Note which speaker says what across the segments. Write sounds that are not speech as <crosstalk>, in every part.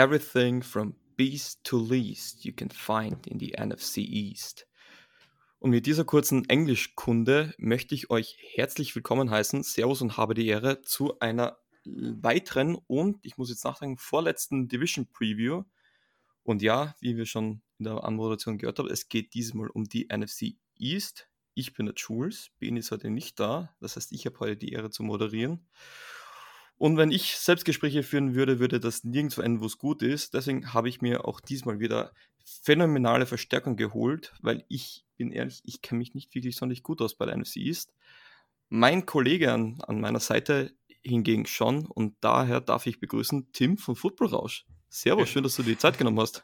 Speaker 1: everything from beast to least you can find in the NFC East. Und mit dieser kurzen Englischkunde möchte ich euch herzlich willkommen heißen. Servus und habe die Ehre zu einer weiteren und, ich muss jetzt nachdenken, vorletzten Division Preview. Und ja, wie wir schon in der Anmoderation gehört haben, es geht diesmal um die NFC East. Ich bin der Jules, Ben ist heute nicht da. Das heißt, ich habe heute die Ehre zu moderieren. Und wenn ich Selbstgespräche führen würde, würde das nirgendwo enden, wo es gut ist. Deswegen habe ich mir auch diesmal wieder phänomenale Verstärkung geholt, weil ich bin ehrlich, ich kenne mich nicht wirklich sonderlich gut aus bei der NFC East. Mein Kollege an, an meiner Seite hingegen schon und daher darf ich begrüßen Tim von Football Rausch. Servus, schön, dass du dir die Zeit genommen hast.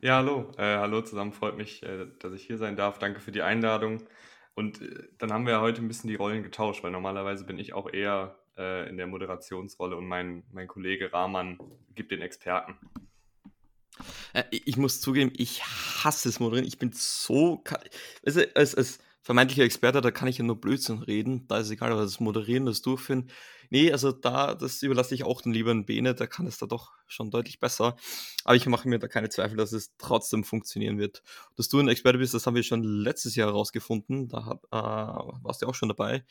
Speaker 2: Ja, hallo. Äh, hallo zusammen, freut mich, äh, dass ich hier sein darf. Danke für die Einladung. Und äh, dann haben wir heute ein bisschen die Rollen getauscht, weil normalerweise bin ich auch eher äh, in der Moderationsrolle und mein, mein Kollege Rahman gibt den Experten.
Speaker 1: Äh, ich muss zugeben, ich hasse es moderieren. Ich bin so. Also, als, als vermeintlicher Experte, da kann ich ja nur Blödsinn reden. Da ist egal, aber das Moderieren, das Durchführen. Nee, also da, das überlasse ich auch den lieben Bene, da kann es da doch schon deutlich besser. Aber ich mache mir da keine Zweifel, dass es trotzdem funktionieren wird. Dass du ein Experte bist, das haben wir schon letztes Jahr herausgefunden. Da hab, äh, warst du auch schon dabei.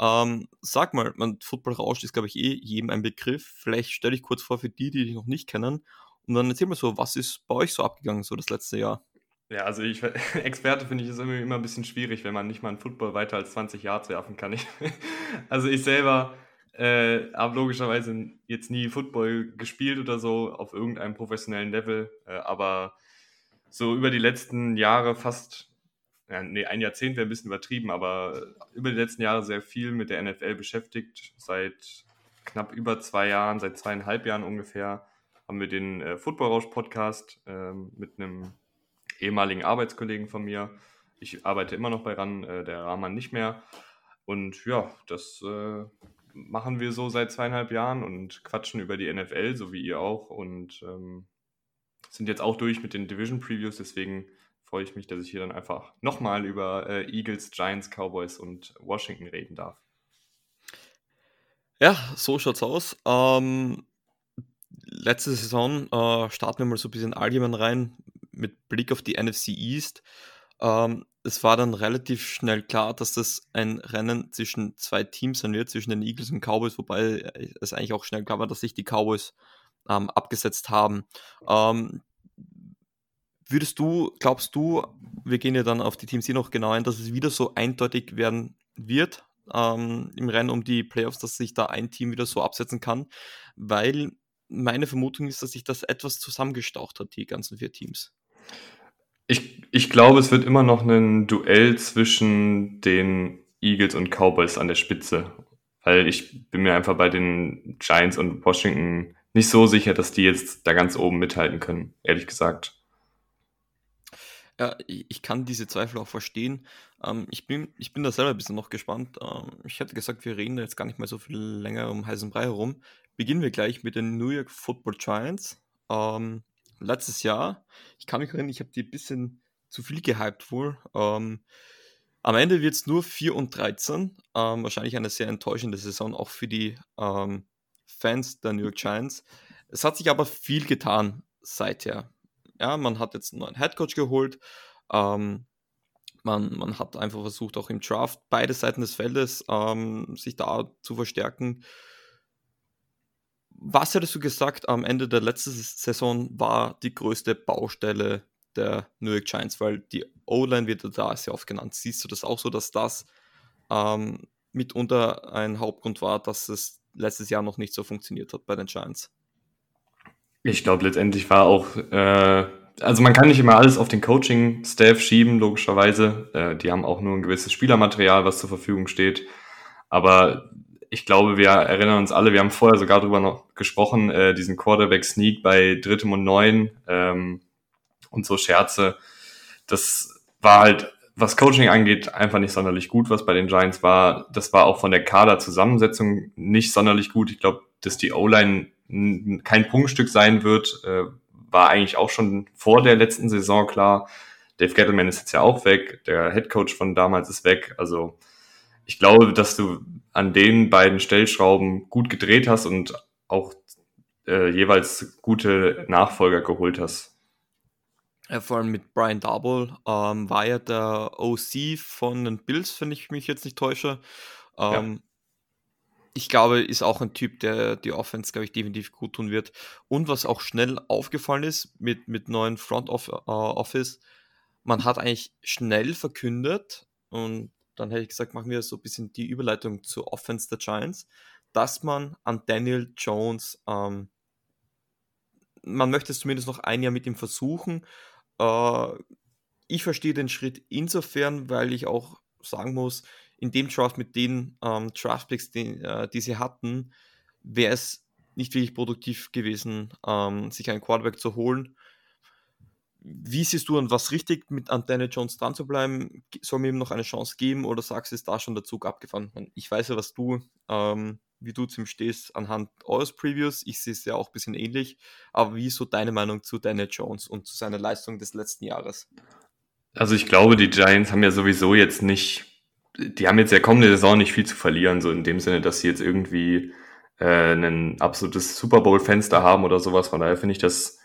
Speaker 1: Ähm, sag mal, man, Football Rausch ist, glaube ich, eh jedem ein Begriff. Vielleicht stelle ich kurz vor für die, die dich noch nicht kennen. Und dann erzähl mal so, was ist bei euch so abgegangen, so das letzte Jahr?
Speaker 2: Ja, also ich, <laughs> Experte finde ich ist immer, ein bisschen schwierig, wenn man nicht mal einen Football weiter als 20 Yards werfen kann. Ich, <laughs> also ich selber äh, habe logischerweise jetzt nie Football gespielt oder so auf irgendeinem professionellen Level, äh, aber so über die letzten Jahre fast ja, nee, ein Jahrzehnt wäre ein bisschen übertrieben, aber über die letzten Jahre sehr viel mit der NFL beschäftigt. Seit knapp über zwei Jahren, seit zweieinhalb Jahren ungefähr, haben wir den äh, Football Rausch Podcast äh, mit einem ehemaligen Arbeitskollegen von mir. Ich arbeite immer noch bei RAN, äh, der Rahman nicht mehr. Und ja, das äh, machen wir so seit zweieinhalb Jahren und quatschen über die NFL, so wie ihr auch. Und ähm, sind jetzt auch durch mit den Division Previews, deswegen freue ich mich, dass ich hier dann einfach nochmal über äh, Eagles, Giants, Cowboys und Washington reden darf.
Speaker 1: Ja, so schaut's aus. Ähm, letzte Saison äh, starten wir mal so ein bisschen allgemein rein mit Blick auf die NFC East. Ähm, es war dann relativ schnell klar, dass das ein Rennen zwischen zwei Teams sein wird, zwischen den Eagles und Cowboys, wobei es eigentlich auch schnell klar war, dass sich die Cowboys ähm, abgesetzt haben. Ähm, Würdest du, glaubst du, wir gehen ja dann auf die Teams hier noch genau ein, dass es wieder so eindeutig werden wird ähm, im Rennen um die Playoffs, dass sich da ein Team wieder so absetzen kann? Weil meine Vermutung ist, dass sich das etwas zusammengestaucht hat, die ganzen vier Teams.
Speaker 2: Ich, ich glaube, es wird immer noch ein Duell zwischen den Eagles und Cowboys an der Spitze. Weil ich bin mir einfach bei den Giants und Washington nicht so sicher, dass die jetzt da ganz oben mithalten können, ehrlich gesagt.
Speaker 1: Ja, ich kann diese Zweifel auch verstehen. Ähm, ich, bin, ich bin da selber ein bisschen noch gespannt. Ähm, ich hätte gesagt, wir reden da jetzt gar nicht mehr so viel länger um heißen Brei herum. Beginnen wir gleich mit den New York Football Giants. Ähm, letztes Jahr, ich kann mich erinnern, ich habe die ein bisschen zu viel gehypt wohl. Ähm, am Ende wird es nur 4 und 13. Ähm, wahrscheinlich eine sehr enttäuschende Saison, auch für die ähm, Fans der New York Giants. Es hat sich aber viel getan seither. Ja, man hat jetzt einen neuen Headcoach geholt. Ähm, man, man hat einfach versucht, auch im Draft beide Seiten des Feldes ähm, sich da zu verstärken. Was hättest du gesagt, am Ende der letzten Saison war die größte Baustelle der New York Giants? Weil die O-Line wird da sehr oft genannt. Siehst du das auch so, dass das ähm, mitunter ein Hauptgrund war, dass es letztes Jahr noch nicht so funktioniert hat bei den Giants?
Speaker 2: Ich glaube, letztendlich war auch, äh, also man kann nicht immer alles auf den Coaching-Staff schieben, logischerweise. Äh, die haben auch nur ein gewisses Spielermaterial, was zur Verfügung steht. Aber ich glaube, wir erinnern uns alle, wir haben vorher sogar darüber noch gesprochen, äh, diesen Quarterback-Sneak bei drittem und neun ähm, und so Scherze. Das war halt, was Coaching angeht, einfach nicht sonderlich gut, was bei den Giants war. Das war auch von der Kaderzusammensetzung nicht sonderlich gut. Ich glaube, dass die O-Line kein Prunkstück sein wird, äh, war eigentlich auch schon vor der letzten Saison klar. Dave Gettleman ist jetzt ja auch weg, der Head Coach von damals ist weg. Also ich glaube, dass du an den beiden Stellschrauben gut gedreht hast und auch äh, jeweils gute Nachfolger geholt hast.
Speaker 1: Ja, vor allem mit Brian Double ähm, war ja der OC von den Bills, wenn ich mich jetzt nicht täusche. Ähm, ja. Ich glaube, ist auch ein Typ, der die Offense, glaube ich, definitiv gut tun wird. Und was auch schnell aufgefallen ist mit, mit neuen Front of, uh, Office, man hat eigentlich schnell verkündet, und dann hätte ich gesagt, machen wir so ein bisschen die Überleitung zur Offense der Giants, dass man an Daniel Jones, ähm, man möchte es zumindest noch ein Jahr mit ihm versuchen äh, ich verstehe den Schritt insofern, weil ich auch sagen muss, in dem Draft mit den ähm, Draftpicks, die, äh, die sie hatten, wäre es nicht wirklich produktiv gewesen, ähm, sich einen Quarterback zu holen. Wie siehst du an was richtig, mit an Jones dran zu bleiben? Soll mir ihm noch eine Chance geben oder sagst du, ist da schon der Zug abgefahren? Ich weiß ja, was du ähm, wie du zu ihm stehst anhand eures Previews. Ich sehe es ja auch ein bisschen ähnlich. Aber wie ist so deine Meinung zu Daniel Jones und zu seiner Leistung des letzten Jahres?
Speaker 2: Also ich glaube, die Giants haben ja sowieso jetzt nicht, die haben jetzt ja kommende Saison nicht viel zu verlieren, so in dem Sinne, dass sie jetzt irgendwie äh, ein absolutes Super Bowl-Fenster haben oder sowas. Von daher finde ich das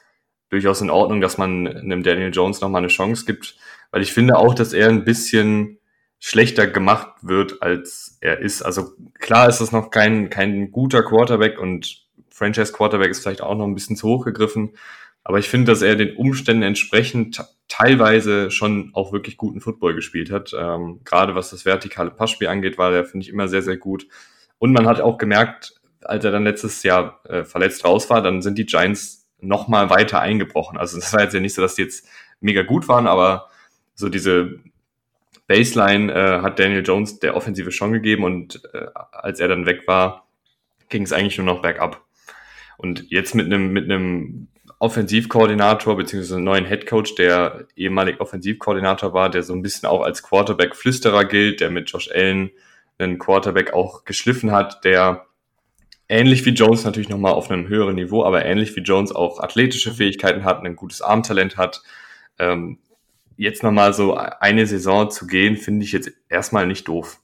Speaker 2: durchaus in Ordnung, dass man einem Daniel Jones nochmal eine Chance gibt, weil ich finde auch, dass er ein bisschen schlechter gemacht wird, als er ist. Also klar ist das noch kein, kein guter Quarterback und Franchise Quarterback ist vielleicht auch noch ein bisschen zu hoch gegriffen. Aber ich finde, dass er den Umständen entsprechend teilweise schon auch wirklich guten Football gespielt hat. Ähm, gerade was das vertikale Passspiel angeht, war der, finde ich, immer sehr, sehr gut. Und man hat auch gemerkt, als er dann letztes Jahr äh, verletzt raus war, dann sind die Giants noch mal weiter eingebrochen. Also das war jetzt ja nicht so, dass die jetzt mega gut waren, aber so diese Baseline äh, hat Daniel Jones der Offensive schon gegeben und äh, als er dann weg war, ging es eigentlich nur noch bergab. Und jetzt mit einem mit einem Offensivkoordinator beziehungsweise neuen Headcoach, der ehemalig Offensivkoordinator war, der so ein bisschen auch als Quarterback-Flüsterer gilt, der mit Josh Allen einen Quarterback auch geschliffen hat, der ähnlich wie Jones natürlich nochmal auf einem höheren Niveau, aber ähnlich wie Jones auch athletische Fähigkeiten hat, ein gutes Armtalent hat, ähm, jetzt nochmal so eine Saison zu gehen, finde ich jetzt erstmal nicht doof.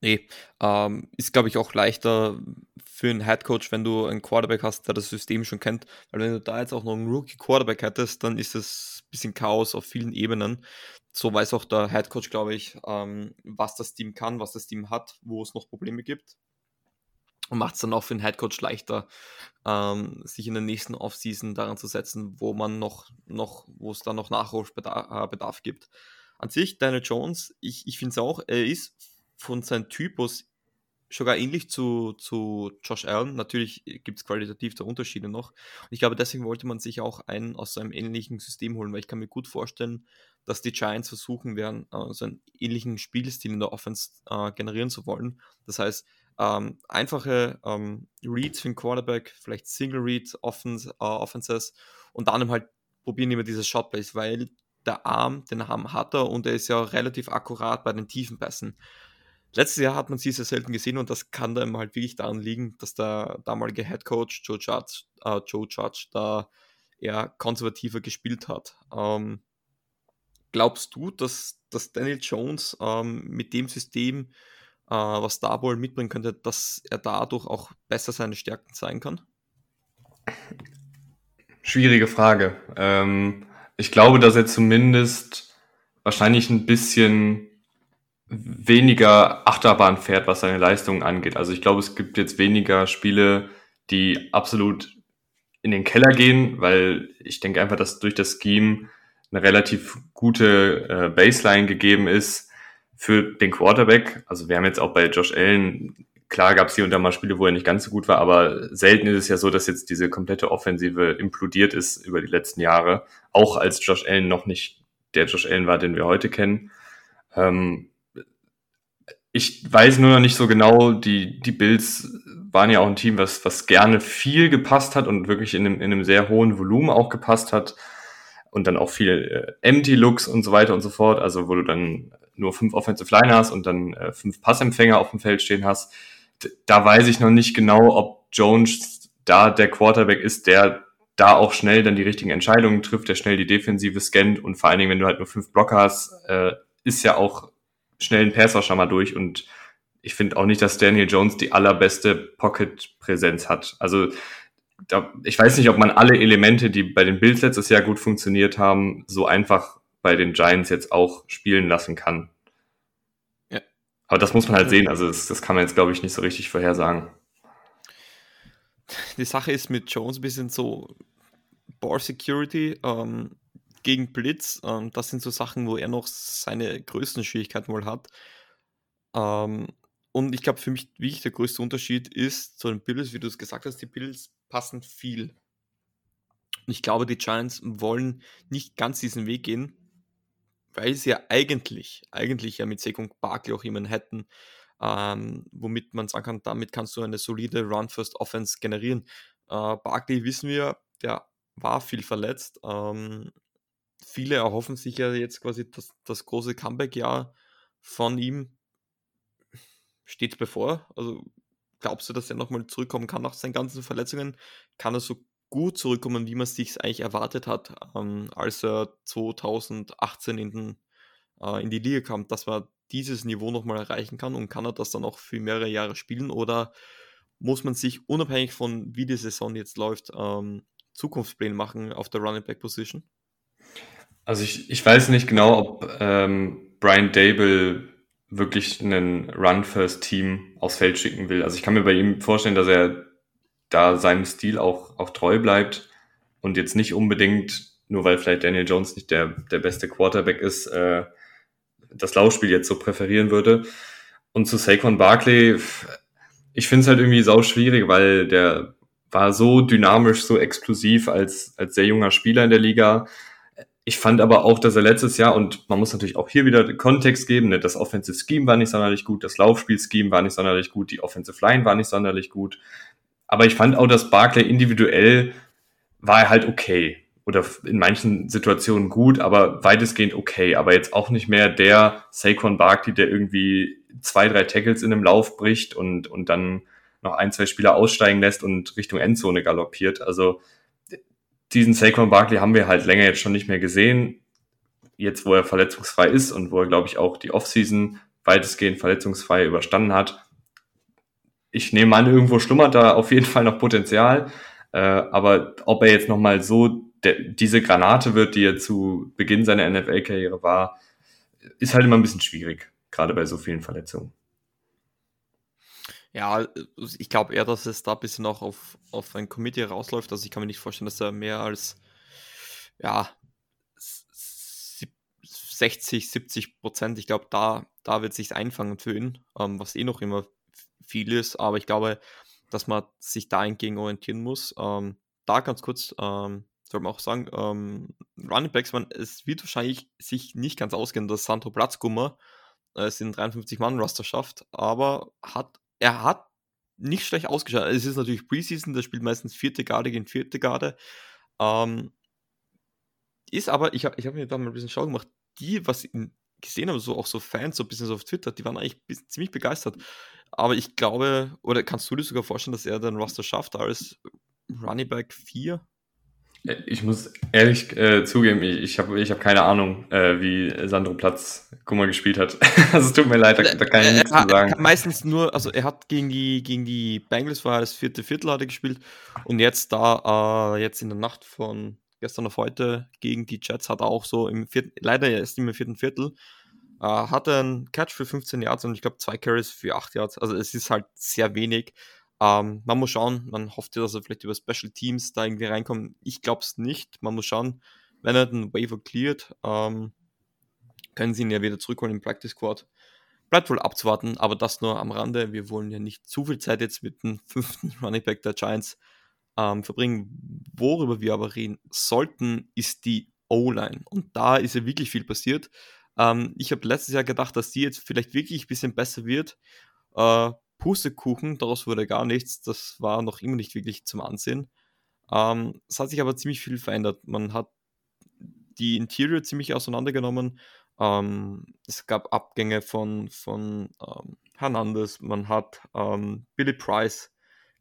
Speaker 1: Nee, ähm, ist glaube ich auch leichter für einen Headcoach, wenn du einen Quarterback hast, der das System schon kennt. Weil wenn du da jetzt auch noch einen Rookie-Quarterback hättest, dann ist es ein bisschen Chaos auf vielen Ebenen. So weiß auch der Headcoach, glaube ich, ähm, was das Team kann, was das Team hat, wo es noch Probleme gibt und macht es dann auch für den Headcoach leichter, ähm, sich in der nächsten Offseason daran zu setzen, wo man noch, noch wo es dann noch Nachholbedarf äh, gibt. An sich, Daniel Jones, ich, ich finde es auch, er ist von seinem Typus sogar ähnlich zu, zu Josh Allen. Natürlich gibt es qualitativ da Unterschiede noch. Und ich glaube, deswegen wollte man sich auch einen aus einem ähnlichen System holen, weil ich kann mir gut vorstellen, dass die Giants versuchen werden, äh, so einen ähnlichen Spielstil in der Offense äh, generieren zu wollen. Das heißt, ähm, einfache ähm, Reads für den Quarterback, vielleicht Single Read Offens äh, Offenses und dann halt probieren immer diese Shotplays, weil der Arm, den Arm hat er und er ist ja relativ akkurat bei den tiefen Pässen. Letztes Jahr hat man sie sehr selten gesehen und das kann dann halt wirklich daran liegen, dass der damalige Head Coach Joe Judge, äh, Joe Judge da eher konservativer gespielt hat. Ähm, glaubst du, dass, dass Daniel Jones ähm, mit dem System äh, was Starbowl mitbringen könnte, dass er dadurch auch besser seine Stärken zeigen kann?
Speaker 2: Schwierige Frage. Ähm, ich glaube, dass er zumindest wahrscheinlich ein bisschen weniger Achterbahn fährt, was seine Leistungen angeht. Also ich glaube, es gibt jetzt weniger Spiele, die absolut in den Keller gehen, weil ich denke einfach, dass durch das Scheme eine relativ gute äh, Baseline gegeben ist, für den Quarterback. Also wir haben jetzt auch bei Josh Allen, klar gab es hier und da mal Spiele, wo er nicht ganz so gut war, aber selten ist es ja so, dass jetzt diese komplette Offensive implodiert ist über die letzten Jahre. Auch als Josh Allen noch nicht der Josh Allen war, den wir heute kennen. Ähm, ich weiß nur noch nicht so genau, die, die Bills waren ja auch ein Team, was, was gerne viel gepasst hat und wirklich in einem, in einem sehr hohen Volumen auch gepasst hat. Und dann auch viel äh, Empty Looks und so weiter und so fort, also wo du dann nur fünf Offensive Line hast und dann äh, fünf Passempfänger auf dem Feld stehen hast, da weiß ich noch nicht genau, ob Jones da der Quarterback ist, der da auch schnell dann die richtigen Entscheidungen trifft, der schnell die Defensive scannt. Und vor allen Dingen, wenn du halt nur fünf Blocker hast, äh, ist ja auch schnell ein Passer schon mal durch und ich finde auch nicht, dass Daniel Jones die allerbeste Pocket-Präsenz hat. Also da, ich weiß nicht, ob man alle Elemente, die bei den Bills letztes Jahr gut funktioniert haben, so einfach bei den Giants jetzt auch spielen lassen kann. Ja. Aber das muss man halt sehen. Also das, das kann man jetzt, glaube ich, nicht so richtig vorhersagen.
Speaker 1: Die Sache ist mit Jones ein bisschen so Ball Security ähm, gegen Blitz. Ähm, das sind so Sachen, wo er noch seine größten Schwierigkeiten wohl hat. Ähm, und ich glaube, für mich wirklich der größte Unterschied ist zu den Bills, wie du es gesagt hast, die Bills passen viel. Ich glaube, die Giants wollen nicht ganz diesen Weg gehen, weil sie ja eigentlich, eigentlich ja mit Sekung Barkley auch jemanden hätten, ähm, womit man sagen kann, damit kannst du eine solide Run-First-Offense generieren. Äh, Barkley wissen wir, der war viel verletzt. Ähm, viele erhoffen sich ja jetzt quasi das, das große Comeback-Jahr von ihm. Steht bevor. Also glaubst du, dass er nochmal zurückkommen kann nach seinen ganzen Verletzungen? Kann er so gut zurückkommen, wie man es sich eigentlich erwartet hat, ähm, als er 2018 in, den, äh, in die Liga kam, dass man dieses Niveau nochmal erreichen kann und kann er das dann auch für mehrere Jahre spielen oder muss man sich unabhängig von wie die Saison jetzt läuft, ähm, Zukunftspläne machen auf der Running Back Position?
Speaker 2: Also ich, ich weiß nicht genau, ob ähm, Brian Dable wirklich einen Run-First-Team aufs Feld schicken will. Also ich kann mir bei ihm vorstellen, dass er da seinem Stil auch, auch treu bleibt und jetzt nicht unbedingt, nur weil vielleicht Daniel Jones nicht der, der beste Quarterback ist, äh, das Laufspiel jetzt so präferieren würde. Und zu Saquon Barkley, ich finde es halt irgendwie sau schwierig, weil der war so dynamisch, so explosiv als, als sehr junger Spieler in der Liga. Ich fand aber auch, dass er letztes Jahr, und man muss natürlich auch hier wieder Kontext geben, ne, das Offensive Scheme war nicht sonderlich gut, das Laufspiel-Scheme war nicht sonderlich gut, die Offensive Line war nicht sonderlich gut. Aber ich fand auch, dass Barclay individuell war er halt okay. Oder in manchen Situationen gut, aber weitestgehend okay. Aber jetzt auch nicht mehr der Saquon Barkley, der irgendwie zwei, drei Tackles in einem Lauf bricht und, und dann noch ein, zwei Spieler aussteigen lässt und Richtung Endzone galoppiert. Also diesen Saquon Barkley haben wir halt länger jetzt schon nicht mehr gesehen. Jetzt, wo er verletzungsfrei ist und wo er, glaube ich, auch die Offseason weitestgehend verletzungsfrei überstanden hat. Ich nehme an, irgendwo schlummert da auf jeden Fall noch Potenzial. Äh, aber ob er jetzt nochmal so diese Granate wird, die er zu Beginn seiner NFL-Karriere war, ist halt immer ein bisschen schwierig, gerade bei so vielen Verletzungen.
Speaker 1: Ja, ich glaube eher, dass es da ein bisschen auch auf, auf ein Committee rausläuft. Also ich kann mir nicht vorstellen, dass er mehr als ja 60, 70 Prozent, ich glaube, da, da wird sich einfangen für ihn, ähm, was eh noch immer viel ist, aber ich glaube, dass man sich da entgegen orientieren muss. Ähm, da ganz kurz, ähm, soll man auch sagen, ähm, Running Backs, man, es wird wahrscheinlich sich nicht ganz ausgehen, dass Sandro Platzgummer äh, es in 53 Mann Roster schafft, aber hat er hat nicht schlecht ausgeschaut. Es ist natürlich Preseason, der spielt meistens vierte Garde gegen vierte Garde. Ähm, ist aber, ich habe ich hab mir da mal ein bisschen schau gemacht, die, was ich gesehen habe, so auch so Fans, so ein bisschen so auf Twitter, die waren eigentlich ziemlich begeistert. Aber ich glaube, oder kannst du dir sogar vorstellen, dass er den Roster schafft als Running Back 4?
Speaker 2: Ich muss ehrlich äh, zugeben, ich, ich habe ich hab keine Ahnung, äh, wie Sandro Platz Kummer gespielt hat. <laughs> also es tut mir leid, da, da kann ich nichts zu sagen.
Speaker 1: meistens nur, also er hat gegen die, gegen die Bengals war das vierte Viertel hat er gespielt und jetzt da, äh, jetzt in der Nacht von gestern auf heute gegen die Jets hat er auch so im vierten, leider erst im vierten Viertel, äh, hat er einen Catch für 15 Yards und ich glaube zwei Carries für 8 Yards. Also es ist halt sehr wenig. Ähm, man muss schauen, man hofft ja, dass er vielleicht über Special Teams da irgendwie reinkommt. Ich glaube es nicht. Man muss schauen, wenn er den Waiver cleart, ähm, können sie ihn ja wieder zurückholen im Practice Squad. Bleibt wohl abzuwarten, aber das nur am Rande. Wir wollen ja nicht zu viel Zeit jetzt mit dem <laughs> fünften Running Back der Giants ähm, verbringen. Worüber wir aber reden sollten, ist die O-Line. Und da ist ja wirklich viel passiert. Ähm, ich habe letztes Jahr gedacht, dass die jetzt vielleicht wirklich ein bisschen besser wird. Äh, Pustekuchen, daraus wurde gar nichts. Das war noch immer nicht wirklich zum Ansehen. Ähm, es hat sich aber ziemlich viel verändert. Man hat die Interior ziemlich auseinandergenommen. Ähm, es gab Abgänge von, von ähm, Hernandez, man hat ähm, Billy Price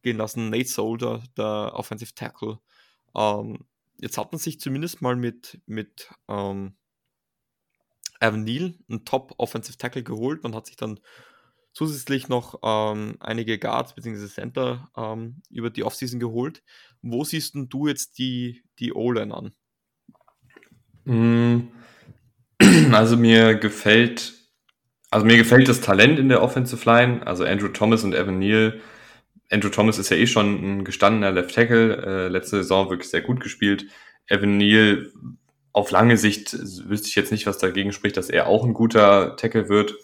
Speaker 1: gehen lassen, Nate Solder, der Offensive Tackle. Ähm, jetzt hat man sich zumindest mal mit, mit ähm, Evan Neal einen Top Offensive Tackle geholt. Man hat sich dann zusätzlich noch ähm, einige Guards bzw. Center ähm, über die Offseason geholt. Wo siehst du jetzt die, die O-Line an?
Speaker 2: Mm. <clears throat> Also mir gefällt, also mir gefällt das Talent in der Offensive Line. Also Andrew Thomas und Evan Neal. Andrew Thomas ist ja eh schon ein gestandener Left Tackle, äh, letzte Saison wirklich sehr gut gespielt. Evan Neal auf lange Sicht wüsste ich jetzt nicht, was dagegen spricht, dass er auch ein guter Tackle wird.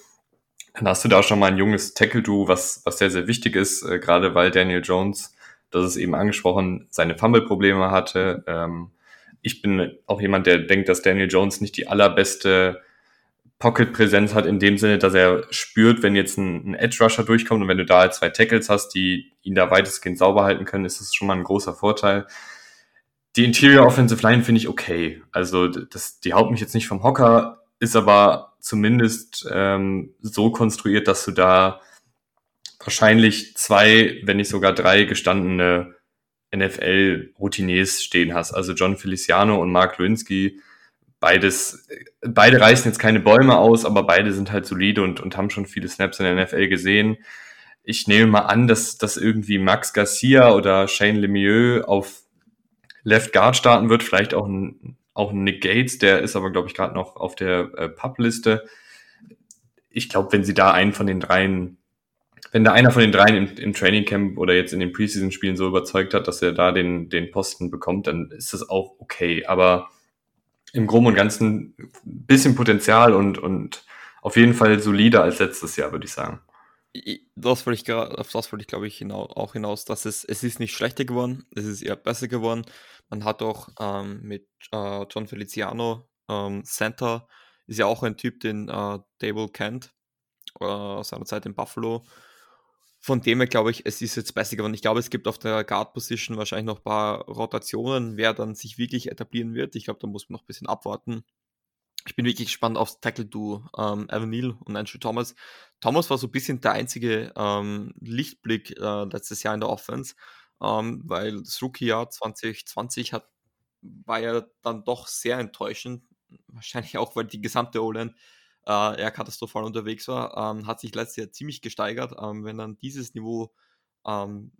Speaker 2: Dann hast du da schon mal ein junges Tackle-Duo, was, was sehr, sehr wichtig ist, äh, gerade weil Daniel Jones, das ist eben angesprochen, seine Fumble-Probleme hatte. Ähm, ich bin auch jemand, der denkt, dass Daniel Jones nicht die allerbeste Pocket-Präsenz hat, in dem Sinne, dass er spürt, wenn jetzt ein, ein Edge-Rusher durchkommt und wenn du da halt zwei Tackles hast, die ihn da weitestgehend sauber halten können, ist das schon mal ein großer Vorteil. Die Interior Offensive Line finde ich okay. Also das, die haut mich jetzt nicht vom Hocker, ist aber zumindest ähm, so konstruiert, dass du da wahrscheinlich zwei, wenn nicht sogar drei gestandene NFL-Routiniers stehen hast. Also John Feliciano und Mark Lewinsky. Beides, beide reißen jetzt keine Bäume aus, aber beide sind halt solide und, und haben schon viele Snaps in der NFL gesehen. Ich nehme mal an, dass, dass irgendwie Max Garcia oder Shane Lemieux auf Left Guard starten wird, vielleicht auch ein, auch Nick Gates, der ist aber, glaube ich, gerade noch auf der äh, Pub-Liste. Ich glaube, wenn sie da einen von den dreien wenn da einer von den dreien im, im Training Camp oder jetzt in den Preseason-Spielen so überzeugt hat, dass er da den, den Posten bekommt, dann ist das auch okay. Aber im Groben und Ganzen ein bisschen Potenzial und, und auf jeden Fall solider als letztes Jahr, würde ich sagen.
Speaker 1: Das wollte ich, auf das wollte ich, glaube ich, hinaus, auch hinaus, dass es, es ist nicht schlechter geworden, es ist eher besser geworden. Man hat auch ähm, mit äh, John Feliciano ähm, Center, ist ja auch ein Typ, den äh, Dable kennt, äh, aus seiner Zeit in Buffalo von dem her glaube ich, es ist jetzt besser geworden. Ich glaube, es gibt auf der Guard-Position wahrscheinlich noch ein paar Rotationen, wer dann sich wirklich etablieren wird. Ich glaube, da muss man noch ein bisschen abwarten. Ich bin wirklich gespannt aufs Tackle-Duo, ähm, Evan Neal und Andrew Thomas. Thomas war so ein bisschen der einzige ähm, Lichtblick äh, letztes Jahr in der Offense, ähm, weil das Rookie-Jahr 2020 hat, war ja dann doch sehr enttäuschend. Wahrscheinlich auch, weil die gesamte O-Line äh, er katastrophal unterwegs war, ähm, hat sich letztes Jahr ziemlich gesteigert. Ähm, wenn dann dieses Niveau ähm,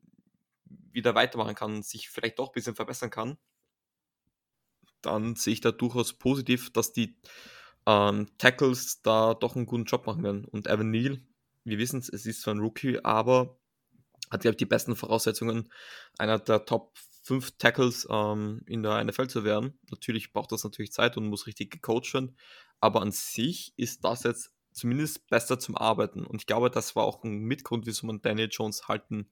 Speaker 1: wieder weitermachen kann und sich vielleicht doch ein bisschen verbessern kann, dann sehe ich da durchaus positiv, dass die ähm, Tackles da doch einen guten Job machen werden. Und Evan Neal, wir wissen es, es ist zwar ein Rookie, aber hat, glaube ich, die besten Voraussetzungen, einer der Top 5 Tackles ähm, in der NFL zu werden. Natürlich braucht das natürlich Zeit und muss richtig gecoacht werden, aber an sich ist das jetzt zumindest besser zum Arbeiten. Und ich glaube, das war auch ein Mitgrund, wieso man Daniel Jones halten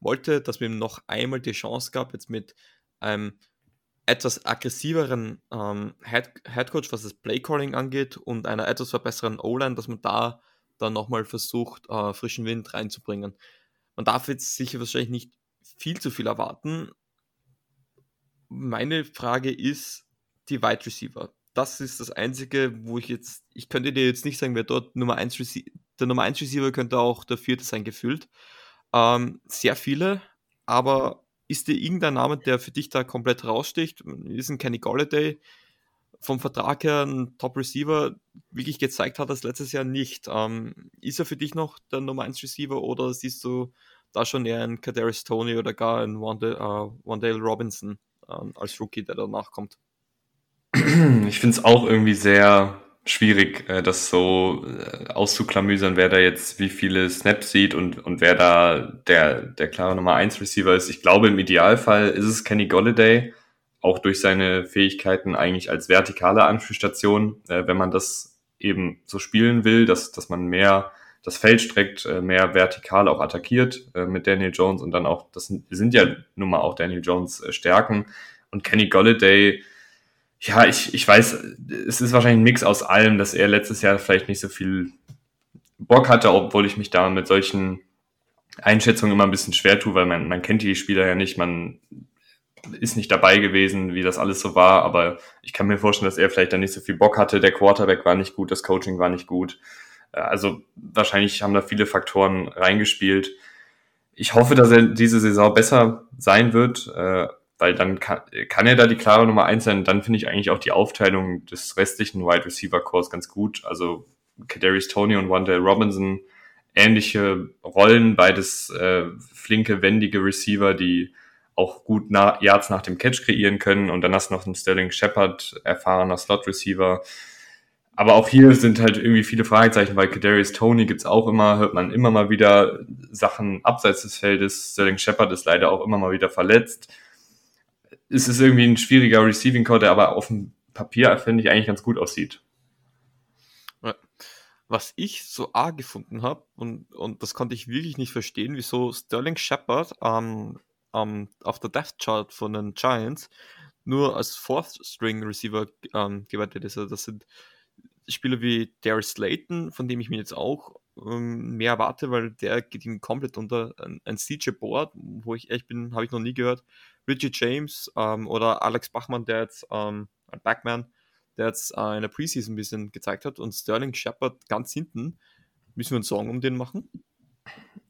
Speaker 1: wollte, dass man ihm noch einmal die Chance gab, jetzt mit einem etwas aggressiveren ähm, Head, Headcoach, was das Playcalling angeht, und einer etwas verbesserten O-Line, dass man da dann nochmal versucht, äh, frischen Wind reinzubringen. Man darf jetzt sicher wahrscheinlich nicht viel zu viel erwarten. Meine Frage ist die Wide Receiver das ist das Einzige, wo ich jetzt, ich könnte dir jetzt nicht sagen, wer dort Nummer 1 Receiver, der Nummer 1 Receiver könnte auch der vierte sein, gefühlt. Ähm, sehr viele, aber ist dir irgendein Name, der für dich da komplett raussticht? Ist ein Kenny Galladay vom Vertrag her ein Top-Receiver wirklich gezeigt hat das letztes Jahr nicht. Ähm, ist er für dich noch der Nummer 1 Receiver oder siehst du da schon eher einen Kadarius Tony oder gar einen Wandale, äh, Wandale Robinson äh, als Rookie, der danach kommt?
Speaker 2: Ich finde es auch irgendwie sehr schwierig, äh, das so äh, auszuklamüsern, wer da jetzt wie viele Snaps sieht und, und wer da der, der klare Nummer 1 Receiver ist. Ich glaube, im Idealfall ist es Kenny Golladay, auch durch seine Fähigkeiten eigentlich als vertikale Anspielstation, äh, wenn man das eben so spielen will, dass, dass man mehr das Feld streckt, mehr vertikal auch attackiert mit Daniel Jones und dann auch, das sind ja nun mal auch Daniel Jones Stärken und Kenny Golladay, ja, ich, ich weiß, es ist wahrscheinlich ein Mix aus allem, dass er letztes Jahr vielleicht nicht so viel Bock hatte, obwohl ich mich da mit solchen Einschätzungen immer ein bisschen schwer tue, weil man, man kennt die Spieler ja nicht, man ist nicht dabei gewesen, wie das alles so war, aber ich kann mir vorstellen, dass er vielleicht da nicht so viel Bock hatte, der Quarterback war nicht gut, das Coaching war nicht gut. Äh, also wahrscheinlich haben da viele Faktoren reingespielt. Ich hoffe, dass er diese Saison besser sein wird. Weil dann kann, kann er da die klare Nummer eins sein. Dann finde ich eigentlich auch die Aufteilung des restlichen Wide Receiver Cores ganz gut. Also Kadarius Tony und Wandale Robinson, ähnliche Rollen, beides äh, flinke, wendige Receiver, die auch gut na Yards nach dem Catch kreieren können. Und dann hast du noch einen Sterling Shepard, erfahrener Slot-Receiver. Aber auch hier sind halt irgendwie viele Fragezeichen, weil Kadarius Tony gibt's auch immer, hört man immer mal wieder Sachen abseits des Feldes. Sterling Shepard ist leider auch immer mal wieder verletzt. Es ist irgendwie ein schwieriger Receiving Core, der aber auf dem Papier, finde ich, eigentlich ganz gut aussieht.
Speaker 1: Was ich so arg gefunden habe, und, und das konnte ich wirklich nicht verstehen, wieso Sterling Shepard ähm, ähm, auf der Death Chart von den Giants nur als Fourth String Receiver ähm, gewertet ist. Also das sind Spieler wie Darius Slayton, von dem ich mir jetzt auch ähm, mehr erwarte, weil der geht ihm komplett unter. Ein, ein CJ Board, wo ich echt bin, habe ich noch nie gehört. Richie James ähm, oder Alex Bachmann, der jetzt, ähm, ein Backman, der jetzt äh, in der Preseason ein bisschen gezeigt hat und Sterling Shepard ganz hinten. Müssen wir einen Song um den machen?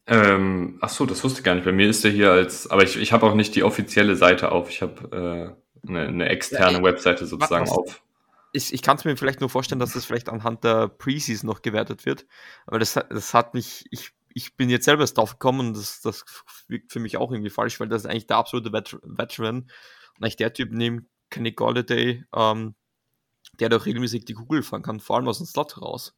Speaker 2: Ähm, ach so, das wusste ich gar nicht. Bei mir ist der hier als, aber ich, ich habe auch nicht die offizielle Seite auf. Ich habe äh, eine, eine, externe ja, Webseite sozusagen was, auf
Speaker 1: ich, ich kann es mir vielleicht nur vorstellen, dass das vielleicht anhand der Preseason noch gewertet wird. Aber das, das hat mich, ich, ich bin jetzt selber drauf gekommen und das, das wirkt für mich auch irgendwie falsch, weil das ist eigentlich der absolute Vet Veteran. Und eigentlich der Typ neben Kenny Galladay, ähm, der doch regelmäßig die Kugel fahren kann, vor allem aus dem Slot raus.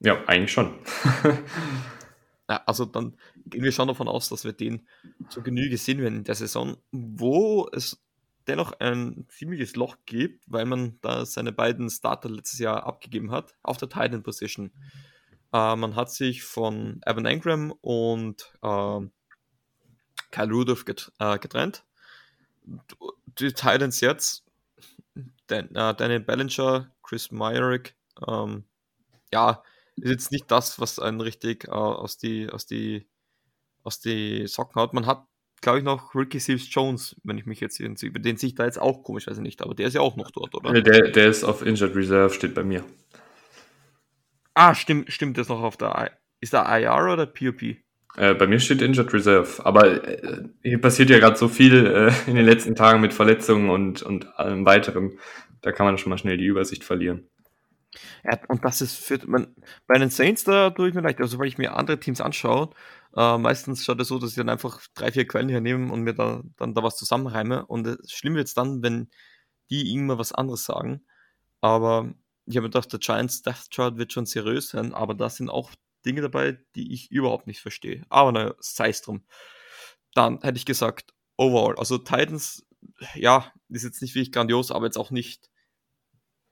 Speaker 2: Ja, eigentlich schon. <laughs>
Speaker 1: ja, also dann gehen wir schon davon aus, dass wir den zur Genüge sehen werden in der Saison, wo es dennoch ein ziemliches Loch gibt, weil man da seine beiden Starter letztes Jahr abgegeben hat auf der Titan Position. Äh, man hat sich von Evan Engram und äh, Kyle Rudolph get, äh, getrennt. Die Titans jetzt, Dan, äh, Daniel Bellinger, Chris Myrick, ähm, ja, ist jetzt nicht das, was einen richtig äh, aus, die, aus, die, aus die Socken hat. Man hat glaube ich, noch Ricky Seals Jones, wenn ich mich jetzt über den sehe ich da jetzt auch komisch, weiß ich nicht, aber der ist ja auch noch dort, oder?
Speaker 2: Der, der ist auf Injured Reserve, steht bei mir.
Speaker 1: Ah, stimmt, stimmt, ist noch auf der, I ist der IR oder POP?
Speaker 2: Äh, bei mir steht Injured Reserve, aber äh, hier passiert ja gerade so viel äh, in den letzten Tagen mit Verletzungen und, und allem weiteren. Da kann man schon mal schnell die Übersicht verlieren.
Speaker 1: Ja, und das ist für man, bei den Saints, da tue ich mir leicht, also weil ich mir andere Teams anschaue, äh, meistens schaut es so, dass ich dann einfach drei, vier Quellen hernehme und mir da, dann da was zusammenreime. Und es schlimm wird es dann, wenn die irgendwann was anderes sagen. Aber ich habe gedacht, der Giants Death Chart wird schon seriös sein, aber da sind auch Dinge dabei, die ich überhaupt nicht verstehe. Aber naja, sei es drum. Dann hätte ich gesagt, overall, also Titans, ja, ist jetzt nicht wirklich grandios, aber jetzt auch nicht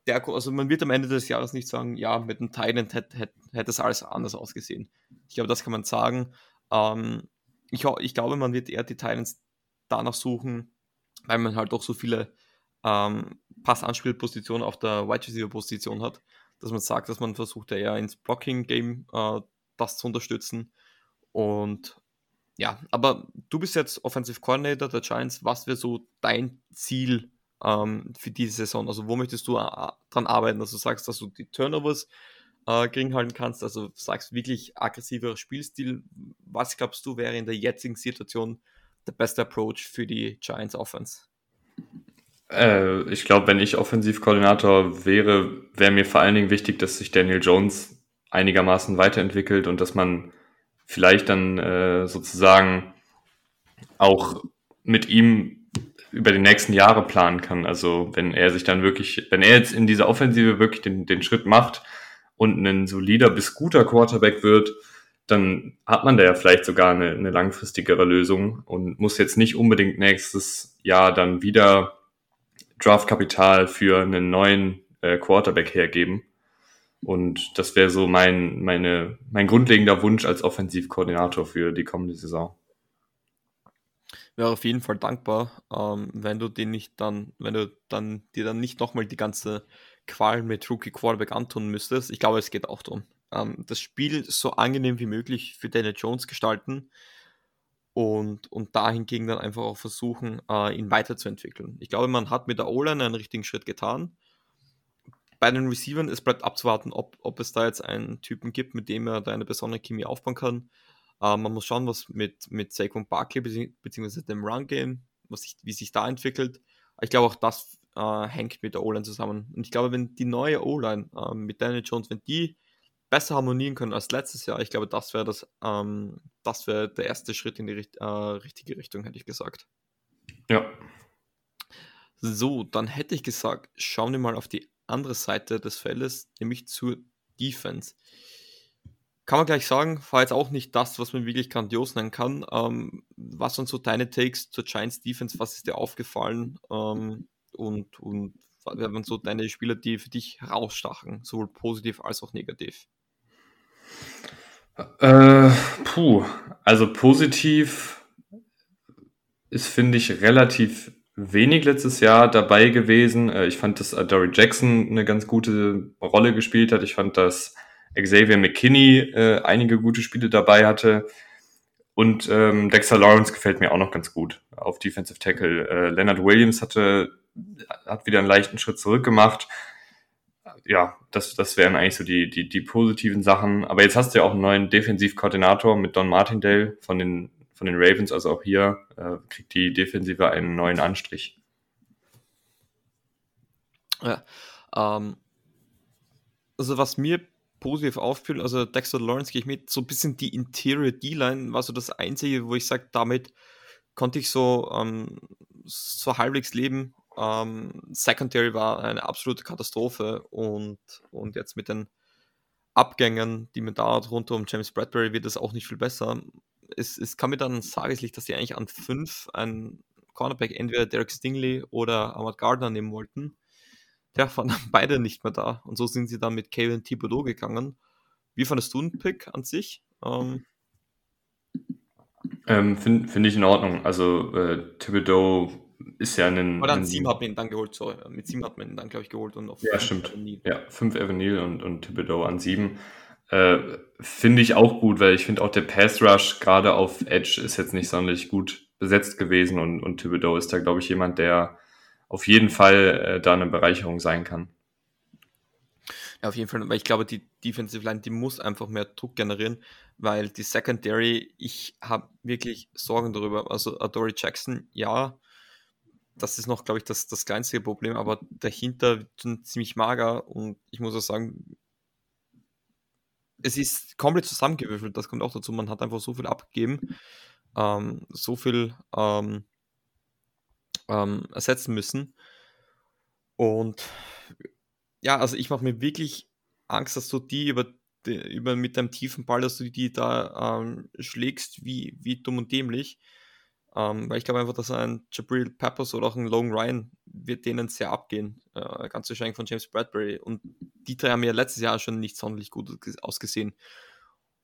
Speaker 1: der, also man wird am Ende des Jahres nicht sagen, ja, mit dem Thailand hätte, hätte, hätte es alles anders ausgesehen. Ich glaube, das kann man sagen. Ähm, ich, ich glaube, man wird eher die Titans danach suchen, weil man halt auch so viele ähm, Passanspielpositionen auf der Wide Receiver Position hat, dass man sagt, dass man versucht, eher ins Blocking Game äh, das zu unterstützen. Und ja, aber du bist jetzt Offensive Coordinator der Giants. Was wäre so dein Ziel ähm, für diese Saison? Also, wo möchtest du äh, dran arbeiten? Also, du sagst, dass du die Turnovers äh, gering halten kannst, also sagst wirklich aggressiver Spielstil. Was glaubst du wäre in der jetzigen Situation der beste Approach für die Giants Offense?
Speaker 2: Äh, ich glaube, wenn ich Offensivkoordinator wäre, wäre mir vor allen Dingen wichtig, dass sich Daniel Jones einigermaßen weiterentwickelt und dass man vielleicht dann äh, sozusagen auch mit ihm über die nächsten Jahre planen kann. Also wenn er sich dann wirklich, wenn er jetzt in dieser Offensive wirklich den, den Schritt macht und ein solider bis guter Quarterback wird, dann hat man da ja vielleicht sogar eine, eine langfristigere Lösung und muss jetzt nicht unbedingt nächstes Jahr dann wieder Draftkapital für einen neuen äh, Quarterback hergeben. Und das wäre so mein, meine, mein grundlegender Wunsch als Offensivkoordinator für die kommende Saison
Speaker 1: wäre auf jeden Fall dankbar, ähm, wenn du den nicht dann, wenn du dann dir dann nicht nochmal die ganze Qual mit Rookie Quarterback antun müsstest. Ich glaube, es geht auch darum. Ähm, das Spiel so angenehm wie möglich für Daniel Jones gestalten und, und dahingegen dann einfach auch versuchen, äh, ihn weiterzuentwickeln. Ich glaube, man hat mit der O-Line einen richtigen Schritt getan. Bei den Receivern, es bleibt abzuwarten, ob, ob es da jetzt einen Typen gibt, mit dem er da eine besondere Chemie aufbauen kann. Äh, man muss schauen, was mit, mit Saquon Barkley bzw. dem Run-Game, wie sich da entwickelt. Ich glaube, auch das äh, hängt mit der O-Line zusammen. Und ich glaube, wenn die neue O-Line äh, mit Daniel Jones, wenn die besser harmonieren können als letztes Jahr. Ich glaube, das wäre das, ähm, das wäre der erste Schritt in die äh, richtige Richtung, hätte ich gesagt.
Speaker 2: Ja.
Speaker 1: So, dann hätte ich gesagt, schauen wir mal auf die andere Seite des Feldes, nämlich zur Defense. Kann man gleich sagen, war jetzt auch nicht das, was man wirklich grandios nennen kann. Ähm, was sind so deine Takes zur Giants Defense? Was ist dir aufgefallen? Ähm, und, und was waren so deine Spieler, die für dich herausstachen, sowohl positiv als auch negativ?
Speaker 2: Äh, puh, also positiv ist, finde ich, relativ wenig letztes Jahr dabei gewesen. Äh, ich fand, dass Dory Jackson eine ganz gute Rolle gespielt hat. Ich fand, dass Xavier McKinney äh, einige gute Spiele dabei hatte. Und ähm, Dexter Lawrence gefällt mir auch noch ganz gut auf Defensive Tackle. Äh, Leonard Williams hatte, hat wieder einen leichten Schritt zurück gemacht. Ja, das, das wären eigentlich so die, die, die positiven Sachen. Aber jetzt hast du ja auch einen neuen Defensivkoordinator mit Don Martindale von den von den Ravens. Also auch hier äh, kriegt die Defensive einen neuen Anstrich.
Speaker 1: Ja, ähm, also was mir positiv auffiel, also Dexter Lawrence gehe ich mit, so ein bisschen die Interior D-Line war so das Einzige, wo ich sage, damit konnte ich so, ähm, so halbwegs leben. Ähm, Secondary war eine absolute Katastrophe und, und jetzt mit den Abgängen, die man da hat rund um James Bradbury, wird es auch nicht viel besser es, es kam mir dann ins Tageslicht, dass sie eigentlich an fünf einen Cornerback, entweder Derek Stingley oder Ahmad Gardner nehmen wollten. Der waren dann <laughs> beide nicht mehr da. Und so sind sie dann mit Kevin Thibodeau gegangen. Wie fandest du einen Pick an sich? Ähm,
Speaker 2: ähm, Finde find ich in Ordnung. Also äh, Thibodeau ist ja ein.
Speaker 1: Oder an sieben hat man ihn dann geholt, sorry. Mit sieben hat man ihn dann, glaube ich, geholt. Und auf
Speaker 2: ja, stimmt. Ja, fünf Evan und, und Thibodeau an sieben. Äh, finde ich auch gut, weil ich finde auch der Pass Rush gerade auf Edge ist jetzt nicht sonderlich gut besetzt gewesen und, und Thibodeau ist da, glaube ich, jemand, der auf jeden Fall äh, da eine Bereicherung sein kann.
Speaker 1: Ja, auf jeden Fall, weil ich glaube, die Defensive Line, die muss einfach mehr Druck generieren, weil die Secondary, ich habe wirklich Sorgen darüber. Also Adore Jackson, ja, das ist noch, glaube ich, das, das kleinste Problem, aber dahinter sind ziemlich mager und ich muss auch sagen, es ist komplett zusammengewürfelt, das kommt auch dazu. Man hat einfach so viel abgegeben, ähm, so viel ähm, ähm, ersetzen müssen. Und ja, also ich mache mir wirklich Angst, dass du die über, über mit deinem tiefen Ball, dass du die da ähm, schlägst, wie, wie dumm und dämlich. Ähm, weil ich glaube einfach, dass ein Jabril Peppers oder auch ein Logan Ryan wird denen sehr abgehen. Äh, ganz wahrscheinlich von James Bradbury. Und die drei haben ja letztes Jahr schon nicht sonderlich gut ausgesehen.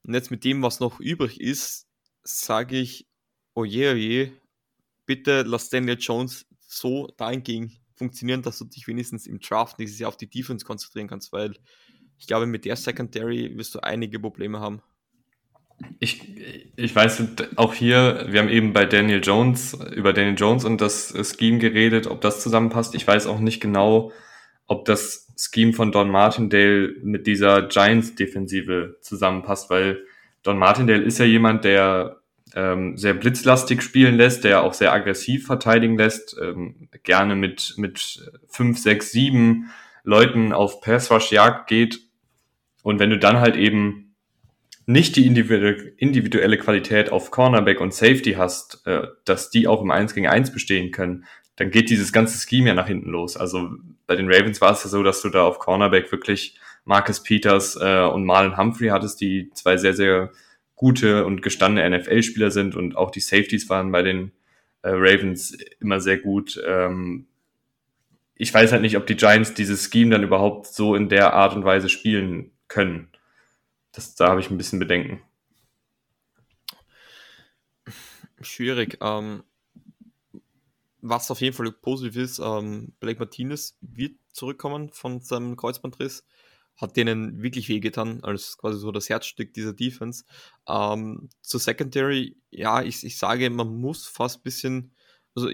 Speaker 1: Und jetzt mit dem, was noch übrig ist, sage ich, oje, oje, bitte lass Daniel Jones so dahingehend funktionieren, dass du dich wenigstens im Draft nächstes Jahr auf die Defense konzentrieren kannst, weil ich glaube, mit der Secondary wirst du einige Probleme haben.
Speaker 2: Ich, ich weiß auch hier, wir haben eben bei Daniel Jones, über Daniel Jones und das Scheme geredet, ob das zusammenpasst. Ich weiß auch nicht genau, ob das Scheme von Don Martindale mit dieser Giants-Defensive zusammenpasst, weil Don Martindale ist ja jemand, der ähm, sehr blitzlastig spielen lässt, der auch sehr aggressiv verteidigen lässt, ähm, gerne mit, mit fünf, sechs, sieben Leuten auf Pass-Rush-Jagd geht. Und wenn du dann halt eben nicht die individuelle Qualität auf Cornerback und Safety hast, äh, dass die auch im 1 gegen 1 bestehen können, dann geht dieses ganze Scheme ja nach hinten los. Also bei den Ravens war es ja so, dass du da auf Cornerback wirklich Marcus Peters äh, und Marlon Humphrey hattest, die zwei sehr, sehr gute und gestandene NFL-Spieler sind und auch die Safeties waren bei den äh, Ravens immer sehr gut. Ähm, ich weiß halt nicht, ob die Giants dieses Scheme dann überhaupt so in der Art und Weise spielen können das, da habe ich ein bisschen Bedenken.
Speaker 1: Schwierig. Ähm, was auf jeden Fall positiv ist, ähm, Blake Martinez wird zurückkommen von seinem Kreuzbandriss. Hat denen wirklich wehgetan, als quasi so das Herzstück dieser Defense. Ähm, zur Secondary, ja, ich, ich sage, man muss fast ein bisschen, also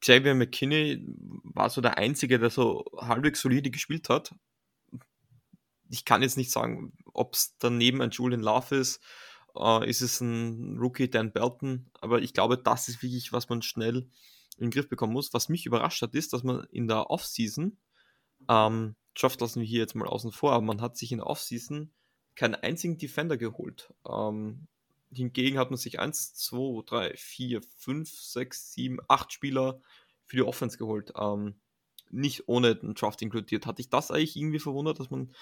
Speaker 1: Xavier McKinney war so der Einzige, der so halbwegs solide gespielt hat ich kann jetzt nicht sagen, ob es daneben ein Julian Love ist, äh, ist es ein Rookie Dan Belton, aber ich glaube, das ist wirklich, was man schnell in den Griff bekommen muss. Was mich überrascht hat, ist, dass man in der Offseason, ähm, Draft lassen wir hier jetzt mal außen vor, aber man hat sich in der Offseason keinen einzigen Defender geholt. Ähm, hingegen hat man sich 1, 2, 3, 4, 5, 6, 7, 8 Spieler für die Offense geholt. Ähm, nicht ohne den Draft inkludiert. Hatte ich das eigentlich irgendwie verwundert, dass man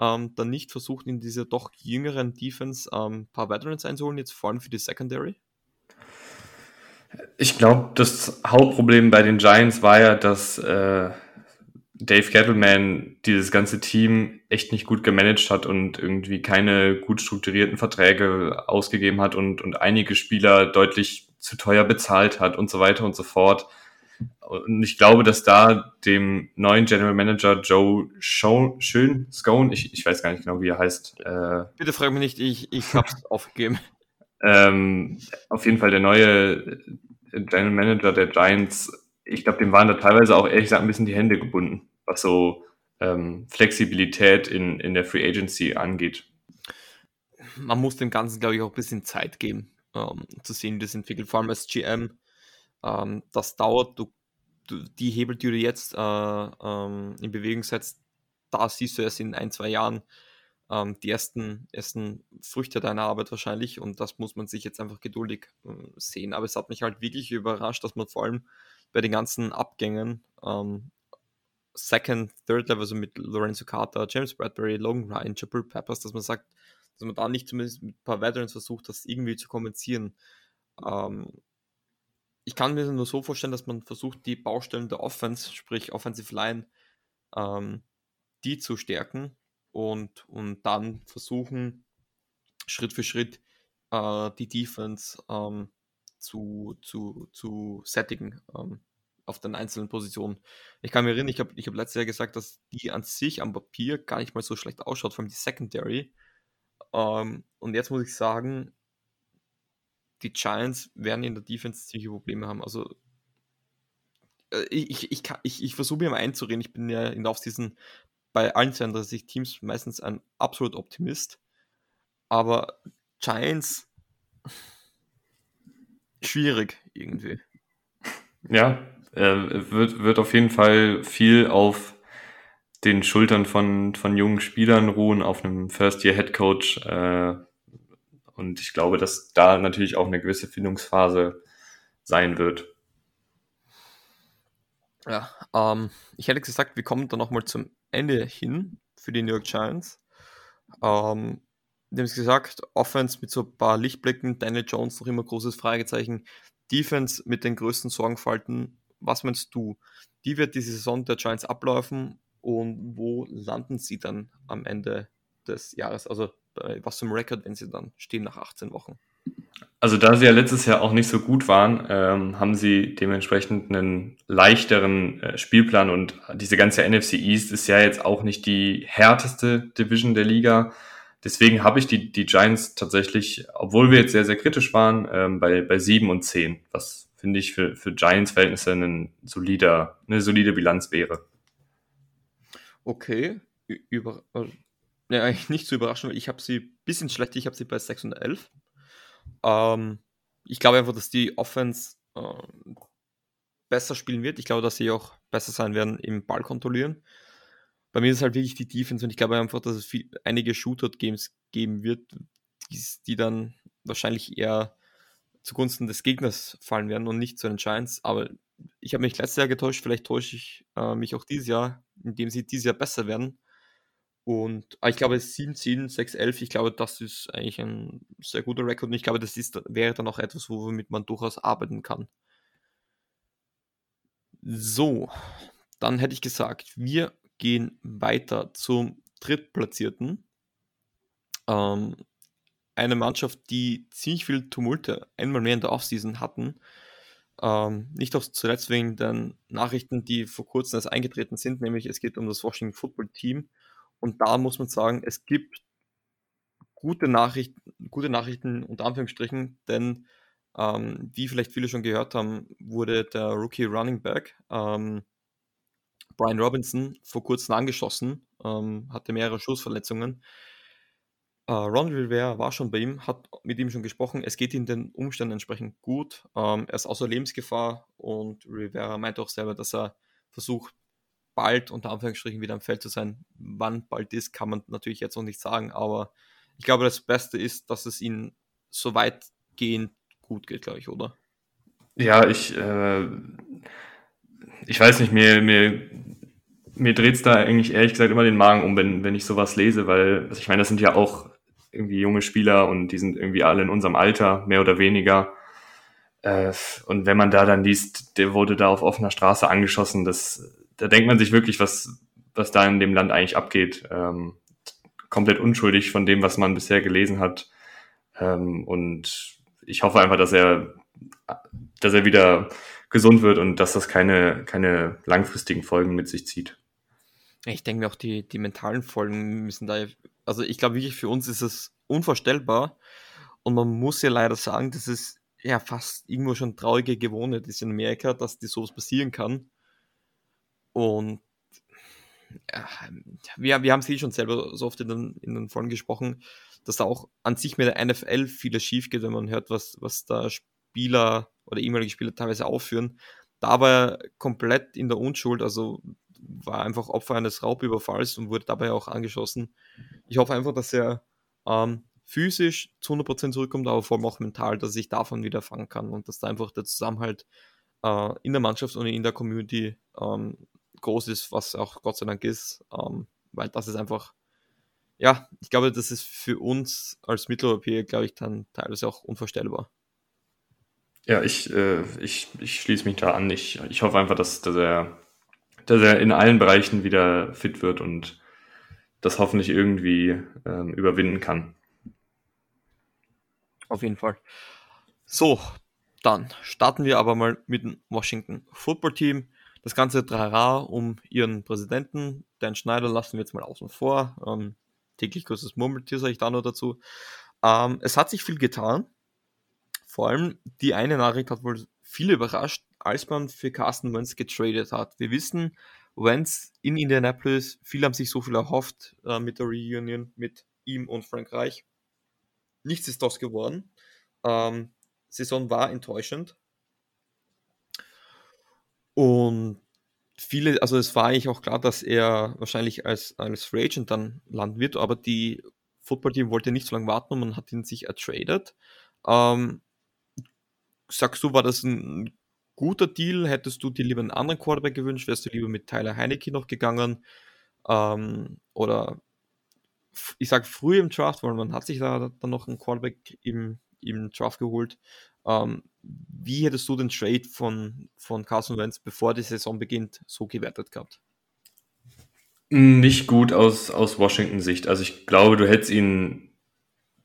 Speaker 1: ähm, dann nicht versucht, in dieser doch jüngeren Defense ein ähm, paar Veterans einzuholen, jetzt vor allem für die Secondary?
Speaker 2: Ich glaube, das Hauptproblem bei den Giants war ja, dass äh, Dave Gettleman dieses ganze Team echt nicht gut gemanagt hat und irgendwie keine gut strukturierten Verträge ausgegeben hat und, und einige Spieler deutlich zu teuer bezahlt hat und so weiter und so fort. Und ich glaube, dass da dem neuen General Manager Joe Schön, Scone, ich, ich weiß gar nicht genau, wie er heißt.
Speaker 1: Äh, Bitte frag mich nicht, ich, ich hab's <laughs> aufgegeben.
Speaker 2: Ähm, auf jeden Fall der neue General Manager der Giants, ich glaube, dem waren da teilweise auch ehrlich gesagt ein bisschen die Hände gebunden was so ähm, Flexibilität in, in der Free Agency angeht.
Speaker 1: Man muss dem Ganzen, glaube ich, auch ein bisschen Zeit geben, ähm, zu sehen, wie das entwickelt. Vor allem als GM, ähm, das dauert, du, du, die Hebel, die du jetzt äh, ähm, in Bewegung setzt, da siehst du erst in ein, zwei Jahren ähm, die ersten, ersten Früchte deiner Arbeit wahrscheinlich und das muss man sich jetzt einfach geduldig äh, sehen. Aber es hat mich halt wirklich überrascht, dass man vor allem bei den ganzen Abgängen ähm, Second, Third Level, also mit Lorenzo Carter, James Bradbury, Logan Ryan, Jabril Peppers, dass man sagt, dass man da nicht zumindest mit ein paar Veterans versucht, das irgendwie zu kompensieren. Ähm, ich kann mir nur so vorstellen, dass man versucht, die Baustellen der Offense, sprich Offensive Line, ähm, die zu stärken und, und dann versuchen, Schritt für Schritt äh, die Defense ähm, zu, zu, zu sättigen. Ähm, auf den einzelnen Positionen. Ich kann mich erinnern, ich habe ich hab letztes Jahr gesagt, dass die an sich am Papier gar nicht mal so schlecht ausschaut, vor allem die Secondary. Ähm, und jetzt muss ich sagen, die Giants werden in der Defense ziemliche Probleme haben. Also äh, ich, ich, ich, ich versuche mir mal einzureden, ich bin ja in der Offseason bei allen 32 Teams meistens ein absolut Optimist. Aber Giants schwierig irgendwie.
Speaker 2: Ja, äh, wird, wird auf jeden Fall viel auf den Schultern von, von jungen Spielern ruhen, auf einem First-Year-Head-Coach. Äh, und ich glaube, dass da natürlich auch eine gewisse Findungsphase sein wird.
Speaker 1: Ja, ähm, ich hätte gesagt, wir kommen dann nochmal zum Ende hin für die New York Giants. Ähm, haben es gesagt, Offense mit so ein paar Lichtblicken, Daniel Jones noch immer großes Fragezeichen, Defense mit den größten Sorgenfalten was meinst du? Wie wird die Saison der Giants ablaufen und wo landen sie dann am Ende des Jahres? Also bei was zum Rekord, wenn sie dann stehen nach 18 Wochen?
Speaker 2: Also da sie ja letztes Jahr auch nicht so gut waren, ähm, haben sie dementsprechend einen leichteren äh, Spielplan und diese ganze NFC East ist ja jetzt auch nicht die härteste Division der Liga. Deswegen habe ich die, die Giants tatsächlich, obwohl wir jetzt sehr, sehr kritisch waren, ähm, bei, bei 7 und 10, was finde ich, für, für Giants-Verhältnisse ein solider, eine solide Bilanz wäre.
Speaker 1: Okay, über, äh, ja, eigentlich nicht zu überraschen, weil ich habe sie ein bisschen schlecht, ich habe sie bei 6 und 11. Ähm, ich glaube einfach, dass die Offense äh, besser spielen wird. Ich glaube, dass sie auch besser sein werden im Ball kontrollieren. Bei mir ist halt wirklich die Defense und ich glaube einfach, dass es viel, einige Shootout-Games geben wird, die, die dann wahrscheinlich eher zugunsten des Gegners fallen werden und nicht zu den Giants. Aber ich habe mich letztes Jahr getäuscht, vielleicht täusche ich äh, mich auch dieses Jahr, indem sie dieses Jahr besser werden. Und ich glaube 7, 10, 6, 11, ich glaube, das ist eigentlich ein sehr guter Rekord und ich glaube, das ist, wäre dann auch etwas, womit man durchaus arbeiten kann. So, dann hätte ich gesagt, wir gehen weiter zum Drittplatzierten. Ähm, eine Mannschaft, die ziemlich viel Tumulte einmal mehr in der Offseason hatten. Ähm, nicht auch zuletzt wegen den Nachrichten, die vor kurzem erst eingetreten sind, nämlich es geht um das Washington Football Team. Und da muss man sagen, es gibt gute Nachrichten, gute Nachrichten unter Anführungsstrichen, denn ähm, wie vielleicht viele schon gehört haben, wurde der Rookie Running Back ähm, Brian Robinson vor kurzem angeschossen, ähm, hatte mehrere Schussverletzungen. Äh, Ron Rivera war schon bei ihm, hat mit ihm schon gesprochen. Es geht ihm den Umständen entsprechend gut. Ähm, er ist außer Lebensgefahr und Rivera meint auch selber, dass er versucht, bald unter Anführungsstrichen wieder am Feld zu sein. Wann bald ist, kann man natürlich jetzt noch nicht sagen, aber ich glaube, das Beste ist, dass es ihnen so weitgehend gut geht, glaube ich, oder?
Speaker 2: Ja, ich, äh, ich weiß nicht, mir, mir, mir dreht es da eigentlich ehrlich gesagt immer den Magen um, wenn, wenn ich sowas lese, weil, also ich meine, das sind ja auch irgendwie junge Spieler und die sind irgendwie alle in unserem Alter, mehr oder weniger. Äh, und wenn man da dann liest, der wurde da auf offener Straße angeschossen, das, da denkt man sich wirklich, was, was da in dem Land eigentlich abgeht. Ähm, komplett unschuldig von dem, was man bisher gelesen hat. Ähm, und ich hoffe einfach, dass er, dass er wieder gesund wird und dass das keine, keine langfristigen Folgen mit sich zieht.
Speaker 1: Ich denke mir auch, die, die mentalen Folgen müssen da, also ich glaube wirklich, für uns ist es unvorstellbar. Und man muss ja leider sagen, dass es ja fast irgendwo schon traurige Gewohnheit ist in Amerika, dass dir sowas passieren kann. Und ja, wir, wir haben es eh schon selber so oft in den, in den Folgen gesprochen, dass da auch an sich mit der NFL vieles schief geht, wenn man hört, was, was da Spieler oder ehemalige Spieler teilweise aufführen. Da war er komplett in der Unschuld, also war einfach Opfer eines Raubüberfalls und wurde dabei auch angeschossen. Ich hoffe einfach, dass er ähm, physisch zu 100% zurückkommt, aber vor allem auch mental, dass sich davon wieder fangen kann und dass da einfach der Zusammenhalt äh, in der Mannschaft und in der Community ähm, groß ist, was auch Gott sei Dank ist, ähm, weil das ist einfach, ja, ich glaube, das ist für uns als Mitteleuropäer, glaube ich, dann teilweise auch unvorstellbar.
Speaker 2: Ja, ich, äh, ich, ich schließe mich da an. Ich, ich hoffe einfach, dass, dass, er, dass er in allen Bereichen wieder fit wird und das hoffentlich irgendwie ähm, überwinden kann.
Speaker 1: Auf jeden Fall. So, dann starten wir aber mal mit dem Washington Football Team. Das ganze Trara um ihren Präsidenten, Dan Schneider, lassen wir jetzt mal außen vor. Ähm, täglich kurzes Murmeltier sage ich da nur dazu. Ähm, es hat sich viel getan. Vor allem die eine Nachricht hat wohl viele überrascht, als man für Carsten Wentz getradet hat. Wir wissen, Wentz in Indianapolis, viele haben sich so viel erhofft äh, mit der Reunion mit ihm und Frankreich. Nichts ist das geworden. Ähm, Saison war enttäuschend. Und viele, also es war eigentlich auch klar, dass er wahrscheinlich als, als Free Agent dann landen wird, aber die Football Team wollte nicht so lange warten und man hat ihn sich ertradet. Ähm, sagst du, war das ein guter Deal? Hättest du dir lieber einen anderen Quarterback gewünscht? Wärst du lieber mit Tyler Heinecke noch gegangen? Ähm, oder ich sage früh im Draft, weil man hat sich da dann noch einen Quarterback im, im Draft geholt. Ähm, wie hättest du den Trade von, von Carson Wentz, bevor die Saison beginnt, so gewertet gehabt?
Speaker 2: Nicht gut aus, aus Washington-Sicht. Also ich glaube, du hättest ihn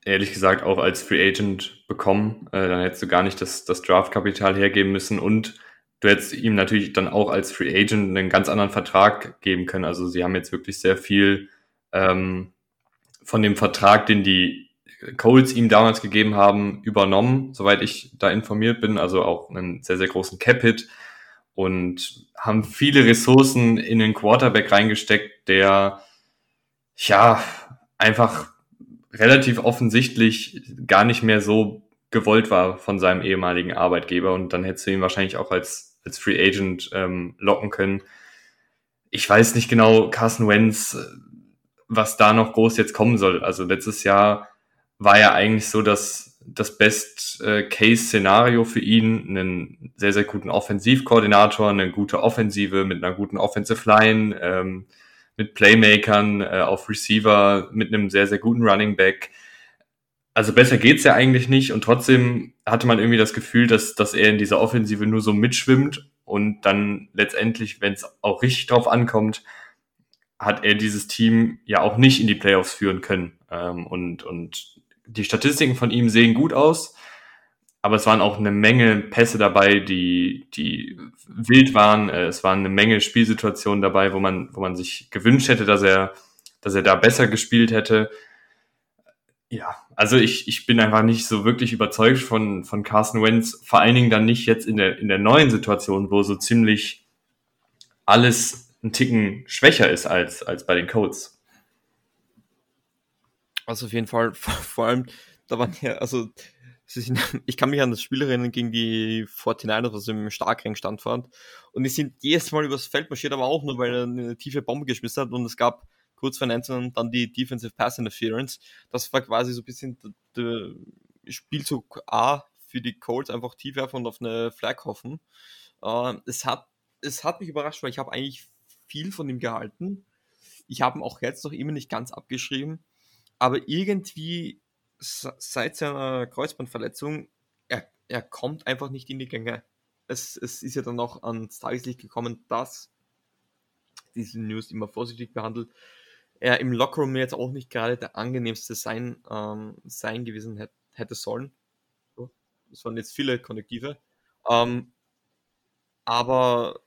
Speaker 2: ehrlich gesagt auch als Free Agent bekommen. Äh, dann hättest du gar nicht das, das Draft-Kapital hergeben müssen und du hättest ihm natürlich dann auch als Free Agent einen ganz anderen Vertrag geben können. Also sie haben jetzt wirklich sehr viel ähm, von dem Vertrag, den die Coles ihm damals gegeben haben, übernommen, soweit ich da informiert bin, also auch einen sehr, sehr großen Cap-Hit und haben viele Ressourcen in den Quarterback reingesteckt, der ja einfach relativ offensichtlich gar nicht mehr so gewollt war von seinem ehemaligen Arbeitgeber und dann hättest du ihn wahrscheinlich auch als, als Free Agent ähm, locken können. Ich weiß nicht genau, Carson Wentz, was da noch groß jetzt kommen soll. Also letztes Jahr war ja eigentlich so, dass das Best-Case-Szenario für ihn einen sehr, sehr guten Offensivkoordinator, eine gute Offensive mit einer guten Offensive Line, ähm, mit Playmakern äh, auf Receiver, mit einem sehr, sehr guten Running Back. Also besser geht's ja eigentlich nicht und trotzdem hatte man irgendwie das Gefühl, dass, dass er in dieser Offensive nur so mitschwimmt und dann letztendlich, wenn es auch richtig drauf ankommt, hat er dieses Team ja auch nicht in die Playoffs führen können. Ähm, und, und die Statistiken von ihm sehen gut aus, aber es waren auch eine Menge Pässe dabei, die, die wild waren. Äh, es waren eine Menge Spielsituationen dabei, wo man, wo man sich gewünscht hätte, dass er, dass er da besser gespielt hätte. Ja, also ich, ich bin einfach nicht so wirklich überzeugt von, von Carson Wentz, vor allen Dingen dann nicht jetzt in der, in der neuen Situation, wo so ziemlich alles ein Ticken schwächer ist als, als bei den Colts.
Speaker 1: Also auf jeden Fall, <laughs> vor allem, da waren ja, also <laughs> ich kann mich an das Spiel erinnern gegen die 49ers, was im Starkring standfand. Und die sind jedes Mal übers Feld marschiert, aber auch nur, weil er eine tiefe Bombe geschmissen hat. Und es gab kurz vernennen, dann die Defensive Pass Interference. Das war quasi so ein bisschen der Spielzug A für die Colts, einfach tief werfen und auf eine Flag hoffen. Äh, es, hat, es hat mich überrascht, weil ich habe eigentlich viel von ihm gehalten. Ich habe ihn auch jetzt noch immer nicht ganz abgeschrieben, aber irgendwie seit seiner Kreuzbandverletzung, er, er kommt einfach nicht in die Gänge. Es, es ist ja dann auch ans Tageslicht gekommen, dass diese News immer vorsichtig behandelt, er im Lockerroom jetzt auch nicht gerade der angenehmste sein, ähm, sein gewesen hätte, hätte sollen. So, das waren jetzt viele Konnektive. Ähm, aber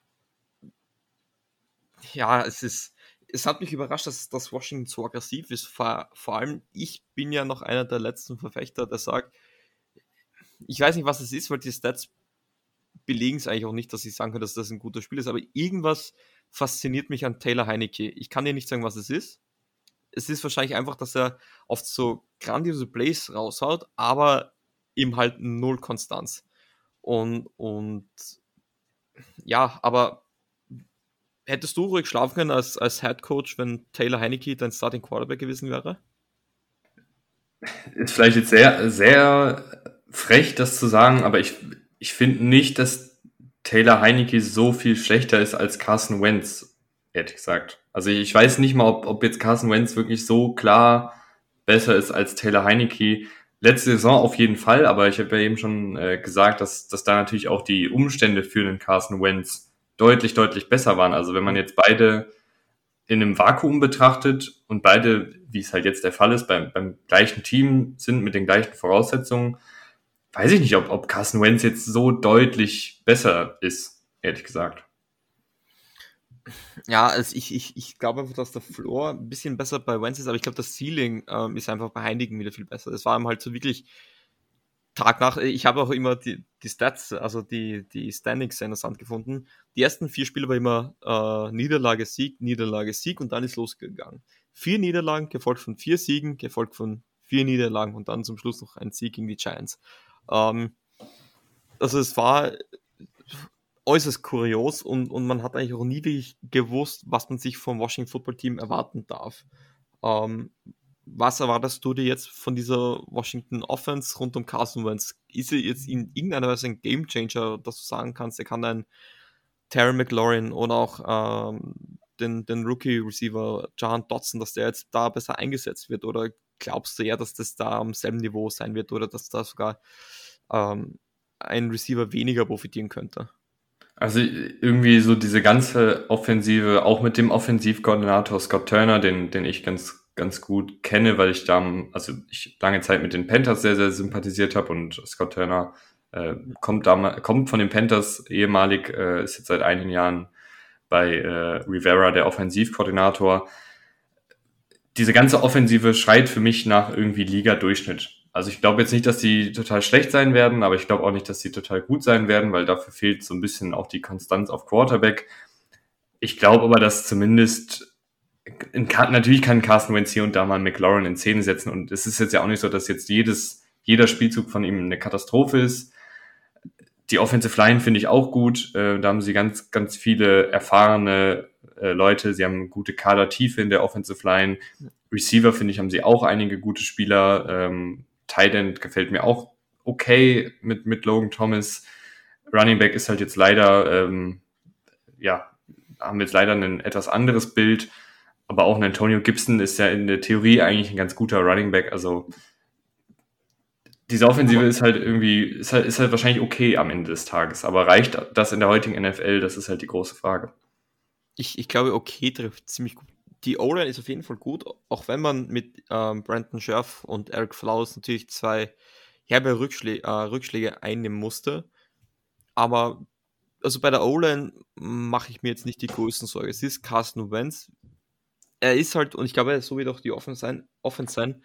Speaker 1: ja, es ist, es hat mich überrascht, dass, dass Washington so aggressiv ist. Vor, vor allem, ich bin ja noch einer der letzten Verfechter, der sagt, ich weiß nicht, was es ist, weil die Stats belegen es eigentlich auch nicht, dass ich sagen kann, dass das ein guter Spiel ist, aber irgendwas fasziniert mich an Taylor Heinecke. Ich kann dir nicht sagen, was es ist. Es ist wahrscheinlich einfach, dass er oft so grandiose Plays raushaut, aber eben halt null Konstanz. Und, und ja, aber hättest du ruhig schlafen können als, als Head Coach, wenn Taylor Heinecke dein Starting Quarterback gewesen wäre?
Speaker 2: Ist vielleicht jetzt sehr, sehr frech, das zu sagen, aber ich, ich finde nicht, dass Taylor Heinecke so viel schlechter ist als Carson Wentz, ehrlich gesagt. Also ich weiß nicht mal, ob, ob jetzt Carson Wentz wirklich so klar besser ist als Taylor Heinecke. Letzte Saison auf jeden Fall, aber ich habe ja eben schon äh, gesagt, dass, dass da natürlich auch die Umstände für den Carson Wentz deutlich, deutlich besser waren. Also wenn man jetzt beide in einem Vakuum betrachtet und beide, wie es halt jetzt der Fall ist, beim, beim gleichen Team sind mit den gleichen Voraussetzungen, weiß ich nicht, ob, ob Carson Wentz jetzt so deutlich besser ist, ehrlich gesagt.
Speaker 1: Ja, also ich, ich, ich glaube einfach, dass der Floor ein bisschen besser bei Wentz ist, aber ich glaube, das Ceiling ähm, ist einfach bei Heinigen wieder viel besser. Das war ihm halt so wirklich Tag nach, ich habe auch immer die, die Stats, also die, die Standings interessant gefunden. Die ersten vier Spiele war immer äh, Niederlage, Sieg, Niederlage, Sieg und dann ist losgegangen. Vier Niederlagen, gefolgt von vier Siegen, gefolgt von vier Niederlagen und dann zum Schluss noch ein Sieg gegen die Giants. Ähm, also es war äußerst kurios und, und man hat eigentlich auch nie wirklich gewusst, was man sich vom Washington Football Team erwarten darf. Ähm, was erwartest du dir jetzt von dieser Washington Offense rund um Carson Wentz? Ist er jetzt in irgendeiner Weise ein Gamechanger, dass du sagen kannst, er kann ein Terry McLaurin oder auch ähm, den, den Rookie-Receiver John Dodson, dass der jetzt da besser eingesetzt wird? Oder glaubst du eher, dass das da am selben Niveau sein wird oder dass da sogar ähm, ein Receiver weniger profitieren könnte?
Speaker 2: Also irgendwie so diese ganze Offensive, auch mit dem Offensivkoordinator Scott Turner, den, den ich ganz ganz gut kenne, weil ich da, also ich lange Zeit mit den Panthers sehr, sehr sympathisiert habe und Scott Turner äh, kommt, da, kommt von den Panthers ehemalig, äh, ist jetzt seit einigen Jahren bei äh, Rivera der Offensivkoordinator. Diese ganze Offensive schreit für mich nach irgendwie Liga-Durchschnitt. Also ich glaube jetzt nicht, dass die total schlecht sein werden, aber ich glaube auch nicht, dass sie total gut sein werden, weil dafür fehlt so ein bisschen auch die Konstanz auf Quarterback. Ich glaube aber, dass zumindest natürlich kann Carsten Wentz hier und da mal McLaurin in Szene setzen und es ist jetzt ja auch nicht so, dass jetzt jedes, jeder Spielzug von ihm eine Katastrophe ist. Die Offensive Line finde ich auch gut. Äh, da haben sie ganz, ganz viele erfahrene äh, Leute. Sie haben gute Kadertiefe in der Offensive Line. Receiver finde ich, haben sie auch einige gute Spieler. Ähm, Tight End gefällt mir auch okay mit, mit Logan Thomas. Running Back ist halt jetzt leider, ähm, ja, haben wir jetzt leider ein etwas anderes Bild aber auch ein Antonio Gibson ist ja in der Theorie eigentlich ein ganz guter Running Back. Also diese Offensive ist halt irgendwie, ist halt, ist halt wahrscheinlich okay am Ende des Tages. Aber reicht das in der heutigen NFL? Das ist halt die große Frage.
Speaker 1: Ich, ich glaube, okay trifft ziemlich gut. Die O-Line ist auf jeden Fall gut, auch wenn man mit ähm, Brandon Scherf und Eric Flowers natürlich zwei herbe Rückschläge, äh, Rückschläge einnehmen musste. Aber also bei der O-Line mache ich mir jetzt nicht die größten Sorge. Es ist Carsten Wentz, er ist halt, und ich glaube, so wird auch die Offense sein, Offense sein,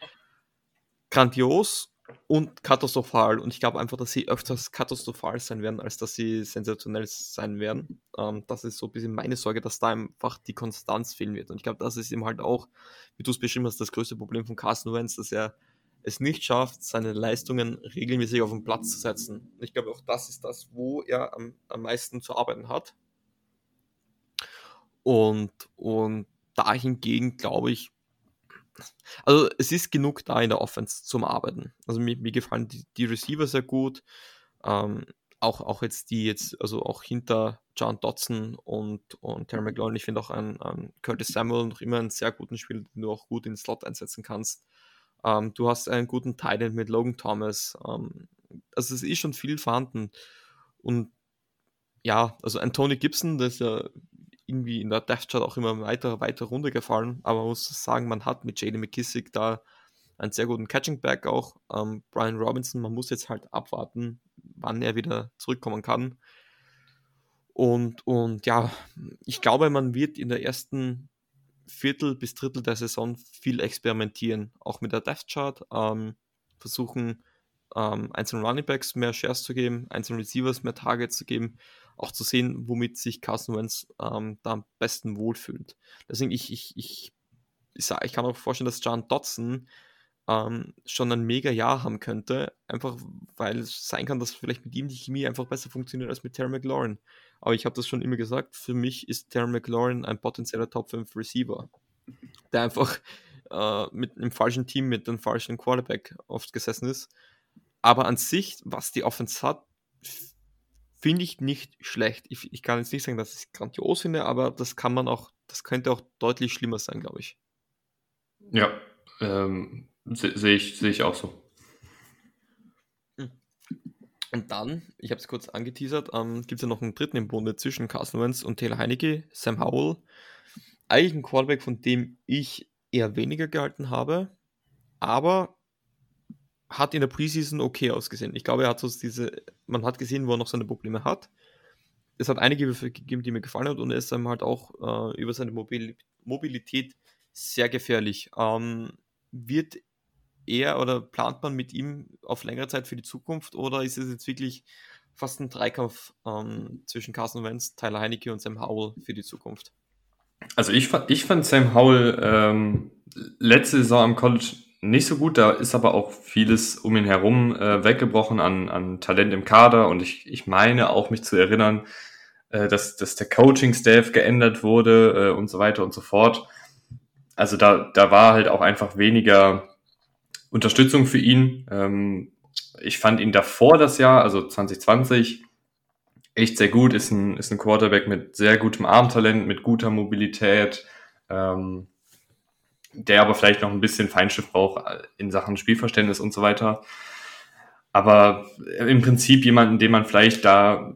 Speaker 1: grandios und katastrophal. Und ich glaube einfach, dass sie öfters katastrophal sein werden, als dass sie sensationell sein werden. Ähm, das ist so ein bisschen meine Sorge, dass da einfach die Konstanz fehlen wird. Und ich glaube, das ist eben halt auch, wie du es beschrieben hast, das größte Problem von Carsten Wentz, dass er es nicht schafft, seine Leistungen regelmäßig auf den Platz zu setzen. Und ich glaube, auch das ist das, wo er am, am meisten zu arbeiten hat. Und, und dahingegen glaube ich, also es ist genug da in der Offense zum Arbeiten. Also mir, mir gefallen die, die Receiver sehr gut. Ähm, auch, auch jetzt die jetzt, also auch hinter John Dodson und, und Terry McLaurin, ich finde auch ein, ein, Curtis Samuel noch immer einen sehr guten Spieler, den du auch gut in den Slot einsetzen kannst. Ähm, du hast einen guten Titan mit Logan Thomas. Ähm, also es ist schon viel vorhanden. Und ja, also ein Gibson, der ist ja irgendwie in der Death Chart auch immer weiter, weiter runtergefallen, aber man muss sagen, man hat mit Jalen McKissick da einen sehr guten Catching Back auch. Ähm, Brian Robinson, man muss jetzt halt abwarten, wann er wieder zurückkommen kann. Und, und ja, ich glaube, man wird in der ersten Viertel bis Drittel der Saison viel experimentieren, auch mit der Death Chart, ähm, versuchen ähm, einzelnen Running Backs mehr Shares zu geben, einzelnen Receivers mehr Targets zu geben, auch zu sehen, womit sich Carson Wentz ähm, da am besten wohlfühlt. Deswegen, ich, ich, ich, ich, ich kann auch vorstellen, dass John Dodson ähm, schon ein mega Jahr haben könnte, einfach weil es sein kann, dass vielleicht mit ihm die Chemie einfach besser funktioniert als mit Terry McLaurin. Aber ich habe das schon immer gesagt, für mich ist Terry McLaurin ein potenzieller Top 5 Receiver, der einfach äh, mit einem falschen Team, mit einem falschen Quarterback oft gesessen ist. Aber an sich, was die Offense hat, finde ich nicht schlecht. Ich, ich, kann jetzt nicht sagen, dass ich es grandios finde, aber das kann man auch, das könnte auch deutlich schlimmer sein, glaube ich.
Speaker 2: Ja, ähm, sehe ich, seh ich auch so.
Speaker 1: Hm. Und dann, ich habe es kurz angeteasert, ähm, gibt es ja noch einen dritten im Bunde zwischen Carson Wentz und Taylor Heinecke, Sam Howell. Eigentlich ein Quarterback, von dem ich eher weniger gehalten habe, aber hat in der Preseason okay ausgesehen. Ich glaube, er hat so diese, man hat gesehen, wo er noch seine Probleme hat. Es hat einige gegeben, die mir gefallen haben und er ist einem halt auch äh, über seine Mobil Mobilität sehr gefährlich. Ähm, wird er oder plant man mit ihm auf längere Zeit für die Zukunft oder ist es jetzt wirklich fast ein Dreikampf ähm, zwischen Carson Wentz, Tyler Heinecke und Sam Howell für die Zukunft?
Speaker 2: Also ich, ich fand Sam Howell ähm, letzte Saison am College nicht so gut. Da ist aber auch vieles um ihn herum äh, weggebrochen an, an Talent im Kader. Und ich, ich meine auch mich zu erinnern, äh, dass, dass der Coaching-Staff geändert wurde äh, und so weiter und so fort. Also da, da war halt auch einfach weniger Unterstützung für ihn. Ähm, ich fand ihn davor das Jahr, also 2020, echt sehr gut. Ist ein, ist ein Quarterback mit sehr gutem Armtalent, mit guter Mobilität. Ähm, der aber vielleicht noch ein bisschen Feinschiff braucht in Sachen Spielverständnis und so weiter. Aber im Prinzip jemanden, den man vielleicht da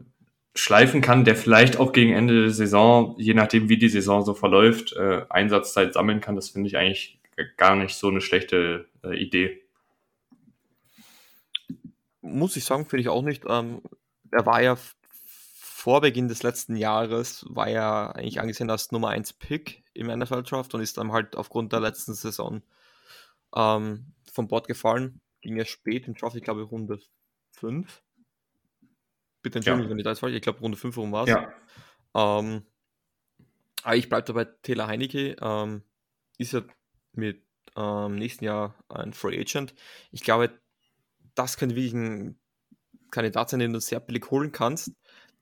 Speaker 2: schleifen kann, der vielleicht auch gegen Ende der Saison, je nachdem wie die Saison so verläuft, äh, Einsatzzeit sammeln kann, das finde ich eigentlich gar nicht so eine schlechte äh, Idee.
Speaker 1: Muss ich sagen, finde ich auch nicht. Ähm, er war ja vor Beginn des letzten Jahres, war er eigentlich angesehen als Nummer 1 Pick im NFL-Draft und ist dann halt aufgrund der letzten Saison ähm, vom Bord gefallen. Ging er spät im Draft, ich glaube Runde 5. Bitte entschuldigung, ja. wenn ich da jetzt falsch Ich glaube Runde 5 rum war es. Ja. Ähm, aber ich bleibe dabei, Taylor Heinecke ähm, ist ja mit ähm, nächsten Jahr ein Free Agent. Ich glaube, das könnte wirklich ein Kandidat sein, den du sehr billig holen kannst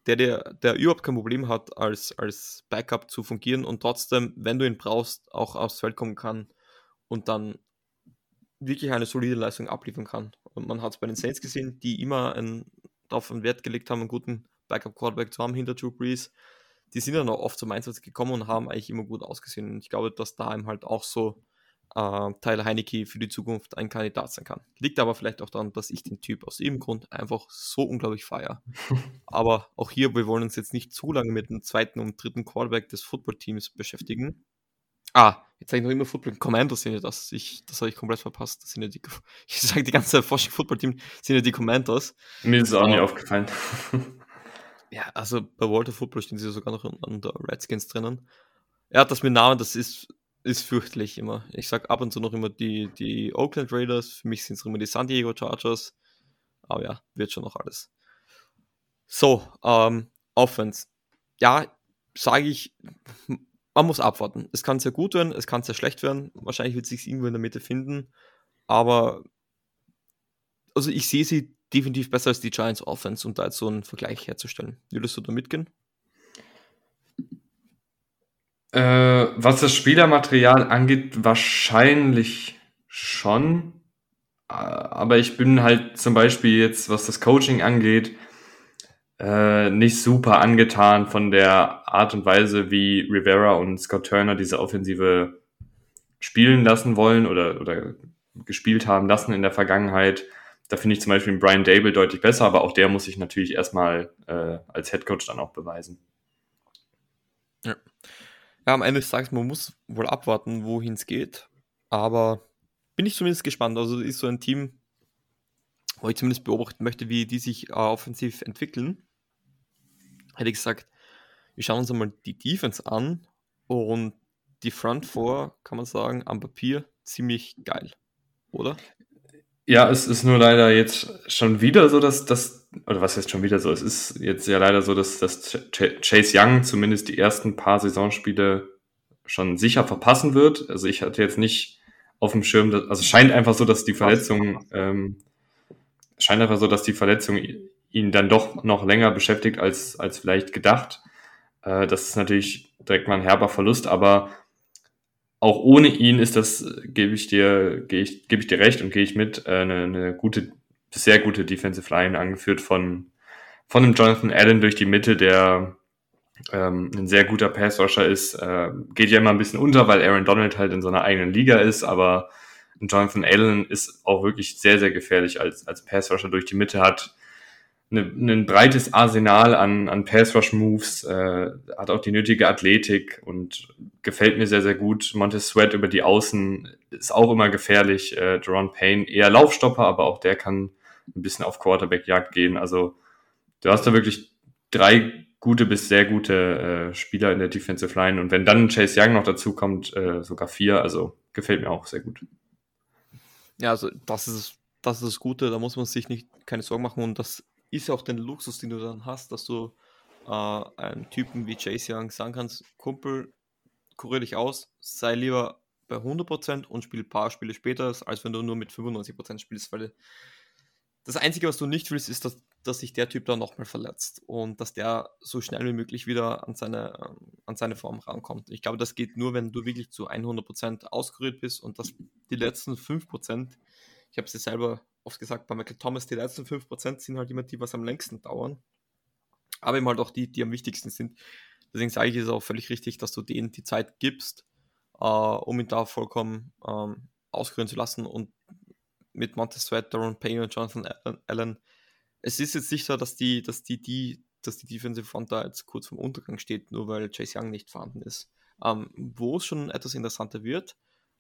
Speaker 1: der, der, der überhaupt kein Problem hat, als, als Backup zu fungieren und trotzdem, wenn du ihn brauchst, auch aufs Feld kommen kann und dann wirklich eine solide Leistung abliefern kann. Und man hat es bei den Saints gesehen, die immer einen, darauf einen Wert gelegt haben, einen guten Backup-Quarterback zu haben hinter Drew Brees. Die sind dann auch oft zum Einsatz gekommen und haben eigentlich immer gut ausgesehen. Und ich glaube, dass da ihm halt auch so äh, Tyler Heinecke für die Zukunft ein Kandidat sein kann. Liegt aber vielleicht auch daran, dass ich den Typ aus dem Grund einfach so unglaublich feiere. <laughs> aber auch hier, wir wollen uns jetzt nicht zu lange mit dem zweiten und dritten Quarterback des Footballteams beschäftigen. Ah, jetzt sage ich noch immer Football Commandos sind ja das. Ich, das habe ich komplett verpasst. Das sind ja die, <laughs> ich sage die ganze Forschung Football Team sind ja die Commandos.
Speaker 2: Mir ist es auch nicht aufgefallen. <laughs>
Speaker 1: ja, also bei Walter Football stehen sie sogar noch an der Redskins drinnen. Ja, das mit Namen, das ist ist fürchterlich immer. Ich sag ab und zu noch immer die, die Oakland Raiders, für mich sind es immer die San Diego Chargers. Aber ja, wird schon noch alles. So, ähm, Offense. Ja, sage ich, man muss abwarten. Es kann sehr gut werden, es kann sehr schlecht werden. Wahrscheinlich wird sich irgendwo in der Mitte finden. Aber also ich sehe sie definitiv besser als die Giants Offense, um da jetzt so einen Vergleich herzustellen. Würdest du da mitgehen?
Speaker 2: Äh, was das Spielermaterial angeht, wahrscheinlich schon. Äh, aber ich bin halt zum Beispiel jetzt, was das Coaching angeht, äh, nicht super angetan von der Art und Weise, wie Rivera und Scott Turner diese Offensive spielen lassen wollen oder, oder gespielt haben lassen in der Vergangenheit. Da finde ich zum Beispiel Brian Dable deutlich besser, aber auch der muss sich natürlich erstmal äh, als Headcoach dann auch beweisen.
Speaker 1: Ja. Ja, am Ende des Tages, man muss wohl abwarten, wohin es geht. Aber bin ich zumindest gespannt. Also ist so ein Team, wo ich zumindest beobachten möchte, wie die sich äh, offensiv entwickeln. Hätte ich gesagt, wir schauen uns einmal die Defense an und die Front Four, kann man sagen, am Papier ziemlich geil, oder?
Speaker 2: Ja, es ist nur leider jetzt schon wieder so, dass das, oder was heißt schon wieder so? Es ist jetzt ja leider so, dass, dass Chase Young zumindest die ersten paar Saisonspiele schon sicher verpassen wird. Also ich hatte jetzt nicht auf dem Schirm, dass, also es scheint einfach so, dass die Verletzung, ähm, scheint einfach so, dass die Verletzung ihn dann doch noch länger beschäftigt als, als vielleicht gedacht. Äh, das ist natürlich direkt mal ein herber Verlust, aber auch ohne ihn ist das, gebe ich dir, gebe ich, gebe ich dir recht und gehe ich mit, äh, eine, eine gute, sehr gute Defensive Line angeführt von, von dem Jonathan Allen durch die Mitte, der ähm, ein sehr guter Passrusher ist. Äh, geht ja immer ein bisschen unter, weil Aaron Donald halt in so einer eigenen Liga ist, aber Jonathan Allen ist auch wirklich sehr, sehr gefährlich als, als Passrusher durch die Mitte, hat eine, ein breites Arsenal an, an Pass-Rush-Moves, äh, hat auch die nötige Athletik und gefällt mir sehr, sehr gut. Montez Sweat über die Außen ist auch immer gefährlich. Äh, Jerron Payne eher Laufstopper, aber auch der kann ein bisschen auf Quarterback-Jagd gehen. Also du hast da wirklich drei gute bis sehr gute äh, Spieler in der Defensive Line und wenn dann Chase Young noch dazu kommt, äh, sogar vier, also gefällt mir auch sehr gut.
Speaker 1: Ja, also das ist das ist das Gute, da muss man sich nicht keine Sorgen machen und das ist ja auch den Luxus, den du dann hast, dass du äh, einem Typen wie Chase Young sagen kannst, Kumpel, kurier dich aus, sei lieber bei 100% und spiel ein paar Spiele später, als wenn du nur mit 95% spielst, weil das Einzige, was du nicht willst, ist, dass, dass sich der Typ dann nochmal verletzt und dass der so schnell wie möglich wieder an seine, an seine Form rankommt. Ich glaube, das geht nur, wenn du wirklich zu 100% ausgerührt bist und dass die letzten 5%, ich habe es ja selber oft gesagt, bei Michael Thomas, die letzten 5% sind halt immer die, was am längsten dauern. Aber eben halt auch die, die am wichtigsten sind. Deswegen sage ich es auch völlig richtig, dass du denen die Zeit gibst, äh, um ihn da vollkommen ähm, ausführen zu lassen. Und mit Montez Sweat, Darren Payne und Jonathan Allen, es ist jetzt nicht so, dass die, dass die, die, dass die Defensive Front da jetzt kurz vom Untergang steht, nur weil Chase Young nicht vorhanden ist. Ähm, wo es schon etwas interessanter wird,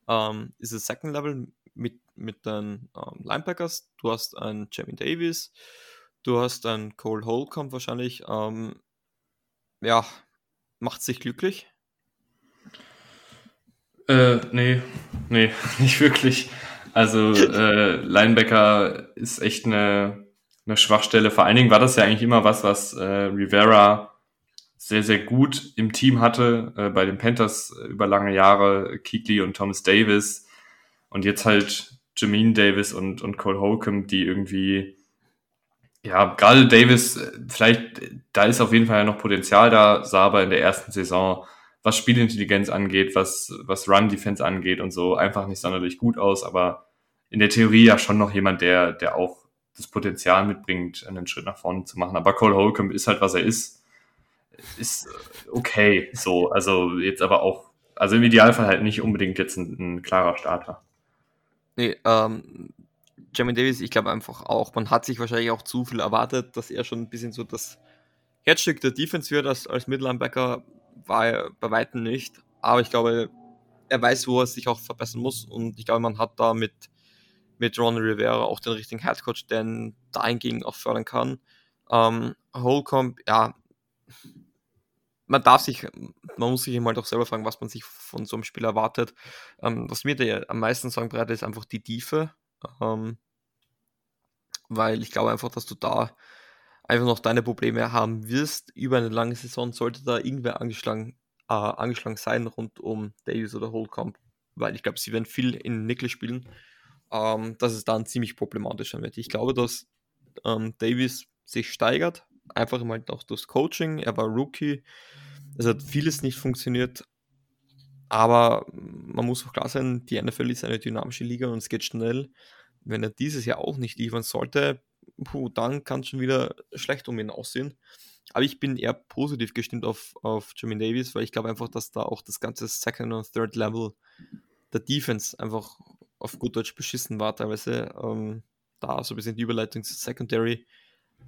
Speaker 1: ähm, ist das Second Level mit, mit den ähm, Linebackers. Du hast einen Jamie Davis, du hast einen Cole Holcomb wahrscheinlich. Ähm, ja, macht sich glücklich?
Speaker 2: Äh, nee, nee, <laughs> nicht wirklich. Also <laughs> äh, Linebacker ist echt eine, eine Schwachstelle. Vor allen Dingen war das ja eigentlich immer was, was äh, Rivera sehr, sehr gut im Team hatte. Äh, bei den Panthers über lange Jahre, Keekly und Thomas Davis und jetzt halt Jameen Davis und, und Cole Holcomb, die irgendwie, ja, gerade Davis, vielleicht, da ist auf jeden Fall ja noch Potenzial da, sah aber in der ersten Saison, was Spielintelligenz angeht, was, was Run-Defense angeht und so, einfach nicht sonderlich gut aus, aber in der Theorie ja schon noch jemand, der, der auch das Potenzial mitbringt, einen Schritt nach vorne zu machen. Aber Cole Holcomb ist halt, was er ist. Ist okay, so. Also jetzt aber auch, also im Idealfall halt nicht unbedingt jetzt ein, ein klarer Starter.
Speaker 1: Nee, ähm, Jamin Davis, ich glaube einfach auch, man hat sich wahrscheinlich auch zu viel erwartet, dass er schon ein bisschen so das Herzstück der Defense wird als, als Mittellinebacker, war er bei Weitem nicht. Aber ich glaube, er weiß, wo er sich auch verbessern muss und ich glaube, man hat da mit, mit Ron Rivera auch den richtigen Headcoach, der ihn dahingegen auch fördern kann. Ähm, Holcomb, ja, man darf sich, man muss sich immer auch selber fragen, was man sich von so einem Spiel erwartet. Ähm, was mir da am meisten sagen bereitet, ist einfach die Tiefe. Ähm, weil ich glaube einfach, dass du da einfach noch deine Probleme haben wirst über eine lange Saison, sollte da irgendwer angeschlagen, äh, angeschlagen sein rund um Davis oder Holcomb, weil ich glaube, sie werden viel in Nickel spielen, ähm, dass es dann ziemlich problematisch sein wird. Ich glaube, dass ähm, Davis sich steigert, einfach mal auch durchs Coaching. Er war Rookie. Es hat vieles nicht funktioniert. Aber man muss auch klar sein, die NFL ist eine dynamische Liga und es geht schnell. Wenn er dieses Jahr auch nicht liefern sollte, puh, dann kann es schon wieder schlecht um ihn aussehen. Aber ich bin eher positiv gestimmt auf, auf Jermaine Davis, weil ich glaube einfach, dass da auch das ganze Second und Third Level der Defense einfach auf gut Deutsch beschissen war teilweise. Ähm, da so ein bisschen die Überleitung zu Secondary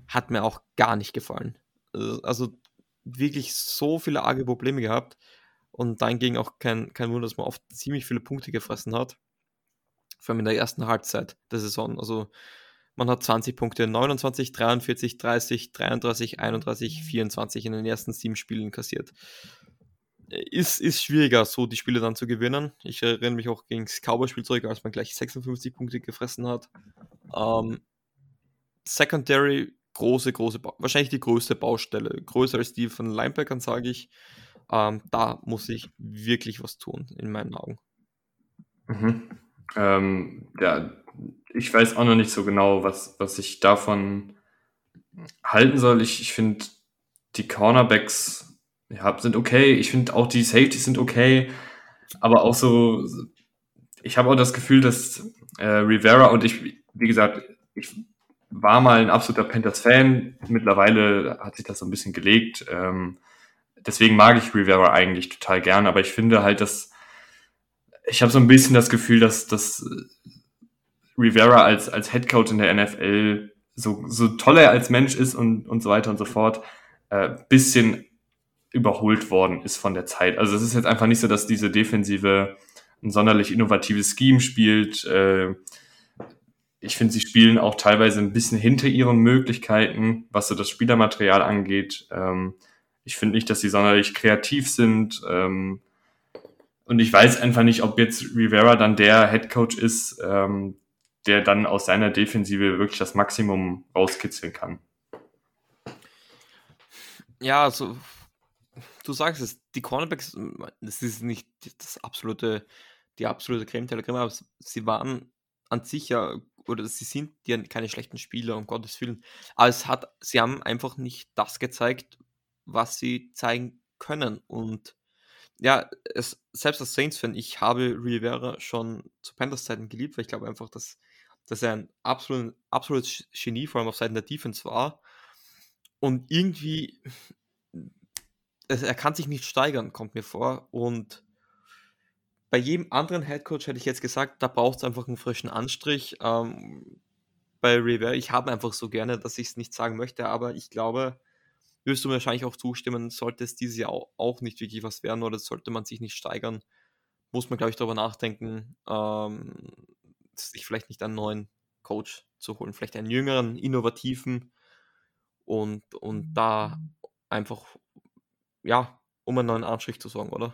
Speaker 1: hat mir auch gar nicht gefallen. Äh, also wirklich so viele arge Probleme gehabt und ging auch kein, kein Wunder, dass man oft ziemlich viele Punkte gefressen hat. Vor allem in der ersten Halbzeit der Saison. Also man hat 20 Punkte, 29, 43, 30, 33, 31, 24 in den ersten sieben Spielen kassiert. Ist, ist schwieriger, so die Spiele dann zu gewinnen. Ich erinnere mich auch gegen das Cowboy-Spiel zurück, als man gleich 56 Punkte gefressen hat. Ähm, Secondary, große, große, wahrscheinlich die größte Baustelle. Größer als die von Linebackern, sage ich. Ähm, da muss ich wirklich was tun, in meinen Augen.
Speaker 2: Mhm. Ähm, ja, ich weiß auch noch nicht so genau, was, was ich davon halten soll. Ich, ich finde, die Cornerbacks ja, sind okay. Ich finde auch die Safeties sind okay. Aber auch so, ich habe auch das Gefühl, dass äh, Rivera und ich, wie gesagt, ich war mal ein absoluter Panthers-Fan. Mittlerweile hat sich das so ein bisschen gelegt. Ähm, deswegen mag ich Rivera eigentlich total gern, aber ich finde halt, dass ich habe so ein bisschen das Gefühl, dass, dass Rivera als, als Head Coach in der NFL, so, so toll er als Mensch ist und, und so weiter und so fort, äh, bisschen überholt worden ist von der Zeit. Also es ist jetzt einfach nicht so, dass diese Defensive ein sonderlich innovatives Scheme spielt. Äh, ich finde, sie spielen auch teilweise ein bisschen hinter ihren Möglichkeiten, was so das Spielermaterial angeht. Ähm, ich finde nicht, dass sie sonderlich kreativ sind. Ähm, und ich weiß einfach nicht, ob jetzt Rivera dann der Head Coach ist, ähm, der dann aus seiner Defensive wirklich das Maximum rauskitzeln kann.
Speaker 1: Ja, also du sagst es, die Cornerbacks, das ist nicht das absolute, die absolute Creme Creme, aber sie waren an sich ja, oder sie sind ja keine schlechten Spieler, um Gottes Willen. Aber es hat, sie haben einfach nicht das gezeigt, was sie zeigen können. Und ja, es, selbst als Saints-Fan, ich habe Rivera schon zu Panthers Zeiten geliebt, weil ich glaube einfach, dass dass er ein absolut, absolutes Genie, vor allem auf Seiten der Defense war. Und irgendwie, er kann sich nicht steigern, kommt mir vor. Und bei jedem anderen Headcoach hätte ich jetzt gesagt, da braucht es einfach einen frischen Anstrich. Ähm, bei Rivera, ich habe einfach so gerne, dass ich es nicht sagen möchte, aber ich glaube, wirst du mir wahrscheinlich auch zustimmen, sollte es dieses Jahr auch nicht wirklich was werden oder sollte man sich nicht steigern, muss man, glaube ich, darüber nachdenken, ähm, sich vielleicht nicht einen neuen Coach zu holen, vielleicht einen jüngeren, innovativen und, und da einfach, ja, um einen neuen Anstrich zu sorgen, oder?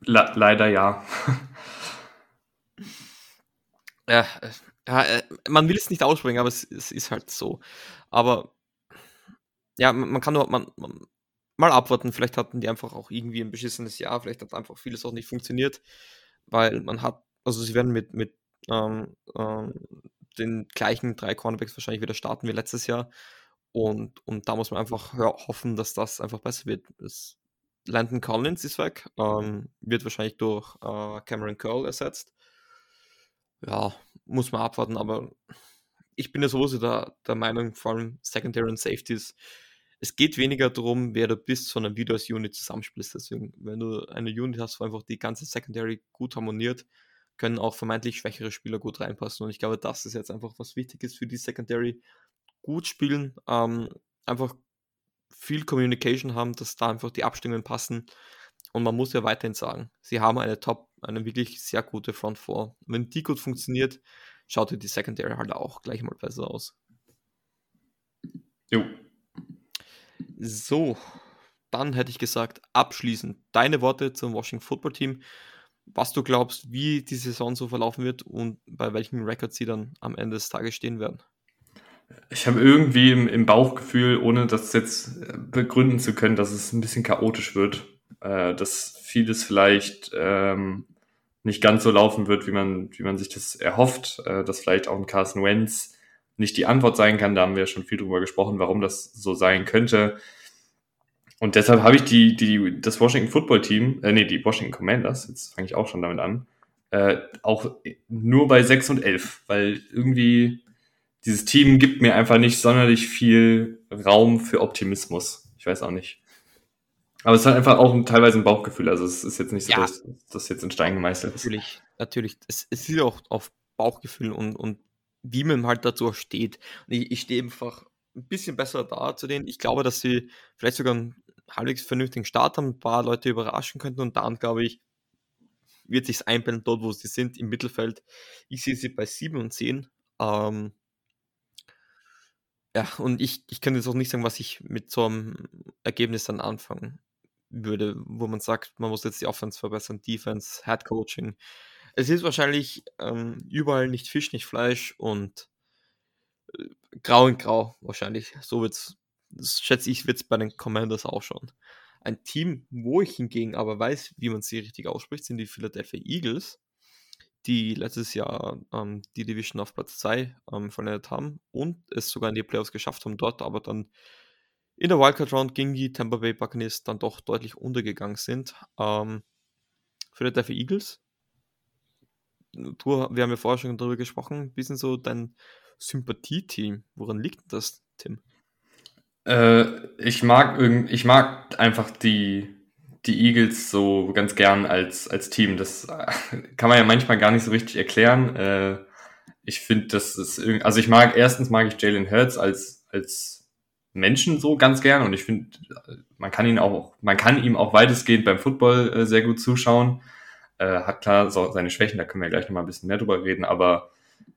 Speaker 2: Le leider ja.
Speaker 1: ja, ja, äh, man will es nicht aussprechen, aber es, es, ist halt so. Aber ja, man kann nur man, man, mal abwarten. Vielleicht hatten die einfach auch irgendwie ein beschissenes Jahr. Vielleicht hat einfach vieles auch nicht funktioniert, weil man hat, also sie werden mit, mit ähm, ähm, den gleichen drei Cornerbacks wahrscheinlich wieder starten wie letztes Jahr. Und, und da muss man einfach hoffen, dass das einfach besser wird. Es, Landon Collins ist weg, ähm, wird wahrscheinlich durch äh, Cameron Curl ersetzt. Ja, muss man abwarten, aber ich bin ja sowieso der, der Meinung, vor allem Secondary und Safeties, es geht weniger darum, wer du bist, sondern wie du als Unit zusammenspielst. Deswegen, wenn du eine Unit hast, wo einfach die ganze Secondary gut harmoniert, können auch vermeintlich schwächere Spieler gut reinpassen. Und ich glaube, das ist jetzt einfach was Wichtiges für die Secondary. Gut spielen, ähm, einfach viel Communication haben, dass da einfach die Abstimmungen passen. Und man muss ja weiterhin sagen, sie haben eine Top, eine wirklich sehr gute Front 4. Wenn die gut funktioniert, schaut die Secondary halt auch gleich mal besser aus. Jo. So, dann hätte ich gesagt, abschließend deine Worte zum Washington Football Team was du glaubst, wie die Saison so verlaufen wird und bei welchen Records sie dann am Ende des Tages stehen werden.
Speaker 2: Ich habe irgendwie im, im, Bauchgefühl, ohne das jetzt äh, begründen zu können, dass es ein bisschen chaotisch wird, äh, dass vieles vielleicht ähm, nicht ganz so laufen wird, wie man, wie man sich das erhofft, äh, dass vielleicht auch ein Carson Wentz nicht die Antwort sein kann. Da haben wir ja schon viel drüber gesprochen, warum das so sein könnte. und deshalb habe ich die, die, das Washington Football Team, äh, nee, die Washington Commanders, jetzt fange ich auch schon damit an, äh, auch nur bei 6 und 11, weil irgendwie dieses Team gibt mir einfach nicht sonderlich viel Raum für Optimismus. Ich weiß auch nicht. Aber es ist halt einfach auch ein, teilweise ein Bauchgefühl. Also es ist jetzt nicht so, ja. dass das jetzt in Stein gemeißelt
Speaker 1: ist. Natürlich, natürlich. Es, es ist auch auf Bauchgefühl und, und wie man halt dazu steht. Und ich, ich stehe einfach ein bisschen besser da zu denen. Ich glaube, dass sie vielleicht sogar einen halbwegs vernünftigen Start haben, ein paar Leute überraschen könnten und dann, glaube ich, wird sich einpendeln dort, wo sie sind, im Mittelfeld. Ich sehe sie bei 7 und 10. Ähm, ja, und ich, ich kann jetzt auch nicht sagen, was ich mit so einem Ergebnis dann anfangen würde, wo man sagt, man muss jetzt die Offense verbessern, Defense, Head Coaching. Es ist wahrscheinlich ähm, überall nicht Fisch, nicht Fleisch und äh, grau in grau wahrscheinlich. So wird's, das schätze ich, wird es bei den Commanders auch schon. Ein Team, wo ich hingegen aber weiß, wie man sie richtig ausspricht, sind die Philadelphia Eagles, die letztes Jahr ähm, die Division auf Platz 2 ähm, verlängert haben und es sogar in die Playoffs geschafft haben, dort aber dann in der Wildcard Round gegen die Tampa Bay Buccaneers dann doch deutlich untergegangen sind. Ähm, Philadelphia Eagles, du, wir haben ja vorher schon darüber gesprochen, ein bisschen so dein Sympathie-Team. Woran liegt das, Tim?
Speaker 2: Äh, ich mag ich mag einfach die, die Eagles so ganz gern als, als Team. Das äh, kann man ja manchmal gar nicht so richtig erklären. Äh, ich finde, das ist also ich mag, erstens mag ich Jalen Hurts als, als Menschen so ganz gern und ich finde, man kann ihn auch, man kann ihm auch weitestgehend beim Football äh, sehr gut zuschauen. Äh, hat klar so seine Schwächen, da können wir gleich nochmal ein bisschen mehr drüber reden, aber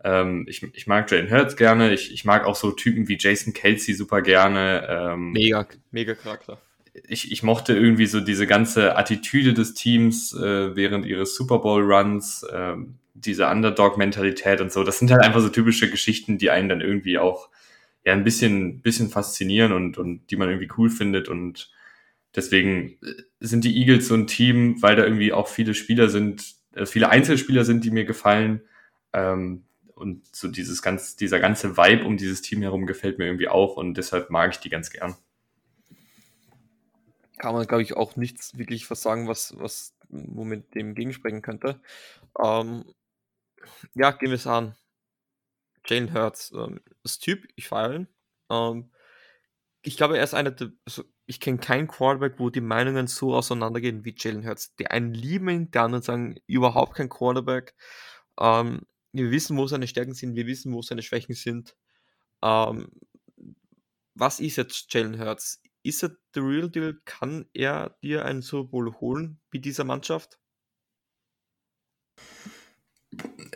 Speaker 2: ähm, ich, ich mag Jalen Hurts gerne, ich, ich mag auch so Typen wie Jason Kelsey super gerne. Ähm,
Speaker 1: mega, mega Charakter.
Speaker 2: Ich, ich mochte irgendwie so diese ganze Attitüde des Teams äh, während ihres Super Bowl Runs, äh, diese Underdog-Mentalität und so. Das sind halt einfach so typische Geschichten, die einen dann irgendwie auch ja ein bisschen, bisschen faszinieren und, und die man irgendwie cool findet. Und deswegen äh, sind die Eagles so ein Team, weil da irgendwie auch viele Spieler sind, äh, viele Einzelspieler sind, die mir gefallen. Ähm, und so dieses ganz, dieser ganze Vibe um dieses Team herum gefällt mir irgendwie auch und deshalb mag ich die ganz gern.
Speaker 1: Kann man, glaube ich, auch nichts wirklich was sagen, was, was womit dem gegensprechen könnte. Ähm, ja, gehen wir es an. Jalen Hurts ähm, ist Typ, ich feiere ihn. Ähm, ich glaube, er ist einer der, also ich kenne keinen Quarterback, wo die Meinungen so auseinandergehen wie Jalen Hurts. Die einen lieben ihn, die anderen sagen, überhaupt kein Quarterback. Ähm, wir wissen, wo seine Stärken sind, wir wissen, wo seine Schwächen sind. Ähm, was ist jetzt Jalen Hurts? Ist er the real deal? Kann er dir einen Super Bowl holen wie dieser Mannschaft?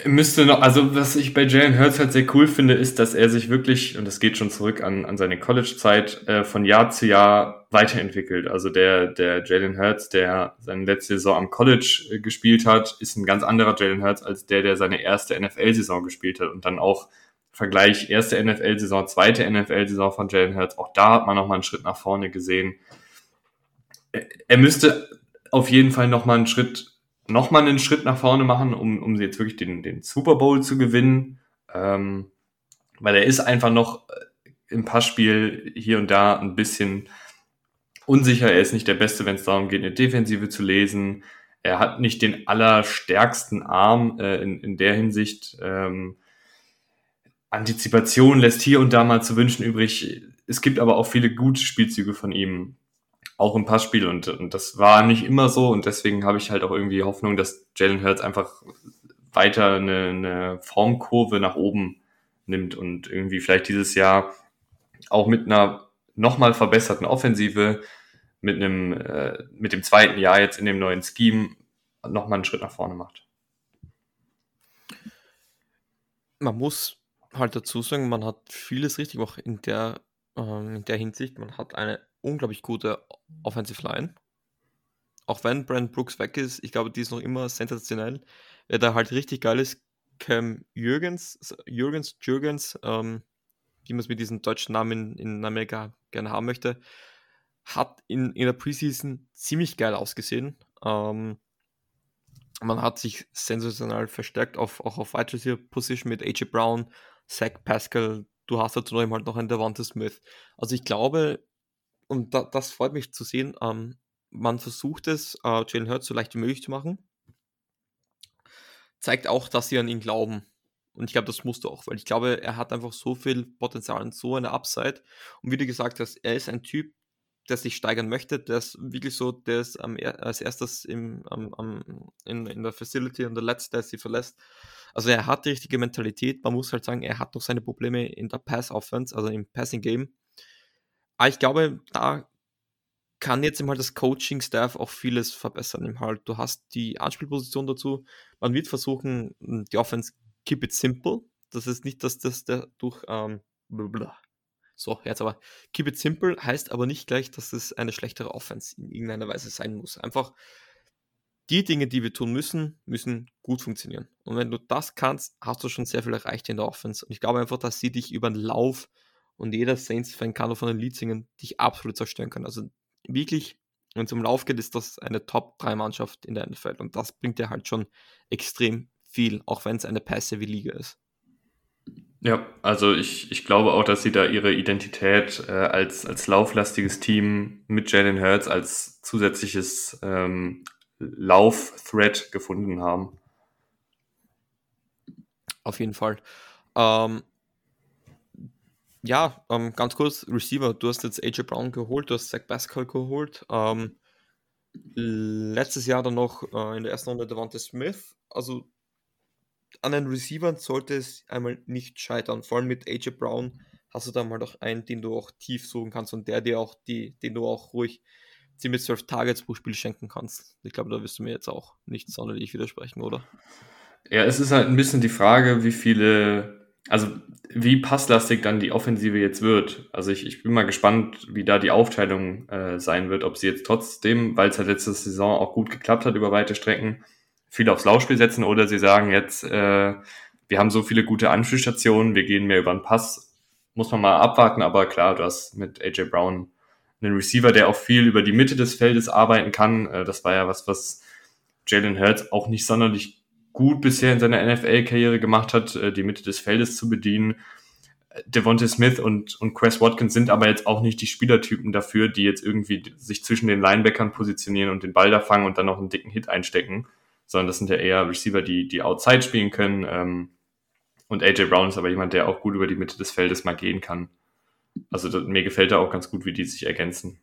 Speaker 2: Müsste noch, also was ich bei Jalen Hurts halt sehr cool finde, ist, dass er sich wirklich, und das geht schon zurück an, an seine College-Zeit, äh, von Jahr zu Jahr weiterentwickelt. Also der, der Jalen Hurts, der seine letzte Saison am College äh, gespielt hat, ist ein ganz anderer Jalen Hurts als der, der seine erste NFL-Saison gespielt hat. Und dann auch Vergleich erste NFL-Saison, zweite NFL-Saison von Jalen Hurts, auch da hat man nochmal einen Schritt nach vorne gesehen. Er müsste auf jeden Fall nochmal einen Schritt nochmal einen Schritt nach vorne machen, um, um jetzt wirklich den, den Super Bowl zu gewinnen. Ähm, weil er ist einfach noch äh, im Passspiel hier und da ein bisschen unsicher. Er ist nicht der Beste, wenn es darum geht, eine Defensive zu lesen. Er hat nicht den allerstärksten Arm äh, in, in der Hinsicht. Ähm, Antizipation lässt hier und da mal zu wünschen übrig. Es gibt aber auch viele gute Spielzüge von ihm auch im Passspiel und, und das war nicht immer so und deswegen habe ich halt auch irgendwie Hoffnung, dass Jalen Hurts einfach weiter eine, eine Formkurve nach oben nimmt und irgendwie vielleicht dieses Jahr auch mit einer nochmal verbesserten Offensive, mit einem, äh, mit dem zweiten Jahr jetzt in dem neuen Scheme nochmal einen Schritt nach vorne macht.
Speaker 1: Man muss halt dazu sagen, man hat vieles richtig auch in der, ähm, in der Hinsicht. Man hat eine unglaublich gute Offensive Line. Auch wenn Brand Brooks weg ist, ich glaube, die ist noch immer sensationell. Wer da halt richtig geil ist, Cam Jürgens, Jürgens, Jürgens, ähm, wie man es mit diesem deutschen Namen in, in Amerika gerne haben möchte, hat in, in der Preseason ziemlich geil ausgesehen. Ähm, man hat sich sensationell verstärkt, auf, auch auf Wide Receiver Position mit AJ Brown, Zach Pascal. Du hast dazu noch halt noch einen Devonta Smith. Also ich glaube, und da, das freut mich zu sehen, ähm, man versucht es, äh, Jalen Hurts so leicht wie möglich zu machen. Zeigt auch, dass sie an ihn glauben. Und ich glaube, das musst du auch, weil ich glaube, er hat einfach so viel Potenzial und so eine Upside. Und wie du gesagt hast, er ist ein Typ, der sich steigern möchte, der ist wirklich so, der ist am, als erstes im, am, am, in, in der Facility und der letzte, der sie verlässt. Also er hat die richtige Mentalität. Man muss halt sagen, er hat noch seine Probleme in der Pass-Offense, also im Passing-Game. Aber ich glaube, da kann jetzt eben halt das Coaching-Staff auch vieles verbessern. Eben halt, du hast die Anspielposition dazu. Man wird versuchen, die Offense keep it simple. Das ist nicht, dass das der durch ähm, so, jetzt aber keep it simple heißt aber nicht gleich, dass es eine schlechtere Offense in irgendeiner Weise sein muss. Einfach die Dinge, die wir tun müssen, müssen gut funktionieren. Und wenn du das kannst, hast du schon sehr viel erreicht in der Offense. Und ich glaube einfach, dass sie dich über den Lauf und jeder Saints-Fan kann auch von den Lead singen, dich absolut zerstören können. Also wirklich, wenn es um Lauf geht, ist das eine Top-3-Mannschaft in der NFL. Und das bringt dir halt schon extrem viel, auch wenn es eine passive Liga ist.
Speaker 2: Ja, also ich, ich glaube auch, dass sie da ihre Identität äh, als, als lauflastiges Team mit Jalen Hurts als zusätzliches ähm, Lauf-Thread gefunden haben.
Speaker 1: Auf jeden Fall. Ähm, ja, ähm, ganz kurz, Receiver, du hast jetzt AJ Brown geholt, du hast Zach Pascal geholt. Ähm, letztes Jahr dann noch äh, in der ersten Runde Devonta Smith. Also an den Receivern sollte es einmal nicht scheitern. Vor allem mit AJ Brown hast du da mal doch einen, den du auch tief suchen kannst und der dir auch die, den du auch ruhig ziemlich 12 Targets pro Spiel schenken kannst. Ich glaube, da wirst du mir jetzt auch nicht sonderlich widersprechen, oder?
Speaker 2: Ja, es ist halt ein bisschen die Frage, wie viele also wie passlastig dann die Offensive jetzt wird. Also ich, ich bin mal gespannt, wie da die Aufteilung äh, sein wird, ob sie jetzt trotzdem, weil es halt letzte Saison auch gut geklappt hat über weite Strecken, viel aufs Laufspiel setzen oder sie sagen jetzt, äh, wir haben so viele gute Anspielstationen, wir gehen mehr über den Pass. Muss man mal abwarten, aber klar, du hast mit AJ Brown einen Receiver, der auch viel über die Mitte des Feldes arbeiten kann. Äh, das war ja was, was Jalen Hurts auch nicht sonderlich gut bisher in seiner NFL-Karriere gemacht hat, äh, die Mitte des Feldes zu bedienen. Devontae Smith und, und Chris Watkins sind aber jetzt auch nicht die Spielertypen dafür, die jetzt irgendwie sich zwischen den Linebackern positionieren und den Ball da fangen und dann noch einen dicken Hit einstecken, sondern das sind ja eher Receiver, die, die Outside spielen können. Ähm, und AJ Brown ist aber jemand, der auch gut über die Mitte des Feldes mal gehen kann. Also das, mir gefällt da auch ganz gut, wie die sich ergänzen.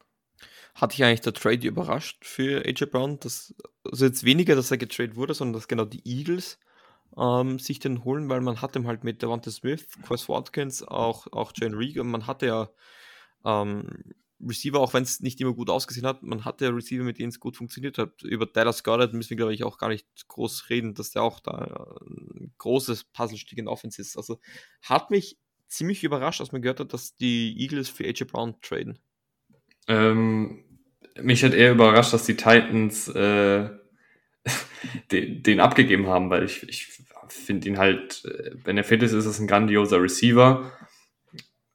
Speaker 1: Hat dich eigentlich der Trade überrascht für AJ Brown? Dass, also jetzt weniger, dass er getradet wurde, sondern dass genau die Eagles ähm, sich den holen, weil man hat ihm halt mit Devonta Smith, Chris Watkins, auch, auch Jane und man hatte ja ähm, Receiver, auch wenn es nicht immer gut ausgesehen hat, man hatte ja Receiver, mit denen es gut funktioniert hat. Über Dallas Goddard müssen wir, glaube ich, auch gar nicht groß reden, dass der auch da ein großes Puzzlestück in Offense ist. Also hat mich ziemlich überrascht, als man gehört hat, dass die Eagles für AJ Brown traden.
Speaker 2: Ähm, mich hat eher überrascht, dass die Titans äh, <laughs> den, den, abgegeben haben, weil ich, ich finde ihn halt, äh, wenn er fit ist, ist es ein grandioser Receiver.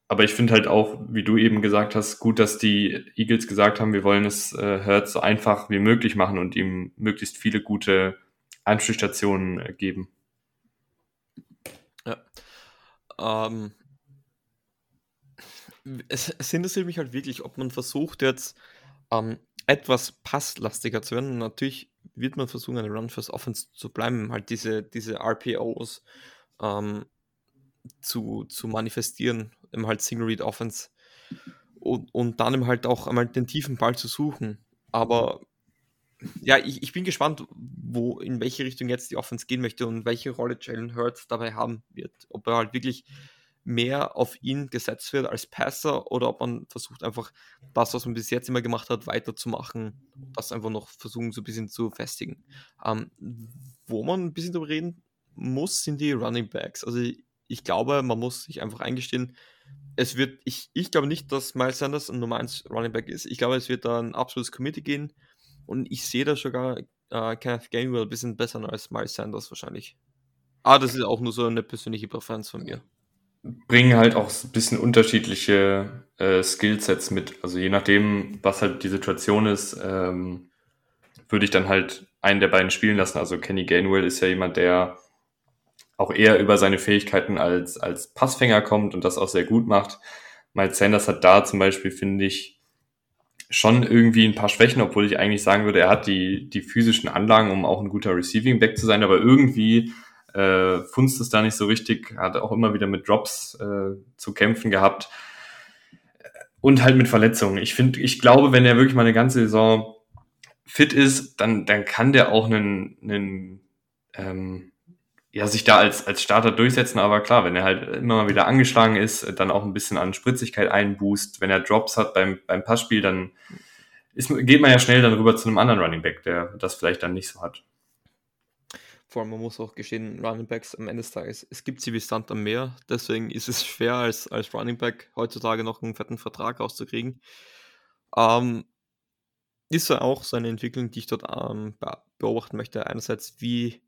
Speaker 2: Aber ich finde halt auch, wie du eben gesagt hast, gut, dass die Eagles gesagt haben, wir wollen es äh, Hurts so einfach wie möglich machen und ihm möglichst viele gute Anspielstationen äh, geben.
Speaker 1: Ja. Ähm, es, es interessiert mich halt wirklich, ob man versucht jetzt ähm, etwas passlastiger zu werden. Natürlich wird man versuchen, eine Run fürs Offense zu bleiben, halt diese, diese RPOs ähm, zu, zu manifestieren, im halt Single Read Offense und, und dann eben halt auch einmal den tiefen Ball zu suchen. Aber ja, ich, ich bin gespannt, wo, in welche Richtung jetzt die Offense gehen möchte und welche Rolle Jalen Hurts dabei haben wird. Ob er halt wirklich mehr auf ihn gesetzt wird als Passer oder ob man versucht einfach das, was man bis jetzt immer gemacht hat, weiterzumachen, das einfach noch versuchen so ein bisschen zu festigen. Ähm, wo man ein bisschen darüber reden muss, sind die Running Backs. Also ich, ich glaube, man muss sich einfach eingestehen, es wird, ich, ich glaube nicht, dass Miles Sanders ein Nummer 1 Running Back ist. Ich glaube, es wird da ein absolutes Committee gehen und ich sehe da sogar äh, Kenneth Gainwell ein bisschen besser als Miles Sanders wahrscheinlich. Aber das ist auch nur so eine persönliche Präferenz von mir
Speaker 2: bringen halt auch ein bisschen unterschiedliche äh, Skillsets mit. Also je nachdem, was halt die Situation ist, ähm, würde ich dann halt einen der beiden spielen lassen. Also Kenny Gainwell ist ja jemand, der auch eher über seine Fähigkeiten als, als Passfänger kommt und das auch sehr gut macht. Miles Sanders hat da zum Beispiel, finde ich, schon irgendwie ein paar Schwächen, obwohl ich eigentlich sagen würde, er hat die, die physischen Anlagen, um auch ein guter Receiving Back zu sein, aber irgendwie äh, funzt es da nicht so richtig, hat auch immer wieder mit Drops äh, zu kämpfen gehabt und halt mit Verletzungen. Ich finde, ich glaube, wenn er wirklich mal eine ganze Saison fit ist, dann, dann kann der auch einen, einen ähm, ja, sich da als, als Starter durchsetzen, aber klar, wenn er halt immer mal wieder angeschlagen ist, dann auch ein bisschen an Spritzigkeit einboost, wenn er Drops hat beim, beim Passspiel, dann ist, geht man ja schnell dann rüber zu einem anderen Running Back, der das vielleicht dann nicht so hat.
Speaker 1: Vor allem, man muss auch gestehen, Running Backs am Ende des Tages, es gibt sie wie Sand am Meer, deswegen ist es schwer, als, als Running Back heutzutage noch einen fetten Vertrag auszukriegen. Ähm, ist ja auch so eine Entwicklung, die ich dort ähm, beobachten möchte. Einerseits, wie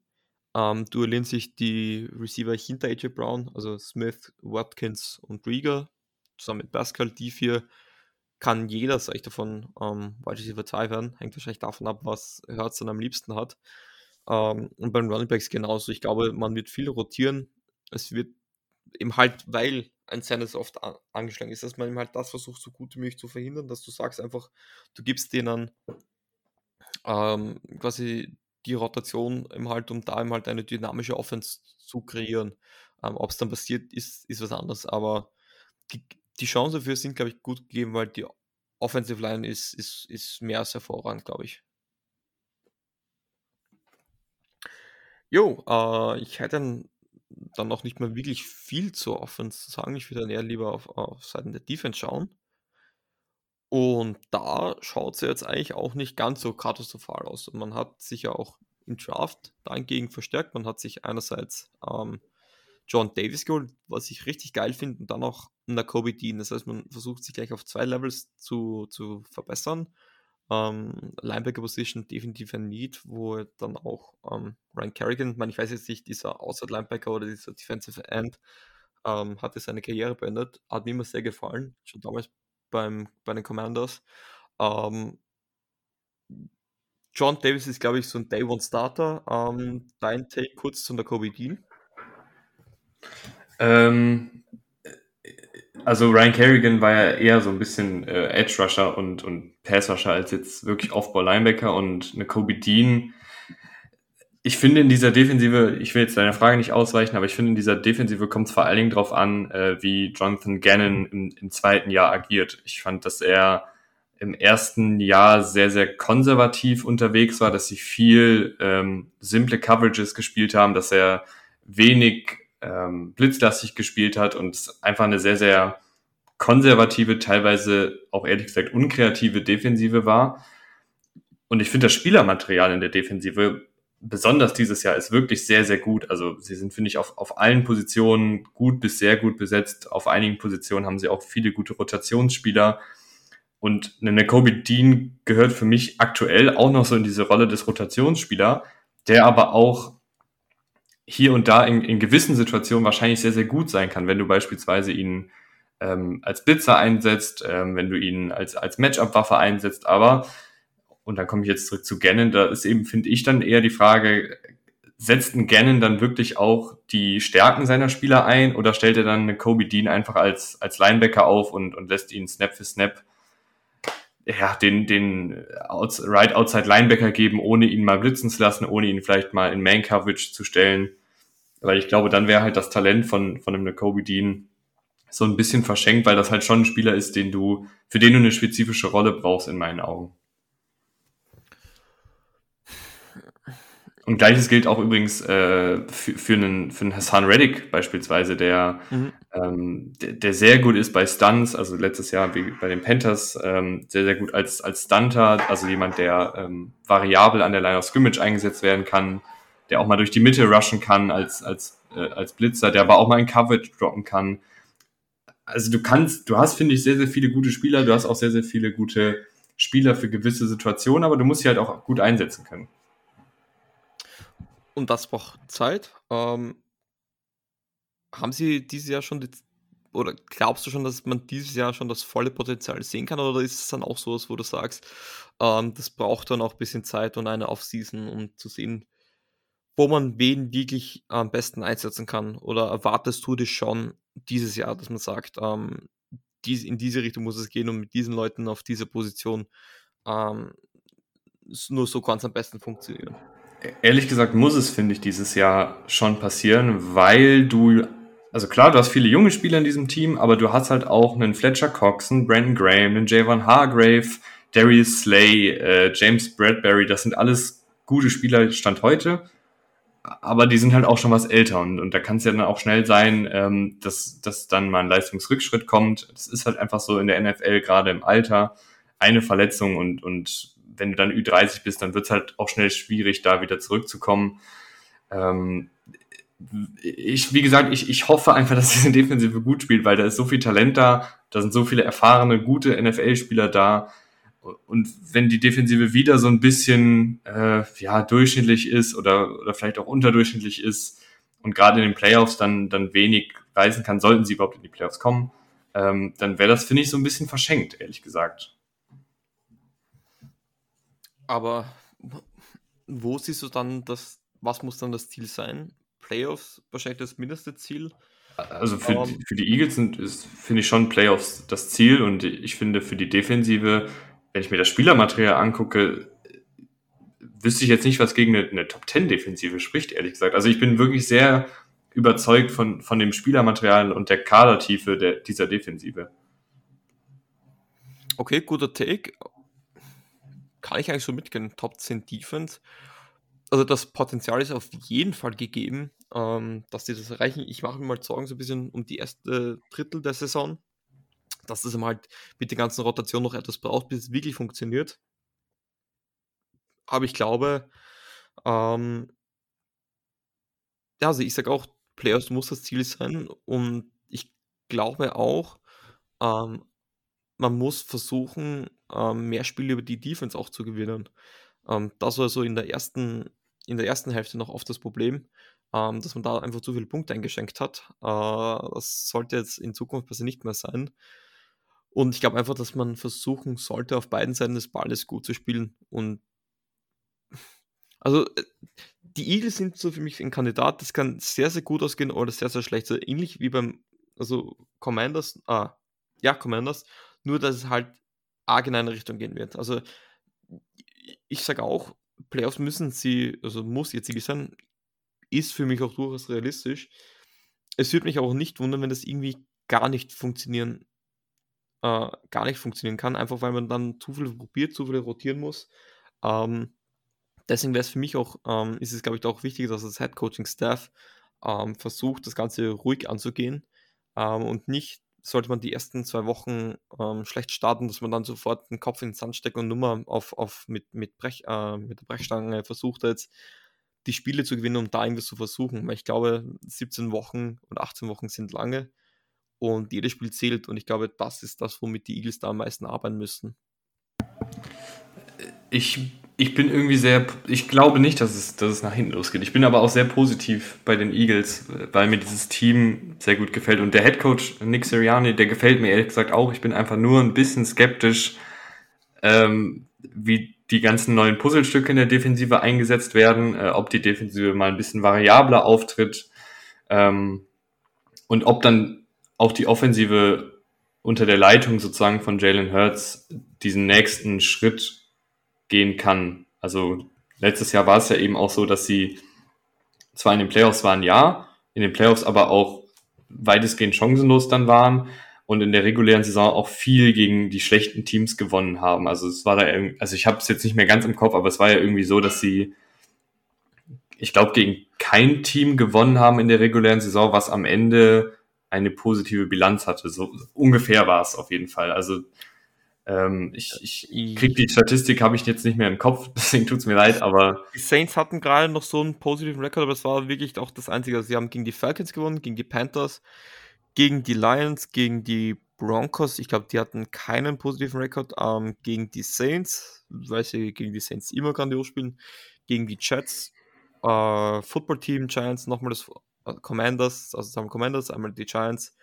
Speaker 1: ähm, duellieren sich die Receiver hinter AJ Brown, also Smith, Watkins und Rieger, zusammen mit Pascal. Die vier kann jeder, sag ich davon, ähm, Wide Receiver 2 werden. Hängt wahrscheinlich davon ab, was Hertz dann am liebsten hat. Ähm, und beim Running Backs genauso. Ich glaube, man wird viel rotieren. Es wird eben halt, weil ein Sanders oft angeschlagen ist, dass man ihm halt das versucht, so gut wie möglich zu verhindern, dass du sagst einfach, du gibst denen ähm, quasi die Rotation im halt, um da eben halt eine dynamische Offense zu kreieren. Ähm, Ob es dann passiert, ist, ist was anderes, aber die, die Chancen dafür sind, glaube ich, gut gegeben, weil die Offensive Line ist, ist, ist mehr als hervorragend, glaube ich. Jo, äh, ich hätte dann noch nicht mehr wirklich viel zur Offense zu sagen. Ich würde dann eher lieber auf, auf Seiten der Defense schauen. Und da schaut es jetzt eigentlich auch nicht ganz so katastrophal aus. Man hat sich ja auch im Draft dahingegen verstärkt. Man hat sich einerseits ähm, John Davis geholt, was ich richtig geil finde, und dann auch Nakobe Dean. Das heißt, man versucht sich gleich auf zwei Levels zu, zu verbessern. Ähm, Linebacker Position definitiv ein Need, wo dann auch ähm, Ryan Kerrigan, ich, meine, ich weiß jetzt nicht, dieser Outside Linebacker oder dieser Defensive End, ähm, hatte seine Karriere beendet. Hat mir immer sehr gefallen, schon damals beim, bei den Commanders. Ähm, John Davis ist, glaube ich, so ein Day One Starter. Ähm, dein Take kurz zu der Kobe Dean?
Speaker 2: Ähm, also Ryan Kerrigan war ja eher so ein bisschen äh, Edge Rusher und, und Pass Rusher als jetzt wirklich Off-Ball Linebacker und eine Kobe Dean. Ich finde in dieser Defensive, ich will jetzt deiner Frage nicht ausweichen, aber ich finde in dieser Defensive kommt es vor allen Dingen darauf an, äh, wie Jonathan Gannon im, im zweiten Jahr agiert. Ich fand, dass er im ersten Jahr sehr, sehr konservativ unterwegs war, dass sie viel ähm, simple Coverages gespielt haben, dass er wenig ähm, blitzlastig gespielt hat und einfach eine sehr, sehr konservative, teilweise auch ehrlich gesagt unkreative Defensive war. Und ich finde das Spielermaterial in der Defensive, besonders dieses Jahr, ist wirklich sehr, sehr gut. Also sie sind, finde ich, auf, auf allen Positionen gut bis sehr gut besetzt. Auf einigen Positionen haben sie auch viele gute Rotationsspieler. Und eine Kobe Dean gehört für mich aktuell auch noch so in diese Rolle des Rotationsspieler, der aber auch hier und da in, in gewissen Situationen wahrscheinlich sehr, sehr gut sein kann, wenn du beispielsweise ihn ähm, als Blitzer einsetzt, ähm, wenn du ihn als, als Matchup-Waffe einsetzt, aber, und dann komme ich jetzt zurück zu Gannon, da ist eben, finde ich, dann eher die Frage, setzt ein Gannon dann wirklich auch die Stärken seiner Spieler ein oder stellt er dann eine Kobe Dean einfach als, als Linebacker auf und, und lässt ihn Snap für Snap ja, den, den Outs Right Outside Linebacker geben, ohne ihn mal blitzen zu lassen, ohne ihn vielleicht mal in Man Coverage zu stellen. Weil ich glaube, dann wäre halt das Talent von, von einem Kobe Dean so ein bisschen verschenkt, weil das halt schon ein Spieler ist, den du, für den du eine spezifische Rolle brauchst, in meinen Augen. Und gleiches gilt auch übrigens äh, für, für, einen, für einen Hassan Reddick beispielsweise, der, mhm. ähm, der, der, sehr gut ist bei Stunts, also letztes Jahr wie bei den Panthers, ähm, sehr, sehr gut als, als Stunter, also jemand, der ähm, variabel an der Line of Scrimmage eingesetzt werden kann, der auch mal durch die Mitte rushen kann als, als, äh, als Blitzer, der aber auch mal in Coverage droppen kann. Also du kannst, du hast, finde ich, sehr, sehr viele gute Spieler, du hast auch sehr, sehr viele gute Spieler für gewisse Situationen, aber du musst sie halt auch gut einsetzen können.
Speaker 1: Und das braucht Zeit. Ähm, haben Sie dieses Jahr schon die, oder glaubst du schon, dass man dieses Jahr schon das volle Potenzial sehen kann? Oder ist es dann auch so, wo du sagst, ähm, das braucht dann auch ein bisschen Zeit und eine Offseason, um zu sehen, wo man wen wirklich am besten einsetzen kann? Oder erwartest du das schon dieses Jahr, dass man sagt, ähm, dies, in diese Richtung muss es gehen und mit diesen Leuten auf dieser Position ähm, nur so es am besten funktionieren.
Speaker 2: Ehrlich gesagt muss es, finde ich, dieses Jahr schon passieren, weil du, also klar, du hast viele junge Spieler in diesem Team, aber du hast halt auch einen Fletcher Cox, einen Brandon Graham, einen Javon Hargrave, Darius Slay, äh, James Bradbury, das sind alles gute Spieler, Stand heute aber die sind halt auch schon was älter und, und da kann es ja dann auch schnell sein, ähm, dass, dass dann mal ein Leistungsrückschritt kommt. Das ist halt einfach so in der NFL, gerade im Alter, eine Verletzung und, und wenn du dann Ü30 bist, dann wird es halt auch schnell schwierig, da wieder zurückzukommen. Ähm, ich, wie gesagt, ich, ich hoffe einfach, dass diese Defensive gut spielt, weil da ist so viel Talent da, da sind so viele erfahrene, gute NFL-Spieler da und wenn die Defensive wieder so ein bisschen äh, ja, durchschnittlich ist oder, oder vielleicht auch unterdurchschnittlich ist und gerade in den Playoffs dann, dann wenig reisen kann, sollten sie überhaupt in die Playoffs kommen, ähm, dann wäre das, finde ich, so ein bisschen verschenkt, ehrlich gesagt.
Speaker 1: Aber wo siehst du dann das, was muss dann das Ziel sein? Playoffs wahrscheinlich das mindeste Ziel?
Speaker 2: Also für, um, für die Eagles sind, ist, finde ich schon Playoffs das Ziel und ich finde für die Defensive wenn ich mir das Spielermaterial angucke, wüsste ich jetzt nicht, was gegen eine, eine Top-10-Defensive spricht, ehrlich gesagt. Also ich bin wirklich sehr überzeugt von, von dem Spielermaterial und der Kadertiefe der, dieser Defensive.
Speaker 1: Okay, guter Take. Kann ich eigentlich so mitgehen. Top 10 Defense. Also das Potenzial ist auf jeden Fall gegeben, ähm, dass die das erreichen. Ich mache mir mal Sorgen so ein bisschen um die erste Drittel der Saison dass das halt mit der ganzen Rotation noch etwas braucht, bis es wirklich funktioniert. Aber ich glaube, ähm, ja, also ich sage auch, Playoffs muss das Ziel sein und ich glaube auch, ähm, man muss versuchen, ähm, mehr Spiele über die Defense auch zu gewinnen. Ähm, das war so in der ersten, in der ersten Hälfte noch oft das Problem, ähm, dass man da einfach zu viele Punkte eingeschenkt hat. Äh, das sollte jetzt in Zukunft besser nicht mehr sein. Und ich glaube einfach, dass man versuchen sollte, auf beiden Seiten des Balles gut zu spielen. Und <laughs> also äh, die Eagles sind so für mich ein Kandidat, das kann sehr, sehr gut ausgehen oder sehr, sehr schlecht. So ähnlich wie beim, also Commanders, ah, ja, Commanders, nur dass es halt arg in eine Richtung gehen wird. Also ich sage auch, Playoffs müssen sie, also muss ihr Ziel sein, ist für mich auch durchaus realistisch. Es würde mich auch nicht wundern, wenn das irgendwie gar nicht funktionieren äh, gar nicht funktionieren kann, einfach weil man dann zu viel probiert, zu viel rotieren muss. Ähm, deswegen wäre es für mich auch, ähm, ist es glaube ich auch wichtig, dass das Head Coaching Staff ähm, versucht, das Ganze ruhig anzugehen ähm, und nicht sollte man die ersten zwei Wochen ähm, schlecht starten, dass man dann sofort den Kopf in den Sand steckt und nur mal auf, auf mit, mit, Brech, äh, mit der Brechstange versucht jetzt die Spiele zu gewinnen, um da irgendwas zu versuchen. Weil ich glaube, 17 Wochen und 18 Wochen sind lange und jedes Spiel zählt. Und ich glaube, das ist das, womit die Eagles da am meisten arbeiten müssen.
Speaker 2: Ich, ich bin irgendwie sehr, ich glaube nicht, dass es, dass es nach hinten losgeht. Ich bin aber auch sehr positiv bei den Eagles, weil mir dieses Team sehr gut gefällt. Und der Head Coach Nick Sirianni, der gefällt mir ehrlich gesagt auch. Ich bin einfach nur ein bisschen skeptisch, ähm, wie die ganzen neuen Puzzlestücke in der Defensive eingesetzt werden, äh, ob die Defensive mal ein bisschen variabler auftritt ähm, und ob dann auch die Offensive unter der Leitung sozusagen von Jalen Hurts diesen nächsten Schritt gehen kann. Also letztes Jahr war es ja eben auch so, dass sie zwar in den Playoffs waren, ja, in den Playoffs aber auch weitestgehend chancenlos dann waren und in der regulären Saison auch viel gegen die schlechten Teams gewonnen haben. Also es war da irgendwie, also ich habe es jetzt nicht mehr ganz im Kopf, aber es war ja irgendwie so, dass sie, ich glaube, gegen kein Team gewonnen haben in der regulären Saison, was am Ende eine positive Bilanz hatte. So ungefähr war es auf jeden Fall. Also ähm, ich, ich krieg die Statistik, habe ich jetzt nicht mehr im Kopf, <laughs> deswegen tut es mir leid, aber.
Speaker 1: Die Saints hatten gerade noch so einen positiven Rekord, aber es war wirklich auch das Einzige. Also sie haben gegen die Falcons gewonnen, gegen die Panthers, gegen die Lions, gegen die Broncos. Ich glaube, die hatten keinen positiven Rekord. Ähm, gegen die Saints, weil sie gegen die Saints immer grandios spielen. Gegen die Jets, äh, Football Team, Giants, nochmal das äh, Commanders, also zusammen Commanders, einmal die Giants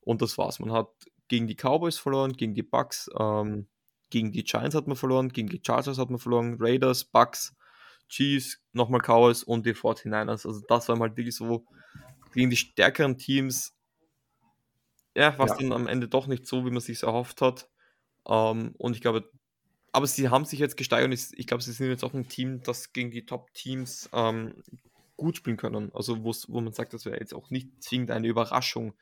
Speaker 1: und das war's. Man hat gegen die Cowboys verloren, gegen die Bucks, ähm, gegen die Giants hat man verloren, gegen die Chargers hat man verloren, Raiders, Bucks, Chiefs, nochmal Cowboys und die 49ers. Also das war halt wirklich so gegen die stärkeren Teams ja, war es ja. dann am Ende doch nicht so, wie man sich erhofft hat. Ähm, und ich glaube, aber sie haben sich jetzt gesteigert und ich, ich glaube, sie sind jetzt auch ein Team, das gegen die Top-Teams ähm, gut spielen können. Also wo man sagt, das wäre jetzt auch nicht zwingend eine Überraschung,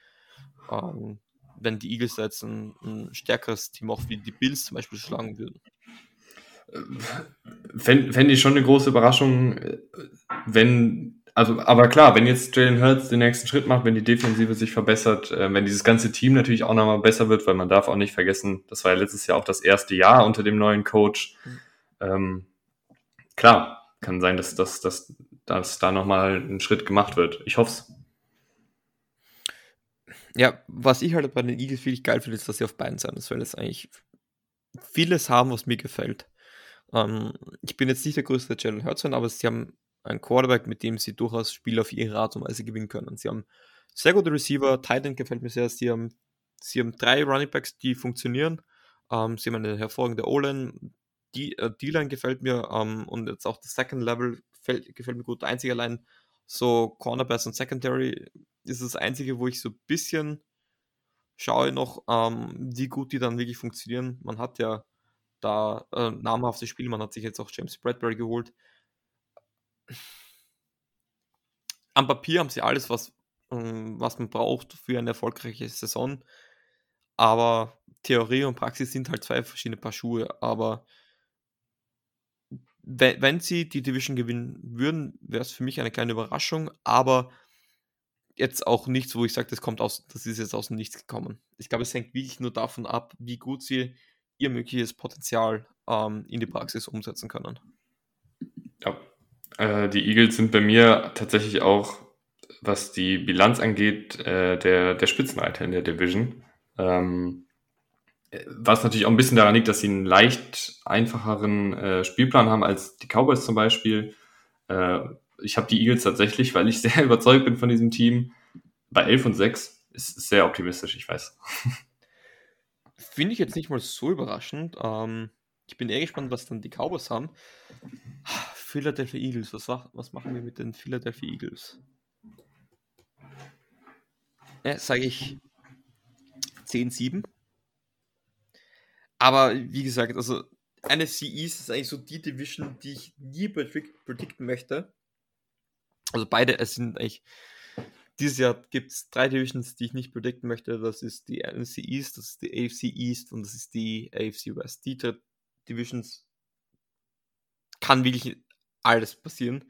Speaker 1: ähm, wenn die Eagles jetzt ein, ein, stärkeres Team auch wie die Bills zum Beispiel schlagen würden.
Speaker 2: Fände fänd ich schon eine große Überraschung, äh, wenn also, aber klar, wenn jetzt Jalen Hurts den nächsten Schritt macht, wenn die Defensive sich verbessert, äh, wenn dieses ganze Team natürlich auch nochmal besser wird, weil man darf auch nicht vergessen, das war ja letztes Jahr auch das erste Jahr unter dem neuen Coach. Ähm, klar, kann sein, dass, dass, dass, dass da nochmal ein Schritt gemacht wird. Ich hoffe es.
Speaker 1: Ja, was ich halt bei den Eagles wirklich geil finde, ist, dass sie auf beiden Seiten ist, weil es eigentlich vieles haben, was mir gefällt. Ähm, ich bin jetzt nicht der größte Jalen Hurts-Fan, aber sie haben ein Quarterback, mit dem sie durchaus Spiele auf ihre Art und Weise gewinnen können. Sie haben sehr gute Receiver, Titan gefällt mir sehr. Sie haben, sie haben drei Running Backs, die funktionieren. Ähm, sie haben eine hervorragende O-Line. Die äh, D-Line gefällt mir ähm, und jetzt auch das Second Level gefällt, gefällt mir gut. Einzige Line, so Cornerbacks und Secondary ist das einzige, wo ich so ein bisschen schaue noch, ähm, wie gut die dann wirklich funktionieren. Man hat ja da äh, namhafte Spiele, man hat sich jetzt auch James Bradbury geholt am Papier haben sie alles, was, ähm, was man braucht für eine erfolgreiche Saison. Aber Theorie und Praxis sind halt zwei verschiedene Paar Schuhe. Aber wenn, wenn sie die Division gewinnen würden, wäre es für mich eine kleine Überraschung. Aber jetzt auch nichts, wo ich sage, das kommt aus, das ist jetzt aus dem Nichts gekommen. Ich glaube, es hängt wirklich nur davon ab, wie gut sie ihr mögliches Potenzial ähm, in die Praxis umsetzen können.
Speaker 2: Ja, äh, die Eagles sind bei mir tatsächlich auch, was die Bilanz angeht, äh, der, der Spitzenreiter in der Division. Ähm, was natürlich auch ein bisschen daran liegt, dass sie einen leicht einfacheren äh, Spielplan haben als die Cowboys zum Beispiel. Ich habe die Eagles tatsächlich, weil ich <laughs> sehr überzeugt bin von diesem Team, bei 11 und 6 ist sehr optimistisch, ich weiß.
Speaker 1: Finde ich jetzt nicht mal so überraschend. Ähm, ich bin eher gespannt, was dann die Cowboys haben. Philadelphia Eagles. Was, was machen wir mit den Philadelphia Eagles? Ja, sage ich 10-7. Aber wie gesagt, also NFC East ist eigentlich so die Division, die ich nie predikten möchte. Also beide, es sind eigentlich, dieses Jahr gibt es drei Divisions, die ich nicht predikten möchte. Das ist die NFC East, das ist die AFC East und das ist die AFC West. Die drei Divisions kann wirklich alles passieren.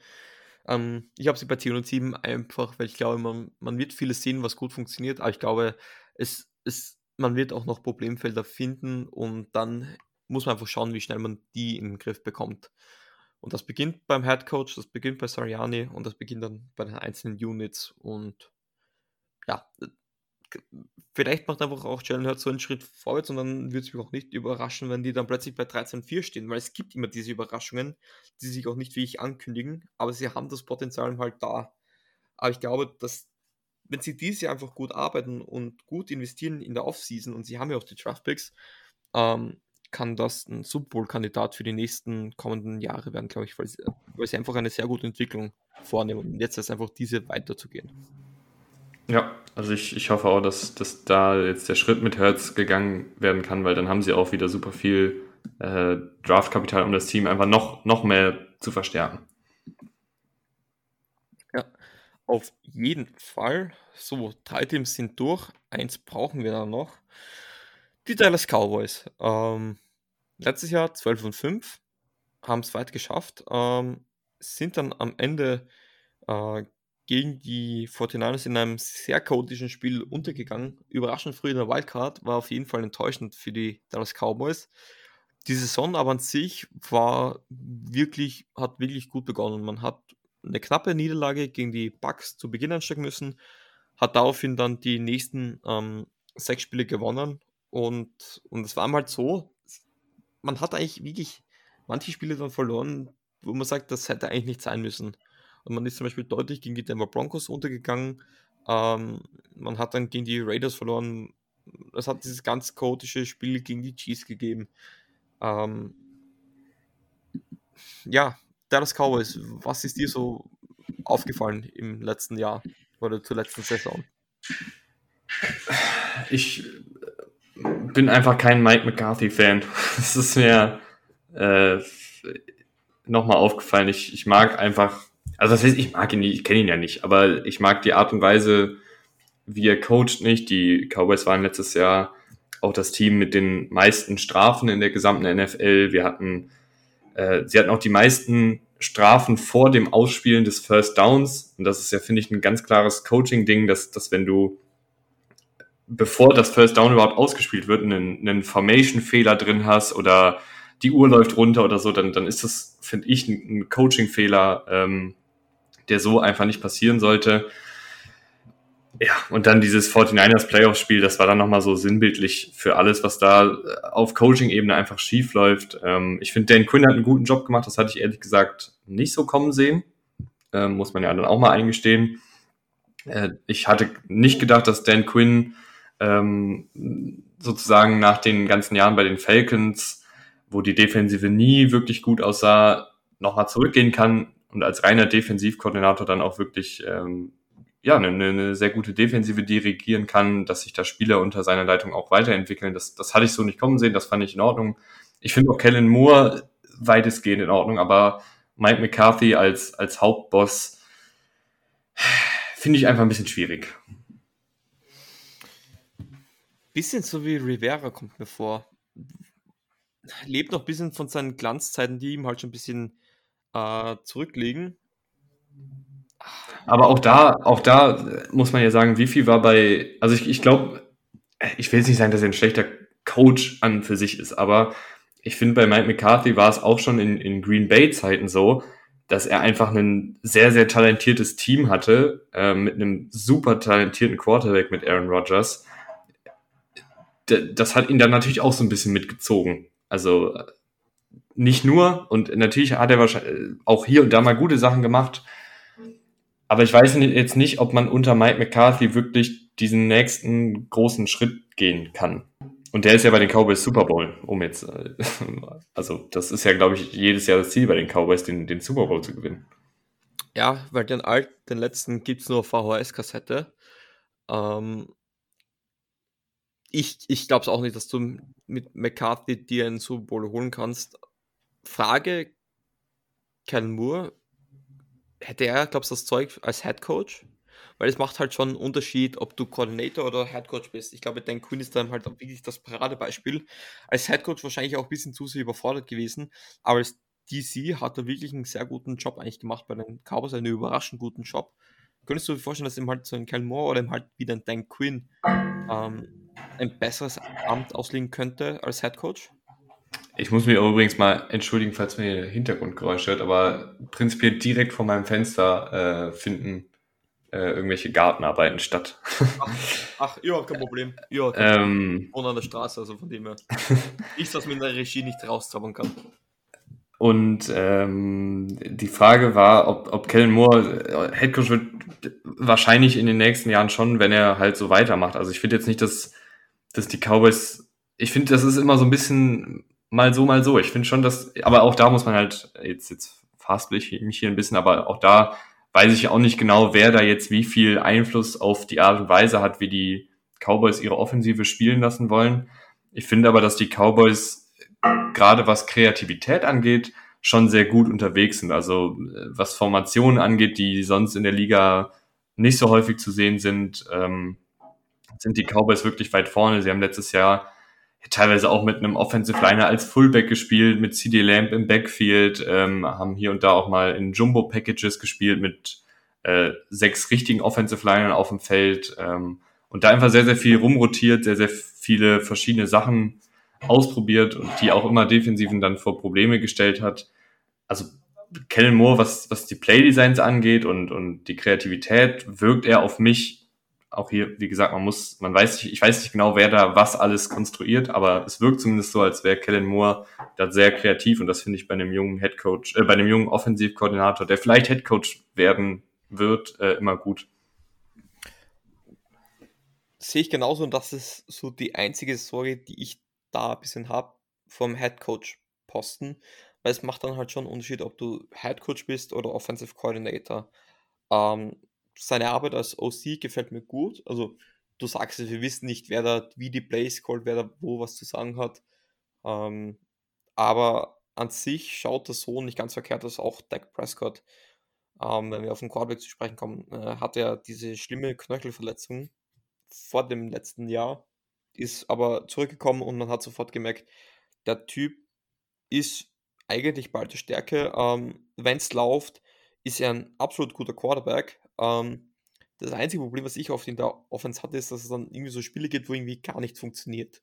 Speaker 1: Ähm, ich habe sie bei 10 und 7 einfach, weil ich glaube, man, man wird vieles sehen, was gut funktioniert, aber ich glaube, es, es, man wird auch noch Problemfelder finden und dann muss man einfach schauen, wie schnell man die in den Griff bekommt. Und das beginnt beim Head Coach, das beginnt bei Sariani und das beginnt dann bei den einzelnen Units. Und ja, vielleicht macht einfach auch Jalen Hurts so einen Schritt vorwärts und dann würde es mich auch nicht überraschen, wenn die dann plötzlich bei 13-4 stehen, weil es gibt immer diese Überraschungen, die sich auch nicht wie ich ankündigen, aber sie haben das Potenzial halt da. Aber ich glaube, dass wenn sie diese einfach gut arbeiten und gut investieren in der Offseason und sie haben ja auch die Draftpicks, ähm, kann das ein Super Bowl-Kandidat für die nächsten kommenden Jahre werden, glaube ich, weil sie, weil sie einfach eine sehr gute Entwicklung vornehmen und jetzt ist einfach diese weiterzugehen.
Speaker 2: Ja, also ich, ich hoffe auch, dass, dass da jetzt der Schritt mit Hertz gegangen werden kann, weil dann haben sie auch wieder super viel äh, Draftkapital, um das Team einfach noch, noch mehr zu verstärken.
Speaker 1: Ja, auf jeden Fall. So, drei Teams sind durch. Eins brauchen wir dann noch. Die Dallas Cowboys. Ähm, letztes Jahr 12 und 5, haben es weit geschafft, ähm, sind dann am Ende äh, gegen die 49ers in einem sehr chaotischen Spiel untergegangen. Überraschend früh in der Wildcard, war auf jeden Fall enttäuschend für die Dallas Cowboys. Die Saison aber an sich war wirklich, hat wirklich gut begonnen. Man hat eine knappe Niederlage gegen die Bucks zu Beginn einstecken müssen, hat daraufhin dann die nächsten ähm, sechs Spiele gewonnen und, und es war halt so, man hat eigentlich wirklich manche Spiele dann verloren, wo man sagt, das hätte eigentlich nicht sein müssen. Und man ist zum Beispiel deutlich gegen die Denver Broncos untergegangen. Ähm, man hat dann gegen die Raiders verloren. Es hat dieses ganz chaotische Spiel gegen die Chiefs gegeben. Ähm, ja, Dallas Cowboys, was ist dir so aufgefallen im letzten Jahr oder zur letzten Saison?
Speaker 2: ich bin einfach kein Mike McCarthy-Fan. <laughs> Das ist mir äh, nochmal aufgefallen. Ich, ich mag einfach, also das heißt, ich mag ihn ich kenne ihn ja nicht, aber ich mag die Art und Weise, wie er coacht nicht. Die Cowboys waren letztes Jahr auch das Team mit den meisten Strafen in der gesamten NFL. Wir hatten, äh, sie hatten auch die meisten Strafen vor dem Ausspielen des First Downs. Und das ist ja, finde ich, ein ganz klares Coaching-Ding, dass, dass wenn du, bevor das First Down überhaupt ausgespielt wird, einen, einen Formation-Fehler drin hast oder die Uhr läuft runter oder so, dann, dann ist das, finde ich, ein, ein Coaching-Fehler, ähm, der so einfach nicht passieren sollte. Ja, und dann dieses 49ers Playoff-Spiel, das war dann nochmal so sinnbildlich für alles, was da äh, auf Coaching-Ebene einfach schief läuft. Ähm, ich finde, Dan Quinn hat einen guten Job gemacht, das hatte ich ehrlich gesagt nicht so kommen sehen. Ähm, muss man ja dann auch mal eingestehen. Äh, ich hatte nicht gedacht, dass Dan Quinn ähm, sozusagen nach den ganzen Jahren bei den Falcons, wo die Defensive nie wirklich gut aussah, nochmal zurückgehen kann und als reiner Defensivkoordinator dann auch wirklich ähm, ja, eine, eine sehr gute Defensive dirigieren kann, dass sich da Spieler unter seiner Leitung auch weiterentwickeln. Das, das hatte ich so nicht kommen sehen, das fand ich in Ordnung. Ich finde auch Kellen Moore weitestgehend in Ordnung, aber Mike McCarthy als, als Hauptboss finde ich einfach ein bisschen schwierig.
Speaker 1: Bisschen so wie Rivera kommt mir vor. Lebt noch ein bisschen von seinen Glanzzeiten, die ihm halt schon ein bisschen äh, zurückliegen.
Speaker 2: Aber auch da, auch da muss man ja sagen, wie viel war bei, also ich, ich glaube, ich will jetzt nicht sagen, dass er ein schlechter Coach an für sich ist, aber ich finde, bei Mike McCarthy war es auch schon in, in Green Bay-Zeiten so, dass er einfach ein sehr, sehr talentiertes Team hatte, äh, mit einem super talentierten Quarterback mit Aaron Rodgers. Das hat ihn dann natürlich auch so ein bisschen mitgezogen. Also nicht nur, und natürlich hat er wahrscheinlich auch hier und da mal gute Sachen gemacht, aber ich weiß jetzt nicht, ob man unter Mike McCarthy wirklich diesen nächsten großen Schritt gehen kann. Und der ist ja bei den Cowboys Super Bowl, um jetzt, äh, <laughs> also das ist ja, glaube ich, jedes Jahr das Ziel bei den Cowboys, den, den Super Bowl zu gewinnen.
Speaker 1: Ja, weil den alt, den letzten gibt es nur VHS-Kassette. Ähm, ich ich glaube es auch nicht, dass du mit McCarthy dir einen Super Bowl holen kannst. Frage, Ken Moore, hätte er, glaubst du, das Zeug als Head Coach? Weil es macht halt schon einen Unterschied, ob du Coordinator oder Head Coach bist. Ich glaube, Dan Quinn ist dann halt wirklich das Paradebeispiel. Als Head Coach wahrscheinlich auch ein bisschen zu sehr überfordert gewesen, aber als DC hat er wirklich einen sehr guten Job eigentlich gemacht bei den Cowboys, einen überraschend guten Job. Könntest du dir vorstellen, dass ihm halt so ein Cal Moore oder ihm halt wieder ein Dan Quinn ähm, ein besseres Amt auslegen könnte als Head Coach?
Speaker 2: Ich muss mich übrigens mal entschuldigen, falls man hier Hintergrundgeräusche hört, aber prinzipiell direkt vor meinem Fenster äh, finden äh, irgendwelche Gartenarbeiten statt.
Speaker 1: Ach, ach ja, kein Problem. Ja, ähm, Problem. an der Straße, also von dem her. <laughs> Nichts, was man in der Regie nicht rauszaubern kann.
Speaker 2: Und ähm, die Frage war, ob, ob Kellen Moore äh, Headcoach wird wahrscheinlich in den nächsten Jahren schon, wenn er halt so weitermacht. Also ich finde jetzt nicht, dass, dass die Cowboys, ich finde, das ist immer so ein bisschen mal so, mal so. Ich finde schon, dass, aber auch da muss man halt, jetzt, jetzt fast ich mich hier ein bisschen, aber auch da weiß ich auch nicht genau, wer da jetzt wie viel Einfluss auf die Art und Weise hat, wie die Cowboys ihre Offensive spielen lassen wollen. Ich finde aber, dass die Cowboys gerade was Kreativität angeht, schon sehr gut unterwegs sind. Also was Formationen angeht, die sonst in der Liga nicht so häufig zu sehen sind, ähm, sind die Cowboys wirklich weit vorne. Sie haben letztes Jahr teilweise auch mit einem Offensive Liner als Fullback gespielt, mit CD Lamp im Backfield, ähm, haben hier und da auch mal in Jumbo Packages gespielt mit äh, sechs richtigen Offensive Linern auf dem Feld ähm, und da einfach sehr, sehr viel rumrotiert, sehr, sehr viele verschiedene Sachen ausprobiert und die auch immer Defensiven dann vor Probleme gestellt hat. Also Kellen Moore, was, was die Playdesigns angeht und, und die Kreativität, wirkt er auf mich auch hier, wie gesagt, man muss, man weiß nicht, ich weiß nicht genau, wer da was alles konstruiert, aber es wirkt zumindest so, als wäre Kellen Moore da sehr kreativ und das finde ich bei einem jungen Headcoach, äh, bei einem jungen Offensivkoordinator, der vielleicht Headcoach werden wird, äh, immer gut.
Speaker 1: Sehe ich genauso und das ist so die einzige Sorge, die ich da ein bisschen habe vom Headcoach-Posten, weil es macht dann halt schon einen Unterschied, ob du Headcoach bist oder Offensive Coordinator. Ähm, seine Arbeit als OC gefällt mir gut. Also du sagst es, wir wissen nicht, wer da wie die Plays called, wer da wo was zu sagen hat. Ähm, aber an sich schaut das so nicht ganz verkehrt aus. Auch Dak Prescott, ähm, wenn wir auf den Quarterback zu sprechen kommen, äh, hat er diese schlimme Knöchelverletzung vor dem letzten Jahr, ist aber zurückgekommen und man hat sofort gemerkt, der Typ ist eigentlich bald die Stärke. Ähm, wenn es läuft, ist er ein absolut guter Quarterback. Ähm, das einzige Problem, was ich oft in der Offense hatte, ist, dass es dann irgendwie so Spiele gibt, wo irgendwie gar nichts funktioniert.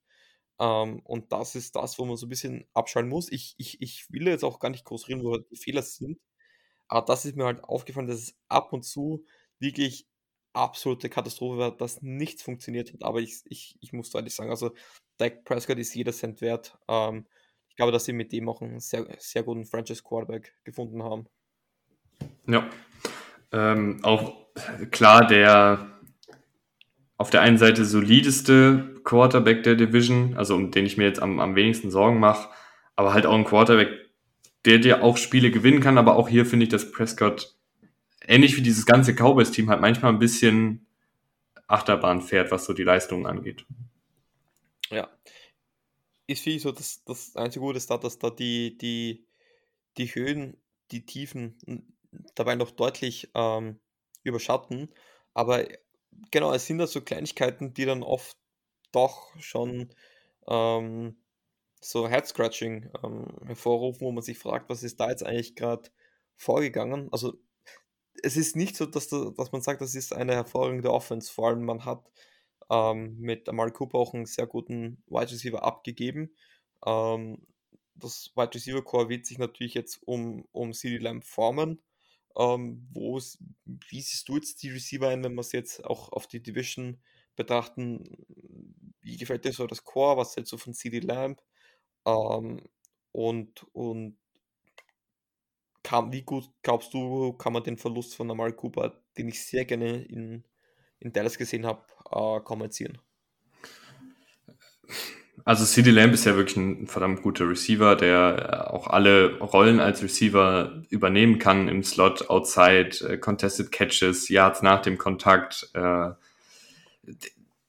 Speaker 1: Ähm, und das ist das, wo man so ein bisschen abschalten muss. Ich, ich, ich will jetzt auch gar nicht groß reden, wo die Fehler sind. Aber das ist mir halt aufgefallen, dass es ab und zu wirklich absolute Katastrophe war, dass nichts funktioniert hat. Aber ich, ich, ich muss deutlich sagen, also Dak Prescott ist jeder Cent wert. Ähm, ich glaube, dass sie mit dem auch einen sehr, sehr guten Franchise Quarterback gefunden haben.
Speaker 2: Ja. Ähm, auch klar, der auf der einen Seite solideste Quarterback der Division, also um den ich mir jetzt am, am wenigsten Sorgen mache, aber halt auch ein Quarterback, der dir auch Spiele gewinnen kann, aber auch hier finde ich, dass Prescott ähnlich wie dieses ganze Cowboys-Team halt manchmal ein bisschen Achterbahn fährt, was so die Leistungen angeht.
Speaker 1: Ja. Ist viel so, dass das einzige Gute ist da, dass da die, die, die Höhen, die Tiefen dabei noch deutlich ähm, überschatten. Aber genau, es sind da so Kleinigkeiten, die dann oft doch schon ähm, so Head-Scratching ähm, hervorrufen, wo man sich fragt, was ist da jetzt eigentlich gerade vorgegangen? Also es ist nicht so, dass, da, dass man sagt, das ist eine hervorragende Offense. Vor allem, man hat ähm, mit Amari Cooper auch einen sehr guten Wide Receiver abgegeben. Ähm, das Wide Receiver Core wird sich natürlich jetzt um, um CD Lamb formen. Ähm, wie siehst du jetzt die Receiver ein, wenn wir es jetzt auch auf die Division betrachten? Wie gefällt dir so das Core? Was hältst du von CD Lamb? Ähm, und, und kann, wie gut glaubst du, kann man den Verlust von Amari Cooper, den ich sehr gerne in, in Dallas gesehen habe, äh, kompensieren?
Speaker 2: Also CD Lamb ist ja wirklich ein verdammt guter Receiver, der auch alle Rollen als Receiver übernehmen kann im Slot, Outside, äh, Contested Catches, Yards nach dem Kontakt. Äh,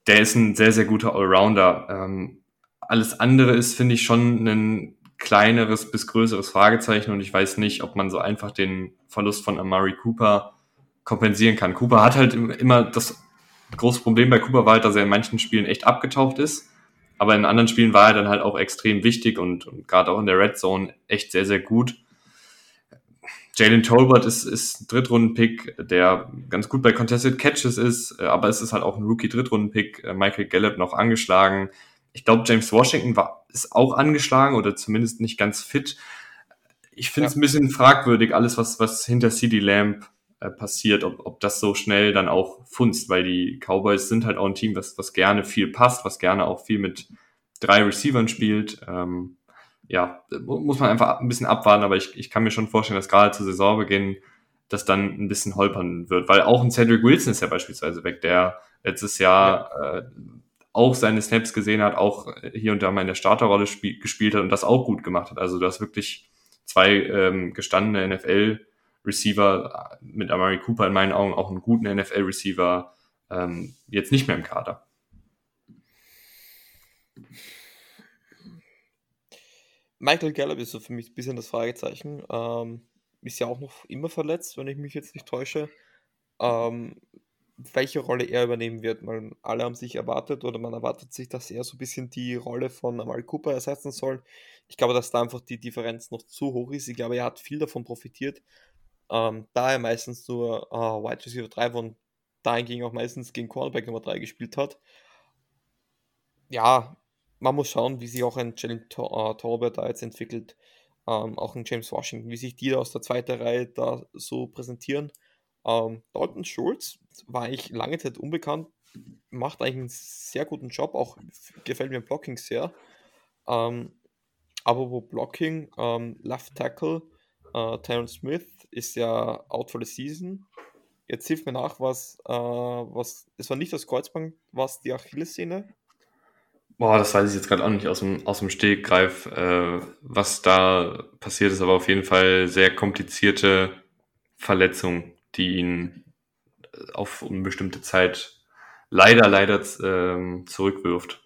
Speaker 2: der ist ein sehr, sehr guter Allrounder. Ähm, alles andere ist, finde ich, schon ein kleineres bis größeres Fragezeichen und ich weiß nicht, ob man so einfach den Verlust von Amari Cooper kompensieren kann. Cooper hat halt immer das große Problem bei Cooper war halt, dass er in manchen Spielen echt abgetaucht ist aber in anderen Spielen war er dann halt auch extrem wichtig und, und gerade auch in der Red Zone echt sehr, sehr gut. Jalen Tolbert ist, ist ein Drittrunden-Pick, der ganz gut bei Contested Catches ist, äh, aber es ist halt auch ein Rookie-Drittrunden-Pick. Äh, Michael Gallup noch angeschlagen. Ich glaube, James Washington war, ist auch angeschlagen oder zumindest nicht ganz fit. Ich finde es ja. ein bisschen fragwürdig, alles, was, was hinter CD Lamb äh, passiert, ob, ob das so schnell dann auch funzt, weil die Cowboys sind halt auch ein Team, was, was gerne viel passt, was gerne auch viel mit drei Receivern spielt. Ähm, ja, muss man einfach ein bisschen abwarten, aber ich, ich kann mir schon vorstellen, dass gerade zu Saisonbeginn das dann ein bisschen holpern wird, weil auch ein Cedric Wilson ist ja beispielsweise weg, der letztes Jahr ja. äh, auch seine Snaps gesehen hat, auch hier und da mal in der Starterrolle gespielt hat und das auch gut gemacht hat. Also du hast wirklich zwei ähm, gestandene NFL Receiver mit Amari Cooper in meinen Augen auch einen guten NFL-Receiver ähm, jetzt nicht mehr im Kader.
Speaker 1: Michael Gallup ist so für mich ein bisschen das Fragezeichen. Ähm, ist ja auch noch immer verletzt, wenn ich mich jetzt nicht täusche. Ähm, welche Rolle er übernehmen wird. weil alle haben sich erwartet oder man erwartet sich, dass er so ein bisschen die Rolle von Amari Cooper ersetzen soll. Ich glaube, dass da einfach die Differenz noch zu hoch ist. Ich glaube, er hat viel davon profitiert, ähm, da er meistens nur äh, Wide Receiver 3 von dahingegen auch meistens gegen Cornerback Nummer 3 gespielt hat. Ja, man muss schauen, wie sich auch ein Jalen Tor äh, da jetzt entwickelt. Ähm, auch ein James Washington, wie sich die aus der zweiten Reihe da so präsentieren. Ähm, Dalton Schulz war eigentlich lange Zeit unbekannt, macht eigentlich einen sehr guten Job, auch gefällt mir Blocking sehr. Ähm, aber wo Blocking, ähm, Left Tackle, äh, Tyron Smith ist ja out for the season. Jetzt hilft mir nach, was, äh, was, es war nicht das Kreuzband, was die Achillessehne?
Speaker 2: Boah, das weiß ich jetzt gerade auch nicht aus dem, aus dem Stegreif, äh, was da passiert ist, aber auf jeden Fall sehr komplizierte Verletzung, die ihn äh, auf unbestimmte Zeit leider, leider ähm, zurückwirft.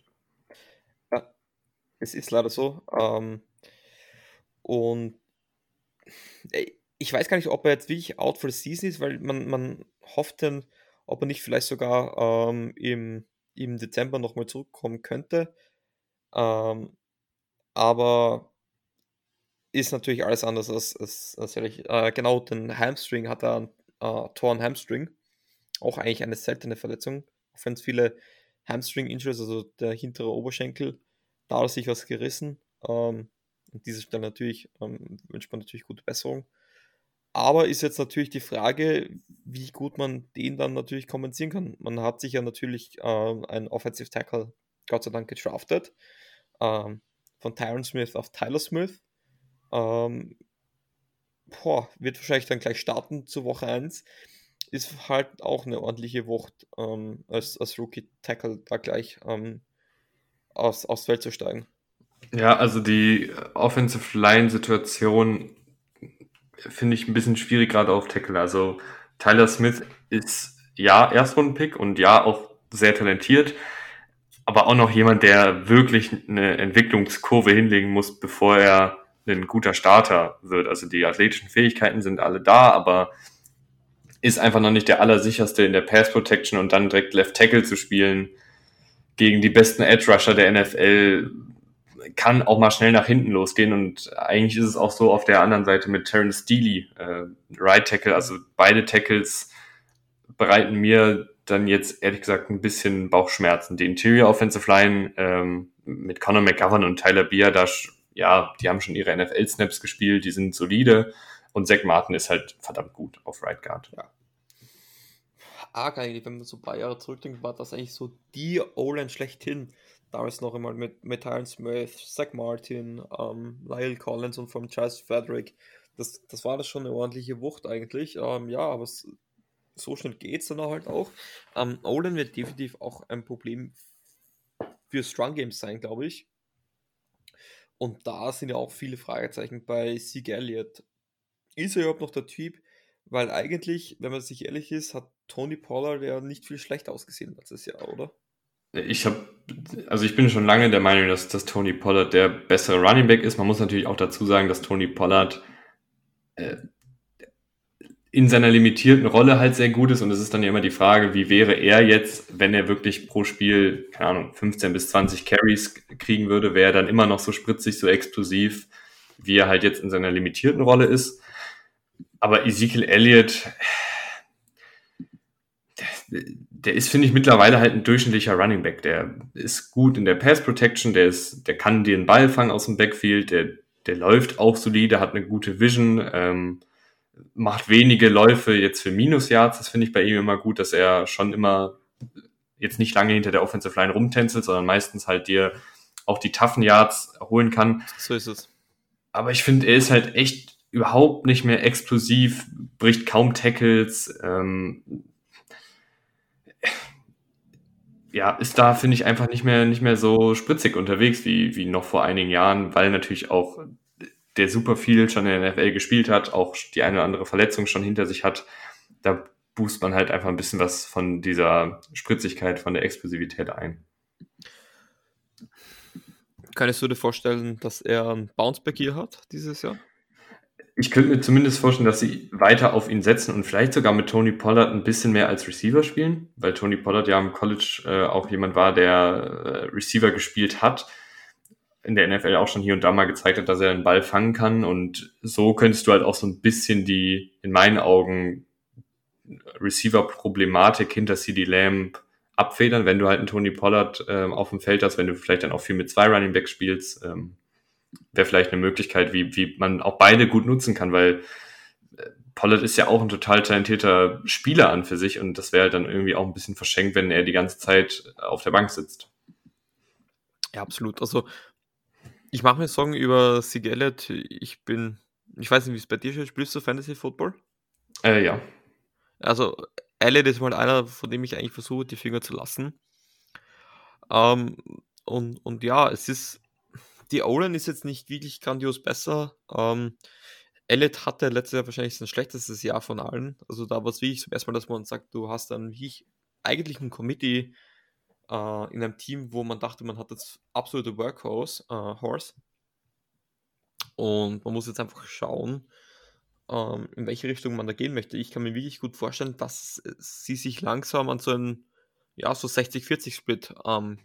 Speaker 1: Ja, es ist leider so. Ähm, und ich weiß gar nicht, ob er jetzt wirklich out for the season ist, weil man, man hofft dann, ob er nicht vielleicht sogar ähm, im, im Dezember nochmal zurückkommen könnte. Ähm, aber ist natürlich alles anders als, als, als ehrlich. Äh, genau, den Hamstring hat er, äh, Torn Hamstring. Auch eigentlich eine seltene Verletzung. Auch wenn es viele Hamstring-Injuries, also der hintere Oberschenkel, da hat er sich was gerissen. Ähm, an dieser Stelle natürlich ähm, wünscht man natürlich gute Besserung. Aber ist jetzt natürlich die Frage, wie gut man den dann natürlich kompensieren kann. Man hat sich ja natürlich äh, einen Offensive Tackle, Gott sei Dank, gedraftet. Ähm, von Tyron Smith auf Tyler Smith. Ähm, boah, wird wahrscheinlich dann gleich starten zur Woche 1. Ist halt auch eine ordentliche Wucht, ähm, als, als Rookie-Tackle da gleich ähm, aus, aufs Feld zu steigen.
Speaker 2: Ja, also die Offensive Line-Situation finde ich ein bisschen schwierig, gerade auf Tackle. Also Tyler Smith ist ja Erstrundenpick und ja auch sehr talentiert, aber auch noch jemand, der wirklich eine Entwicklungskurve hinlegen muss, bevor er ein guter Starter wird. Also die athletischen Fähigkeiten sind alle da, aber ist einfach noch nicht der allersicherste in der Pass Protection und dann direkt Left Tackle zu spielen gegen die besten Edge Rusher der NFL kann auch mal schnell nach hinten losgehen und eigentlich ist es auch so auf der anderen Seite mit Terrence Steely, äh, Right Tackle, also beide Tackles bereiten mir dann jetzt ehrlich gesagt ein bisschen Bauchschmerzen. Die Interior Offensive Line ähm, mit Conor McGovern und Tyler Biadasch, ja, die haben schon ihre NFL-Snaps gespielt, die sind solide und Zach Martin ist halt verdammt gut auf Right Guard.
Speaker 1: Ja. Arg eigentlich, wenn man so ein paar Jahre zurückdenkt, war das eigentlich so die O-Line schlechthin damals noch einmal mit, mit Tyron Smith, Zach Martin, ähm, Lyle Collins und vom Charles Frederick. Das, das war das schon eine ordentliche Wucht eigentlich. Ähm, ja, aber es, so schnell geht es dann halt auch. Ähm, Olin wird definitiv auch ein Problem für Strong Games sein, glaube ich. Und da sind ja auch viele Fragezeichen bei Sieg Elliott. Ist er überhaupt noch der Typ? Weil eigentlich, wenn man sich ehrlich ist, hat Tony Pollard ja nicht viel schlechter ausgesehen letztes Jahr, oder?
Speaker 2: Ich habe, also ich bin schon lange der Meinung, dass, dass Tony Pollard der bessere Running Back ist. Man muss natürlich auch dazu sagen, dass Tony Pollard äh, in seiner limitierten Rolle halt sehr gut ist. Und es ist dann ja immer die Frage, wie wäre er jetzt, wenn er wirklich pro Spiel, keine Ahnung, 15 bis 20 Carries kriegen würde, wäre er dann immer noch so spritzig, so explosiv, wie er halt jetzt in seiner limitierten Rolle ist. Aber Ezekiel Elliott, der ist, finde ich, mittlerweile halt ein durchschnittlicher Running Back. Der ist gut in der Pass Protection, der ist, der kann dir einen Ball fangen aus dem Backfield, der, der läuft auch solide, hat eine gute Vision, ähm, macht wenige Läufe jetzt für Minus-Yards. Das finde ich bei ihm immer gut, dass er schon immer jetzt nicht lange hinter der Offensive Line rumtänzelt, sondern meistens halt dir auch die toughen Yards holen kann.
Speaker 1: So ist es.
Speaker 2: Aber ich finde, er ist halt echt überhaupt nicht mehr explosiv, bricht kaum Tackles, ähm, ja, ist da, finde ich, einfach nicht mehr, nicht mehr so spritzig unterwegs wie, wie noch vor einigen Jahren, weil natürlich auch der super viel schon in der NFL gespielt hat, auch die eine oder andere Verletzung schon hinter sich hat. Da boost man halt einfach ein bisschen was von dieser Spritzigkeit, von der Explosivität ein.
Speaker 1: Könntest du dir vorstellen, dass er ein Bounceback hier hat dieses Jahr?
Speaker 2: Ich könnte mir zumindest vorstellen, dass sie weiter auf ihn setzen und vielleicht sogar mit Tony Pollard ein bisschen mehr als Receiver spielen, weil Tony Pollard ja im College äh, auch jemand war, der äh, Receiver gespielt hat, in der NFL auch schon hier und da mal gezeigt hat, dass er einen Ball fangen kann und so könntest du halt auch so ein bisschen die, in meinen Augen, Receiver-Problematik hinter CD Lamb abfedern, wenn du halt einen Tony Pollard äh, auf dem Feld hast, wenn du vielleicht dann auch viel mit zwei Running Backs spielst. Ähm, wäre vielleicht eine Möglichkeit, wie, wie man auch beide gut nutzen kann, weil äh, Pollard ist ja auch ein total talentierter Spieler an für sich und das wäre dann irgendwie auch ein bisschen verschenkt, wenn er die ganze Zeit auf der Bank sitzt.
Speaker 1: Ja, absolut. Also ich mache mir Sorgen über Sigelet. Ich bin, ich weiß nicht, wie es bei dir ist. Spielst du Fantasy Football?
Speaker 2: Äh, ja.
Speaker 1: Also Elliot ist mal einer, von dem ich eigentlich versuche, die Finger zu lassen. Ähm, und, und ja, es ist die O-Line ist jetzt nicht wirklich grandios besser. Ähm, Elliot hatte letztes Jahr wahrscheinlich sein schlechtestes Jahr von allen. Also da war es wirklich zum ersten Mal, dass man sagt, du hast dann wie eigentlich ein Committee äh, in einem Team, wo man dachte, man hat das absolute Workhorse, äh, Horse. Und man muss jetzt einfach schauen, ähm, in welche Richtung man da gehen möchte. Ich kann mir wirklich gut vorstellen, dass sie sich langsam an so einem, ja, so 60-40-Split ähm,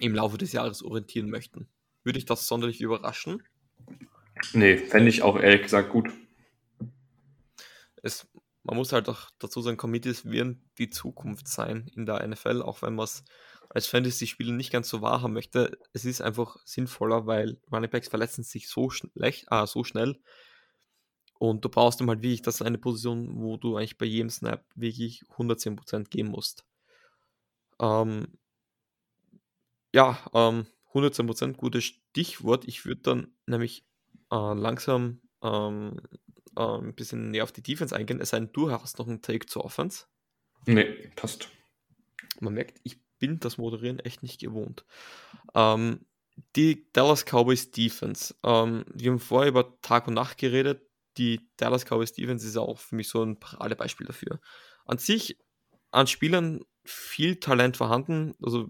Speaker 1: im Laufe des Jahres orientieren möchten. Würde ich das sonderlich überraschen?
Speaker 2: Nee, fände ich auch ehrlich gesagt gut.
Speaker 1: Es, man muss halt auch dazu sagen, Committees werden die Zukunft sein in der NFL, auch wenn man es als Fantasy-Spieler nicht ganz so wahrhaben möchte. Es ist einfach sinnvoller, weil Running Backs verletzen sich so, schlecht, äh, so schnell. Und du brauchst dann halt wirklich, das ist eine Position, wo du eigentlich bei jedem Snap wirklich 110% geben musst. Ähm, ja, ähm, 110% gutes Stichwort. Ich würde dann nämlich äh, langsam ähm, äh, ein bisschen näher auf die Defense eingehen, es sei denn, du hast noch einen Take zur Offense.
Speaker 2: Nee, passt.
Speaker 1: Man merkt, ich bin das Moderieren echt nicht gewohnt. Ähm, die Dallas Cowboys Defense. Ähm, wir haben vorher über Tag und Nacht geredet. Die Dallas Cowboys Defense ist auch für mich so ein Paradebeispiel dafür. An sich, an Spielern viel Talent vorhanden. Also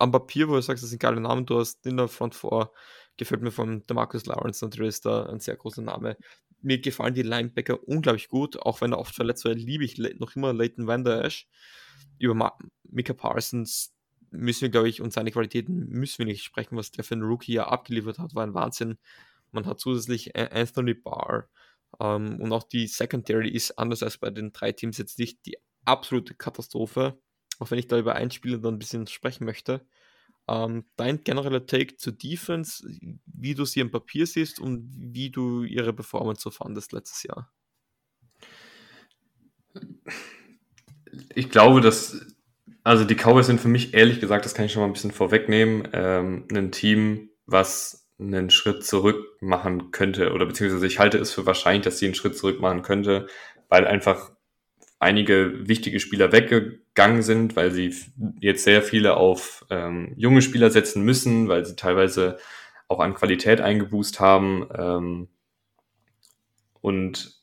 Speaker 1: am Papier, wo du sagst, das sind geile Namen, du hast in der Front 4 gefällt mir von Demarcus Lawrence natürlich da ein sehr großer Name. Mir gefallen die Linebacker unglaublich gut, auch wenn er oft verletzt war, liebe ich noch immer Leighton Van Der Esch. Über Mika Parsons müssen wir, glaube ich, und seine Qualitäten müssen wir nicht sprechen, was der für ein Rookie ja abgeliefert hat, war ein Wahnsinn. Man hat zusätzlich Anthony Barr ähm, und auch die Secondary ist anders als bei den drei Teams jetzt nicht die absolute Katastrophe, auch wenn ich da über ein Spieler dann ein bisschen sprechen möchte. Ähm, dein genereller Take zur Defense, wie du sie im Papier siehst und wie du ihre Performance so fandest letztes Jahr?
Speaker 2: Ich glaube, dass, also die Cowboys sind für mich ehrlich gesagt, das kann ich schon mal ein bisschen vorwegnehmen, ähm, ein Team, was einen Schritt zurück machen könnte oder beziehungsweise ich halte es für wahrscheinlich, dass sie einen Schritt zurück machen könnte, weil einfach einige wichtige Spieler weggegangen sind, weil sie jetzt sehr viele auf ähm, junge Spieler setzen müssen, weil sie teilweise auch an Qualität eingeboost haben. Ähm, und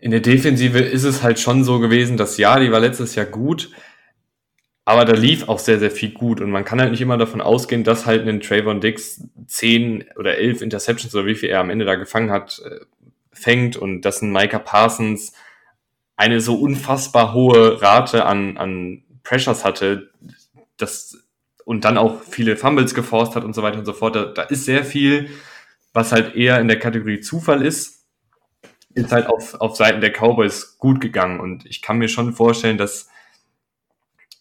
Speaker 2: in der Defensive ist es halt schon so gewesen, dass ja, die war letztes Jahr gut, aber da lief auch sehr, sehr viel gut. Und man kann halt nicht immer davon ausgehen, dass halt ein Trayvon Dix 10 oder 11 Interceptions oder wie viel er am Ende da gefangen hat, äh, fängt und dass ein Micah Parsons eine so unfassbar hohe Rate an, an Pressures hatte, das, und dann auch viele Fumbles geforst hat und so weiter und so fort. Da, da ist sehr viel, was halt eher in der Kategorie Zufall ist, ist halt auf, auf Seiten der Cowboys gut gegangen. Und ich kann mir schon vorstellen, dass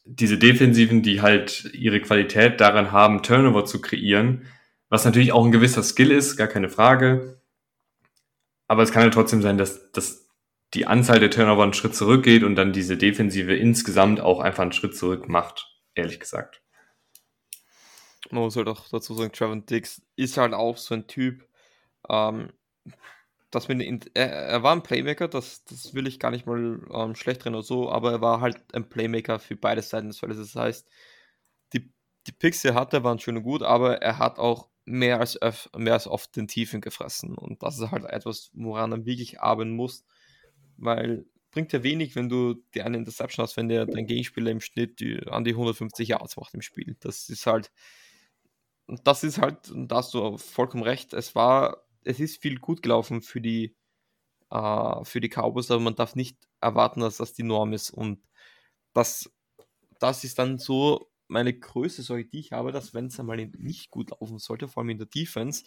Speaker 2: diese Defensiven, die halt ihre Qualität daran haben, Turnover zu kreieren, was natürlich auch ein gewisser Skill ist, gar keine Frage. Aber es kann halt trotzdem sein, dass, dass die Anzahl der Turnover einen Schritt zurückgeht und dann diese Defensive insgesamt auch einfach einen Schritt zurück macht, ehrlich gesagt.
Speaker 1: Man muss halt auch dazu sagen, Trevor Dix ist halt auch so ein Typ, ähm, dass man ihn, er, er, war ein Playmaker, das, das will ich gar nicht mal ähm, schlecht drin oder so, aber er war halt ein Playmaker für beide Seiten des Feldes. Das heißt, die, die Picks, die er hatte, waren schön und gut, aber er hat auch mehr als, mehr als oft den Tiefen gefressen. Und das ist halt etwas, woran er wirklich arbeiten muss weil bringt ja wenig, wenn du dir eine Interception hast, wenn der dein Gegenspieler im Schnitt die, an die 150 Yards macht im Spiel. Das ist halt, das ist halt, da hast du vollkommen recht, es war, es ist viel gut gelaufen für die, äh, für die Cowboys, aber man darf nicht erwarten, dass das die Norm ist und das, das ist dann so meine größte Sorge, die ich habe, dass wenn es einmal nicht gut laufen sollte, vor allem in der Defense,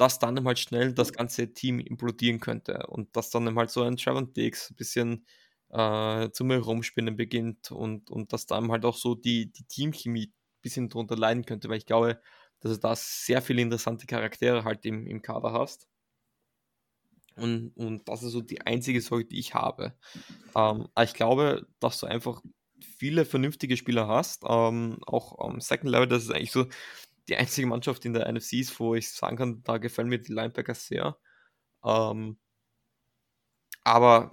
Speaker 1: dass dann halt schnell das ganze Team implodieren könnte und dass dann halt so ein Trevor Diggs ein bisschen äh, zu mir rumspinnen beginnt und, und dass dann halt auch so die, die Teamchemie ein bisschen drunter leiden könnte, weil ich glaube, dass du da sehr viele interessante Charaktere halt im, im Kader hast. Und, und das ist so die einzige Sorge, die ich habe. Ähm, ich glaube, dass du einfach viele vernünftige Spieler hast, ähm, auch am Second Level, das ist eigentlich so die einzige Mannschaft in der NFC ist, wo ich sagen kann, da gefallen mir die Linebackers sehr. Ähm, aber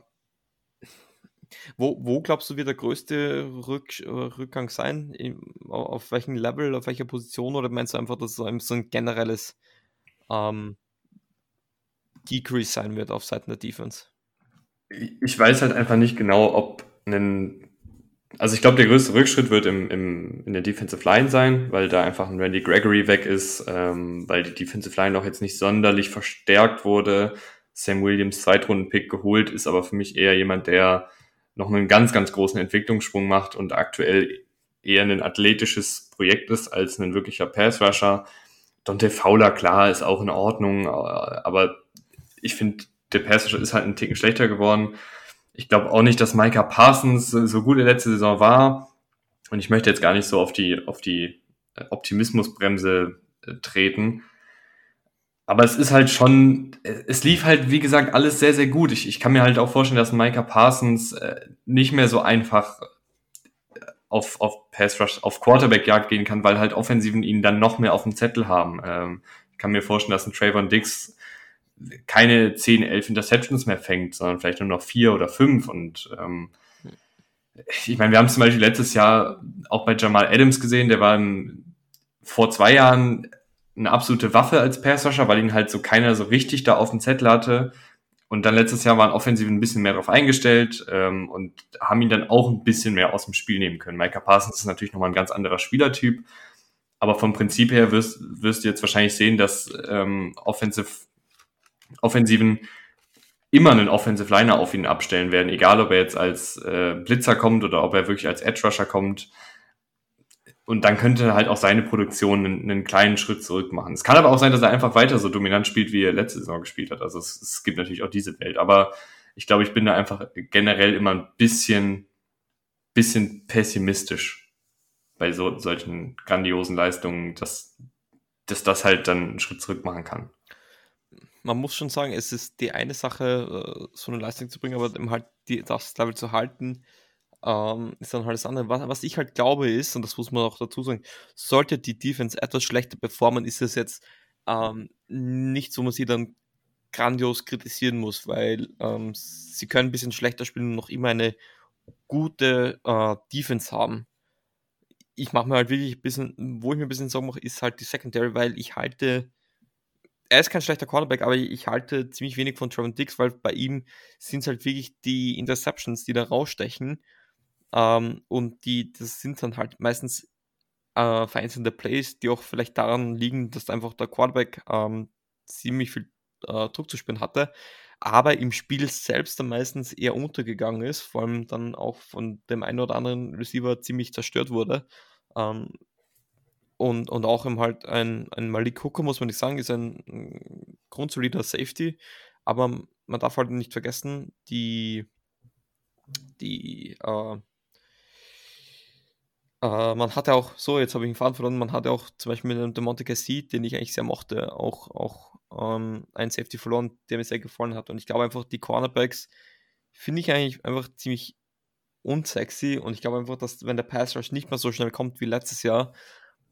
Speaker 1: wo, wo glaubst du, wird der größte Rück, Rückgang sein? Auf welchem Level, auf welcher Position? Oder meinst du einfach, dass es so ein generelles ähm, Decrease sein wird auf Seiten der Defense?
Speaker 2: Ich weiß halt einfach nicht genau, ob einen, also ich glaube, der größte Rückschritt wird im, im, in der Defensive Line sein, weil da einfach ein Randy Gregory weg ist, ähm, weil die Defensive Line auch jetzt nicht sonderlich verstärkt wurde. Sam Williams Zweitrunden-Pick geholt, ist aber für mich eher jemand, der noch einen ganz, ganz großen Entwicklungssprung macht und aktuell eher ein athletisches Projekt ist als ein wirklicher Pass-Rusher. Dante Fowler, klar, ist auch in Ordnung, aber ich finde, der Pass-Rusher ist halt ein Ticken schlechter geworden. Ich glaube auch nicht, dass Micah Parsons so gut in der letzten Saison war. Und ich möchte jetzt gar nicht so auf die, auf die Optimismusbremse äh, treten. Aber es ist halt schon, es lief halt, wie gesagt, alles sehr, sehr gut. Ich, ich kann mir halt auch vorstellen, dass Micah Parsons äh, nicht mehr so einfach auf, auf Pass Rush, auf Quarterback-Jagd gehen kann, weil halt Offensiven ihn dann noch mehr auf dem Zettel haben. Ähm, ich kann mir vorstellen, dass ein Trayvon Dix keine 10, 11 Interceptions mehr fängt, sondern vielleicht nur noch vier oder fünf. Und ähm, ich meine, wir haben zum Beispiel letztes Jahr auch bei Jamal Adams gesehen, der war im, vor zwei Jahren eine absolute Waffe als Passrusher, weil ihn halt so keiner so richtig da auf dem Zettel hatte. Und dann letztes Jahr waren Offensiven ein bisschen mehr darauf eingestellt ähm, und haben ihn dann auch ein bisschen mehr aus dem Spiel nehmen können. Micah Parsons ist natürlich nochmal ein ganz anderer Spielertyp, aber vom Prinzip her wirst, wirst du jetzt wahrscheinlich sehen, dass ähm, Offensive, Offensiven immer einen Offensive Liner auf ihn abstellen werden, egal ob er jetzt als äh, Blitzer kommt oder ob er wirklich als Edge Rusher kommt und dann könnte halt auch seine Produktion einen, einen, kleinen Schritt zurück machen. Es kann aber auch sein, dass er einfach weiter so dominant spielt, wie er letzte Saison gespielt hat. Also es, es gibt natürlich auch diese Welt. Aber ich glaube, ich bin da einfach generell immer ein bisschen, bisschen pessimistisch bei so, solchen grandiosen Leistungen, dass, dass das halt dann einen Schritt zurück machen kann.
Speaker 1: Man muss schon sagen, es ist die eine Sache, äh, so eine Leistung zu bringen, aber halt die, das Level zu halten, ähm, ist dann halt das andere. Was, was, ich halt glaube ist, und das muss man auch dazu sagen, sollte die Defense etwas schlechter performen, ist es jetzt ähm, nichts, wo man sie dann grandios kritisieren muss, weil ähm, sie können ein bisschen schlechter spielen und noch immer eine gute äh, Defense haben. Ich mache mir halt wirklich ein bisschen, wo ich mir ein bisschen Sorgen mache, ist halt die Secondary, weil ich halte, er ist kein schlechter Quarterback, aber ich halte ziemlich wenig von Trevor Dix, weil bei ihm sind es halt wirklich die Interceptions, die da rausstechen. Ähm, und die, das sind dann halt meistens äh, vereinzelte Plays, die auch vielleicht daran liegen, dass einfach der Quarterback ähm, ziemlich viel äh, Druck zu spüren hatte, aber im Spiel selbst dann meistens eher untergegangen ist, vor allem dann auch von dem einen oder anderen Receiver ziemlich zerstört wurde. Ähm, und, und auch im halt ein, ein Malik Hooker, muss man nicht sagen, ist ein grundsolider Safety, aber man darf halt nicht vergessen, die, die äh, äh, man hatte auch, so, jetzt habe ich einen Faden verloren, man hatte auch zum Beispiel mit dem Monte Cassie, den ich eigentlich sehr mochte, auch, auch ähm, einen Safety verloren, der mir sehr gefallen hat. Und ich glaube einfach, die Cornerbacks finde ich eigentlich einfach ziemlich unsexy. Und ich glaube einfach, dass wenn der Pass Rush nicht mehr so schnell kommt wie letztes Jahr,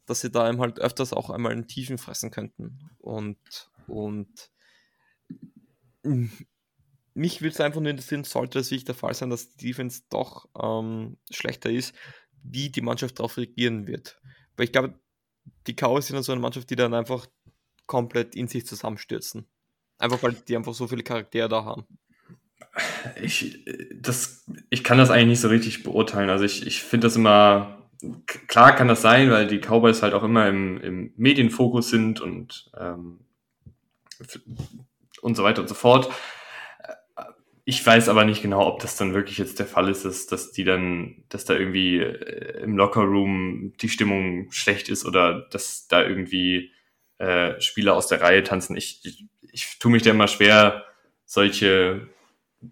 Speaker 1: dass sie da eben halt öfters auch einmal in Tiefen fressen könnten. Und, und mich will es einfach nur interessieren, sollte es wirklich der Fall sein, dass die Defense doch ähm, schlechter ist, wie die Mannschaft darauf reagieren wird. Weil ich glaube, die Cowboys sind dann so eine Mannschaft, die dann einfach komplett in sich zusammenstürzen. Einfach weil die einfach so viele Charaktere da haben.
Speaker 2: Ich, das, ich kann das eigentlich nicht so richtig beurteilen. Also ich, ich finde das immer, klar kann das sein, weil die Cowboys halt auch immer im, im Medienfokus sind und, ähm, und so weiter und so fort. Ich weiß aber nicht genau, ob das dann wirklich jetzt der Fall ist, dass, dass die dann, dass da irgendwie äh, im Lockerroom die Stimmung schlecht ist oder dass da irgendwie äh, Spieler aus der Reihe tanzen. Ich, ich, ich tue mich da immer schwer, solche,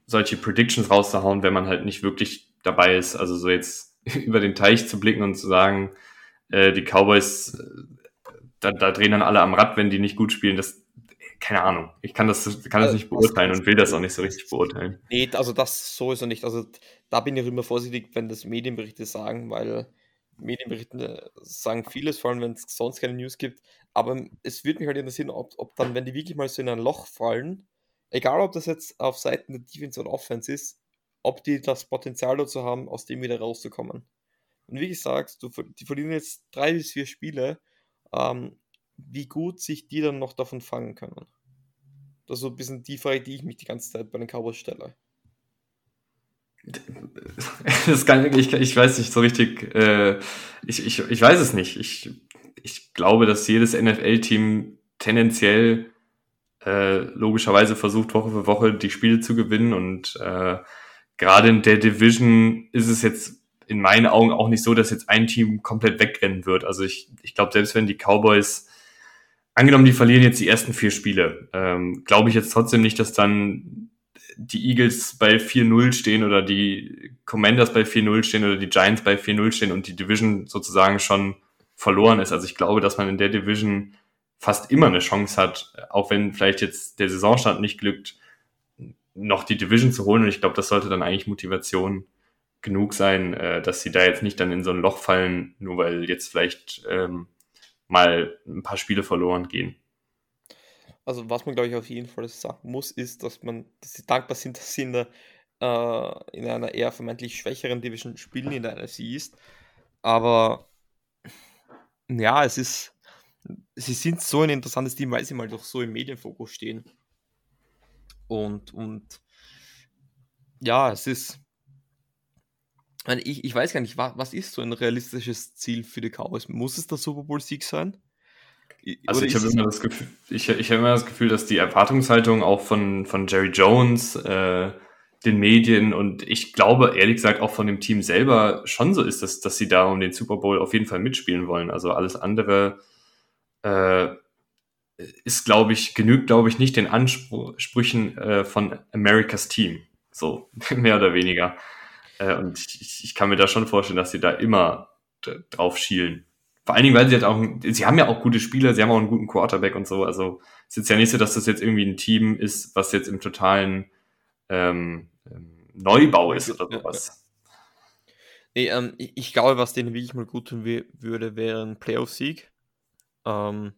Speaker 2: solche Predictions rauszuhauen, wenn man halt nicht wirklich dabei ist. Also so jetzt <laughs> über den Teich zu blicken und zu sagen, äh, die Cowboys, äh, da, da drehen dann alle am Rad, wenn die nicht gut spielen, das, keine Ahnung. Ich kann das, kann das nicht beurteilen und will das auch nicht so richtig beurteilen.
Speaker 1: Nee, also das sowieso nicht. Also da bin ich immer vorsichtig, wenn das Medienberichte sagen, weil Medienberichte sagen vieles, vor allem wenn es sonst keine News gibt. Aber es würde mich halt interessieren, ob, ob dann, wenn die wirklich mal so in ein Loch fallen, egal ob das jetzt auf Seiten der Defense oder Offense ist, ob die das Potenzial dazu haben, aus dem wieder rauszukommen. Und wie gesagt, du, die verlieren jetzt drei bis vier Spiele. Ähm, wie gut sich die dann noch davon fangen können. Das ist so ein bisschen die Frage, die ich mich die ganze Zeit bei den Cowboys stelle. <laughs>
Speaker 2: das kann, ich, ich weiß nicht so richtig, äh, ich, ich, ich weiß es nicht. Ich, ich glaube, dass jedes NFL-Team tendenziell äh, logischerweise versucht, Woche für Woche die Spiele zu gewinnen. Und äh, gerade in der Division ist es jetzt in meinen Augen auch nicht so, dass jetzt ein Team komplett wegrennen wird. Also ich, ich glaube, selbst wenn die Cowboys, angenommen, die verlieren jetzt die ersten vier Spiele, ähm, glaube ich jetzt trotzdem nicht, dass dann die Eagles bei 4-0 stehen oder die Commanders bei 4-0 stehen oder die Giants bei 4-0 stehen und die Division sozusagen schon verloren ist. Also ich glaube, dass man in der Division fast immer eine Chance hat, auch wenn vielleicht jetzt der Saisonstand nicht glückt, noch die Division zu holen. Und ich glaube, das sollte dann eigentlich Motivation genug sein, äh, dass sie da jetzt nicht dann in so ein Loch fallen, nur weil jetzt vielleicht ähm, mal ein paar Spiele verloren gehen.
Speaker 1: Also was man, glaube ich, auf jeden Fall sagen muss, ist, dass man, dass sie dankbar sind, <laughs> dass sie in, der, äh, in einer eher vermeintlich schwächeren Division spielen in der NFC East. Aber ja, es ist, sie sind so ein interessantes Team, weil sie mal doch so im Medienfokus stehen. Und, und ja, es ist, ich, ich weiß gar nicht, was, was ist so ein realistisches Ziel für die Cowboys? Muss es der Super Bowl-Sieg sein?
Speaker 2: Also ich habe immer das Gefühl, ich, ich habe immer das Gefühl, dass die Erwartungshaltung auch von, von Jerry Jones, äh, den Medien und ich glaube ehrlich gesagt auch von dem Team selber schon so ist, dass, dass sie da um den Super Bowl auf jeden Fall mitspielen wollen. Also alles andere äh, ist, glaube ich, genügt, glaube ich, nicht den Ansprüchen äh, von Americas Team. So, <laughs> mehr oder weniger. Äh, und ich, ich kann mir da schon vorstellen, dass sie da immer drauf schielen. Vor allen Dingen, weil sie halt auch, sie haben ja auch gute Spieler, sie haben auch einen guten Quarterback und so. Also es ist ja nicht so, dass das jetzt irgendwie ein Team ist, was jetzt im totalen ähm, ähm Neubau ist oder sowas.
Speaker 1: Nee, ähm, ich, ich, glaube, was denen wirklich mal gut tun würde, wäre ein Playoff-Sieg. Ähm,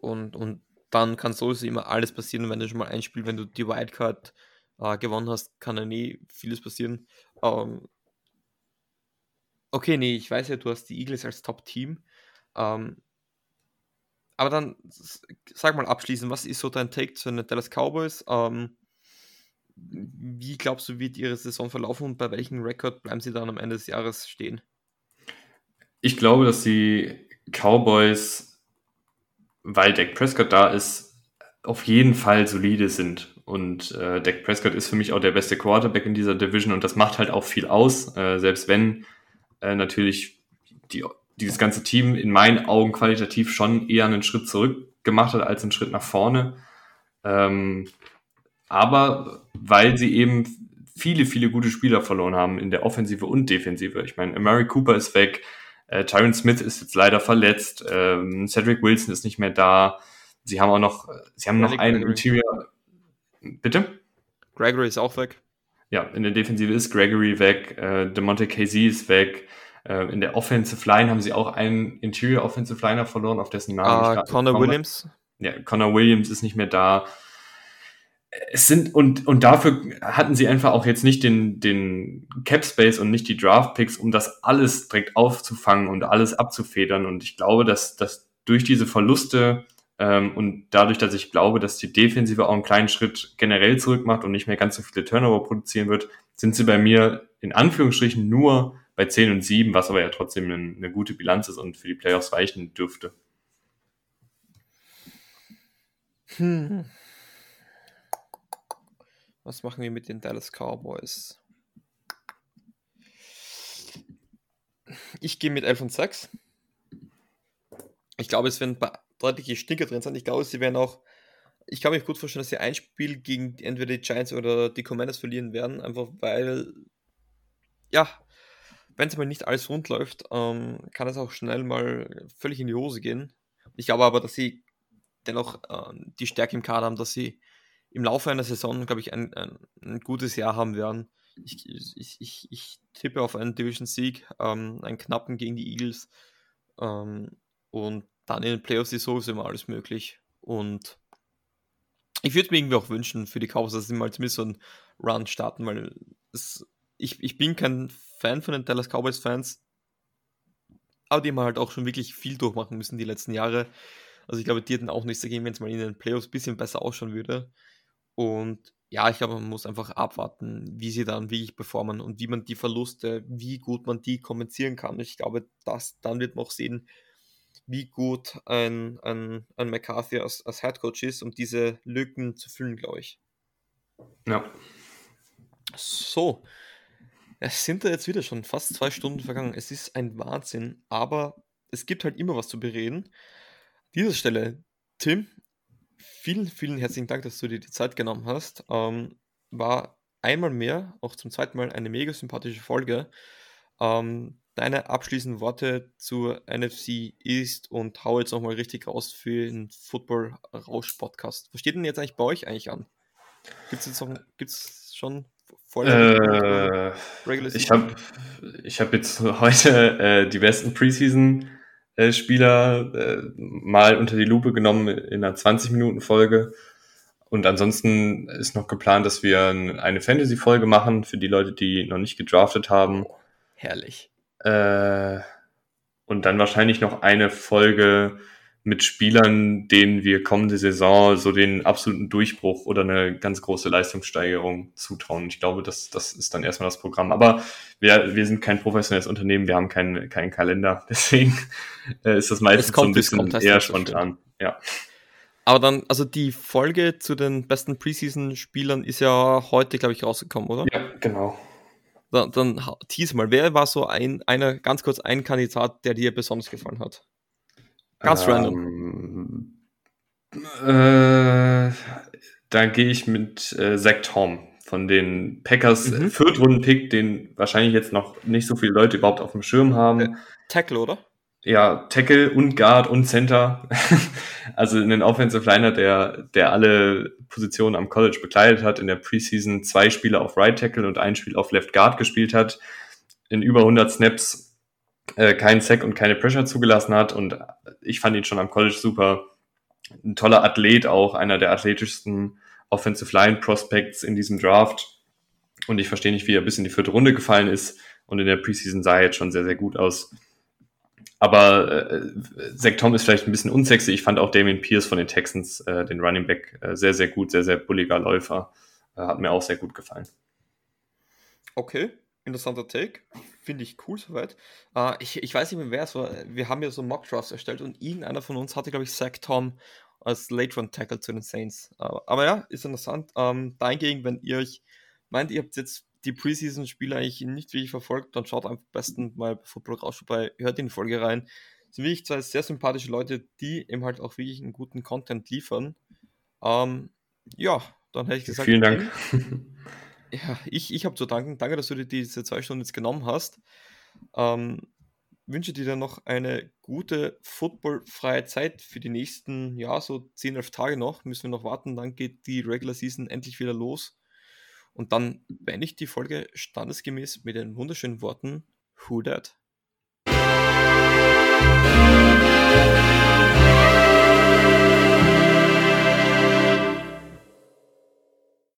Speaker 1: und, und dann kann sowieso immer alles passieren, wenn du schon mal ein Spiel, wenn du die Wildcard äh, gewonnen hast, kann ja nie vieles passieren. Ähm, Okay, nee, ich weiß ja, du hast die Eagles als Top-Team. Ähm, aber dann sag mal abschließend, was ist so dein Take zu den Dallas Cowboys? Ähm, wie glaubst du, wird ihre Saison verlaufen und bei welchem Rekord bleiben sie dann am Ende des Jahres stehen?
Speaker 2: Ich glaube, dass die Cowboys, weil Dak Prescott da ist, auf jeden Fall solide sind. Und äh, Dak Prescott ist für mich auch der beste Quarterback in dieser Division und das macht halt auch viel aus, äh, selbst wenn äh, natürlich die, dieses ganze Team in meinen Augen qualitativ schon eher einen Schritt zurück gemacht hat als einen Schritt nach vorne. Ähm, aber weil sie eben viele, viele gute Spieler verloren haben in der Offensive und Defensive. Ich meine, Murray Cooper ist weg, äh, Tyron Smith ist jetzt leider verletzt, ähm, Cedric Wilson ist nicht mehr da. Sie haben auch noch, sie haben noch einen Interior. Bitte?
Speaker 1: Gregory ist auch weg
Speaker 2: ja, in der Defensive ist Gregory weg, äh, DeMonte Casey ist weg. Äh, in der Offensive Line haben sie auch einen Interior Offensive Liner verloren, auf dessen Namen
Speaker 1: uh, ich Connor Williams.
Speaker 2: Ja, Connor Williams ist nicht mehr da. Es sind, und, und dafür hatten sie einfach auch jetzt nicht den, den Cap Space und nicht die Draft Picks, um das alles direkt aufzufangen und alles abzufedern. Und ich glaube, dass, dass durch diese Verluste ähm, und dadurch, dass ich glaube, dass die Defensive auch einen kleinen Schritt generell zurück macht und nicht mehr ganz so viele Turnover produzieren wird, sind sie bei mir in Anführungsstrichen nur bei 10 und 7, was aber ja trotzdem eine, eine gute Bilanz ist und für die Playoffs reichen dürfte.
Speaker 1: Hm. Was machen wir mit den Dallas Cowboys? Ich gehe mit 11 und 6. Ich glaube, es werden deutliche Stinker drin sind. Ich glaube, sie werden auch, ich kann mir gut vorstellen, dass sie ein Spiel gegen entweder die Giants oder die Commanders verlieren werden, einfach weil, ja, wenn es mal nicht alles rund läuft, ähm, kann es auch schnell mal völlig in die Hose gehen. Ich glaube aber, dass sie dennoch äh, die Stärke im Kader haben, dass sie im Laufe einer Saison, glaube ich, ein, ein, ein, gutes Jahr haben werden. Ich, ich, ich, ich tippe auf einen Division-Sieg, ähm, einen knappen gegen die Eagles. Ähm, und dann in den Playoffs ist sowieso immer alles möglich. Und ich würde mir irgendwie auch wünschen für die Cowboys, dass sie mal zumindest so einen Run starten, weil es, ich, ich bin kein Fan von den Dallas Cowboys Fans, aber die haben halt auch schon wirklich viel durchmachen müssen die letzten Jahre. Also ich glaube, die hätten auch nichts dagegen, wenn es mal in den Playoffs ein bisschen besser ausschauen würde. Und ja, ich glaube, man muss einfach abwarten, wie sie dann wirklich performen und wie man die Verluste, wie gut man die kompensieren kann. Ich glaube, dass dann wird man auch sehen, wie gut ein, ein, ein McCarthy als, als Headcoach ist, um diese Lücken zu füllen, glaube ich.
Speaker 2: Ja.
Speaker 1: So, es sind da jetzt wieder schon fast zwei Stunden vergangen. Es ist ein Wahnsinn, aber es gibt halt immer was zu bereden. An dieser Stelle, Tim, vielen, vielen herzlichen Dank, dass du dir die Zeit genommen hast. Ähm, war einmal mehr, auch zum zweiten Mal, eine mega sympathische Folge. Ähm, deine abschließenden Worte zur NFC East und hau jetzt nochmal richtig raus für den Football-Rausch-Podcast. Was steht denn jetzt eigentlich bei euch eigentlich an? Gibt es jetzt noch, gibt's schon
Speaker 2: Folge? Äh, ich habe ich hab jetzt heute äh, die besten Preseason-Spieler äh, mal unter die Lupe genommen in einer 20-Minuten-Folge. Und ansonsten ist noch geplant, dass wir eine Fantasy-Folge machen für die Leute, die noch nicht gedraftet haben.
Speaker 1: Herrlich.
Speaker 2: Äh, und dann wahrscheinlich noch eine Folge mit Spielern, denen wir kommende Saison so den absoluten Durchbruch oder eine ganz große Leistungssteigerung zutrauen. Ich glaube, das, das ist dann erstmal das Programm. Aber wir, wir sind kein professionelles Unternehmen, wir haben keinen keinen Kalender. <laughs> Deswegen äh, ist das meistens kommt, so ein bisschen kommt, eher spontan. Ja.
Speaker 1: Aber dann, also die Folge zu den besten Preseason-Spielern ist ja heute, glaube ich, rausgekommen, oder?
Speaker 2: Ja, genau.
Speaker 1: Dann, dann tease mal, wer war so ein, einer, ganz kurz ein Kandidat, der dir besonders gefallen hat? Ganz ähm, random.
Speaker 2: Äh, da gehe ich mit äh, Zach Tom von den Packers. Mhm. Viertrunden-Pick, den wahrscheinlich jetzt noch nicht so viele Leute überhaupt auf dem Schirm haben. Äh,
Speaker 1: Tackle, oder?
Speaker 2: Ja, Tackle und Guard und Center. <laughs> also einen Offensive Liner, der, der alle Positionen am College bekleidet hat, in der Preseason zwei Spiele auf Right Tackle und ein Spiel auf Left Guard gespielt hat, in über 100 Snaps äh, keinen Sack und keine Pressure zugelassen hat. Und ich fand ihn schon am College super. Ein toller Athlet auch, einer der athletischsten Offensive Line Prospects in diesem Draft. Und ich verstehe nicht, wie er bis in die vierte Runde gefallen ist. Und in der Preseason sah er jetzt schon sehr, sehr gut aus. Aber äh, Zach Tom ist vielleicht ein bisschen unsexy. Ich fand auch Damien Pierce von den Texans, äh, den Running Back, äh, sehr, sehr gut, sehr, sehr bulliger Läufer. Äh, hat mir auch sehr gut gefallen.
Speaker 1: Okay, interessanter Take. Finde ich cool soweit. Uh, ich, ich weiß nicht mehr, wer es war. Wir haben ja so Mock Drafts erstellt und irgendeiner von uns hatte, glaube ich, Zach Tom als Late Run Tackle zu den Saints. Uh, aber ja, ist interessant. Um, ähm, dahingegen, wenn ihr euch meint, ihr habt jetzt die Preseason-Spiele eigentlich nicht wirklich verfolgt, dann schaut am besten mal bei Football raus vorbei, hört in die Folge rein. Das sind wirklich zwei sehr sympathische Leute, die eben halt auch wirklich einen guten Content liefern. Um, ähm, ja, dann hätte ich gesagt.
Speaker 2: Vielen Dank. <laughs>
Speaker 1: Ja, ich, ich habe zu danken. Danke, dass du dir diese zwei Stunden jetzt genommen hast. Ähm, wünsche dir dann noch eine gute footballfreie Zeit für die nächsten, ja, so 10, 11 Tage noch. Müssen wir noch warten, dann geht die Regular Season endlich wieder los. Und dann beende ich die Folge standesgemäß mit den wunderschönen Worten Who Dat?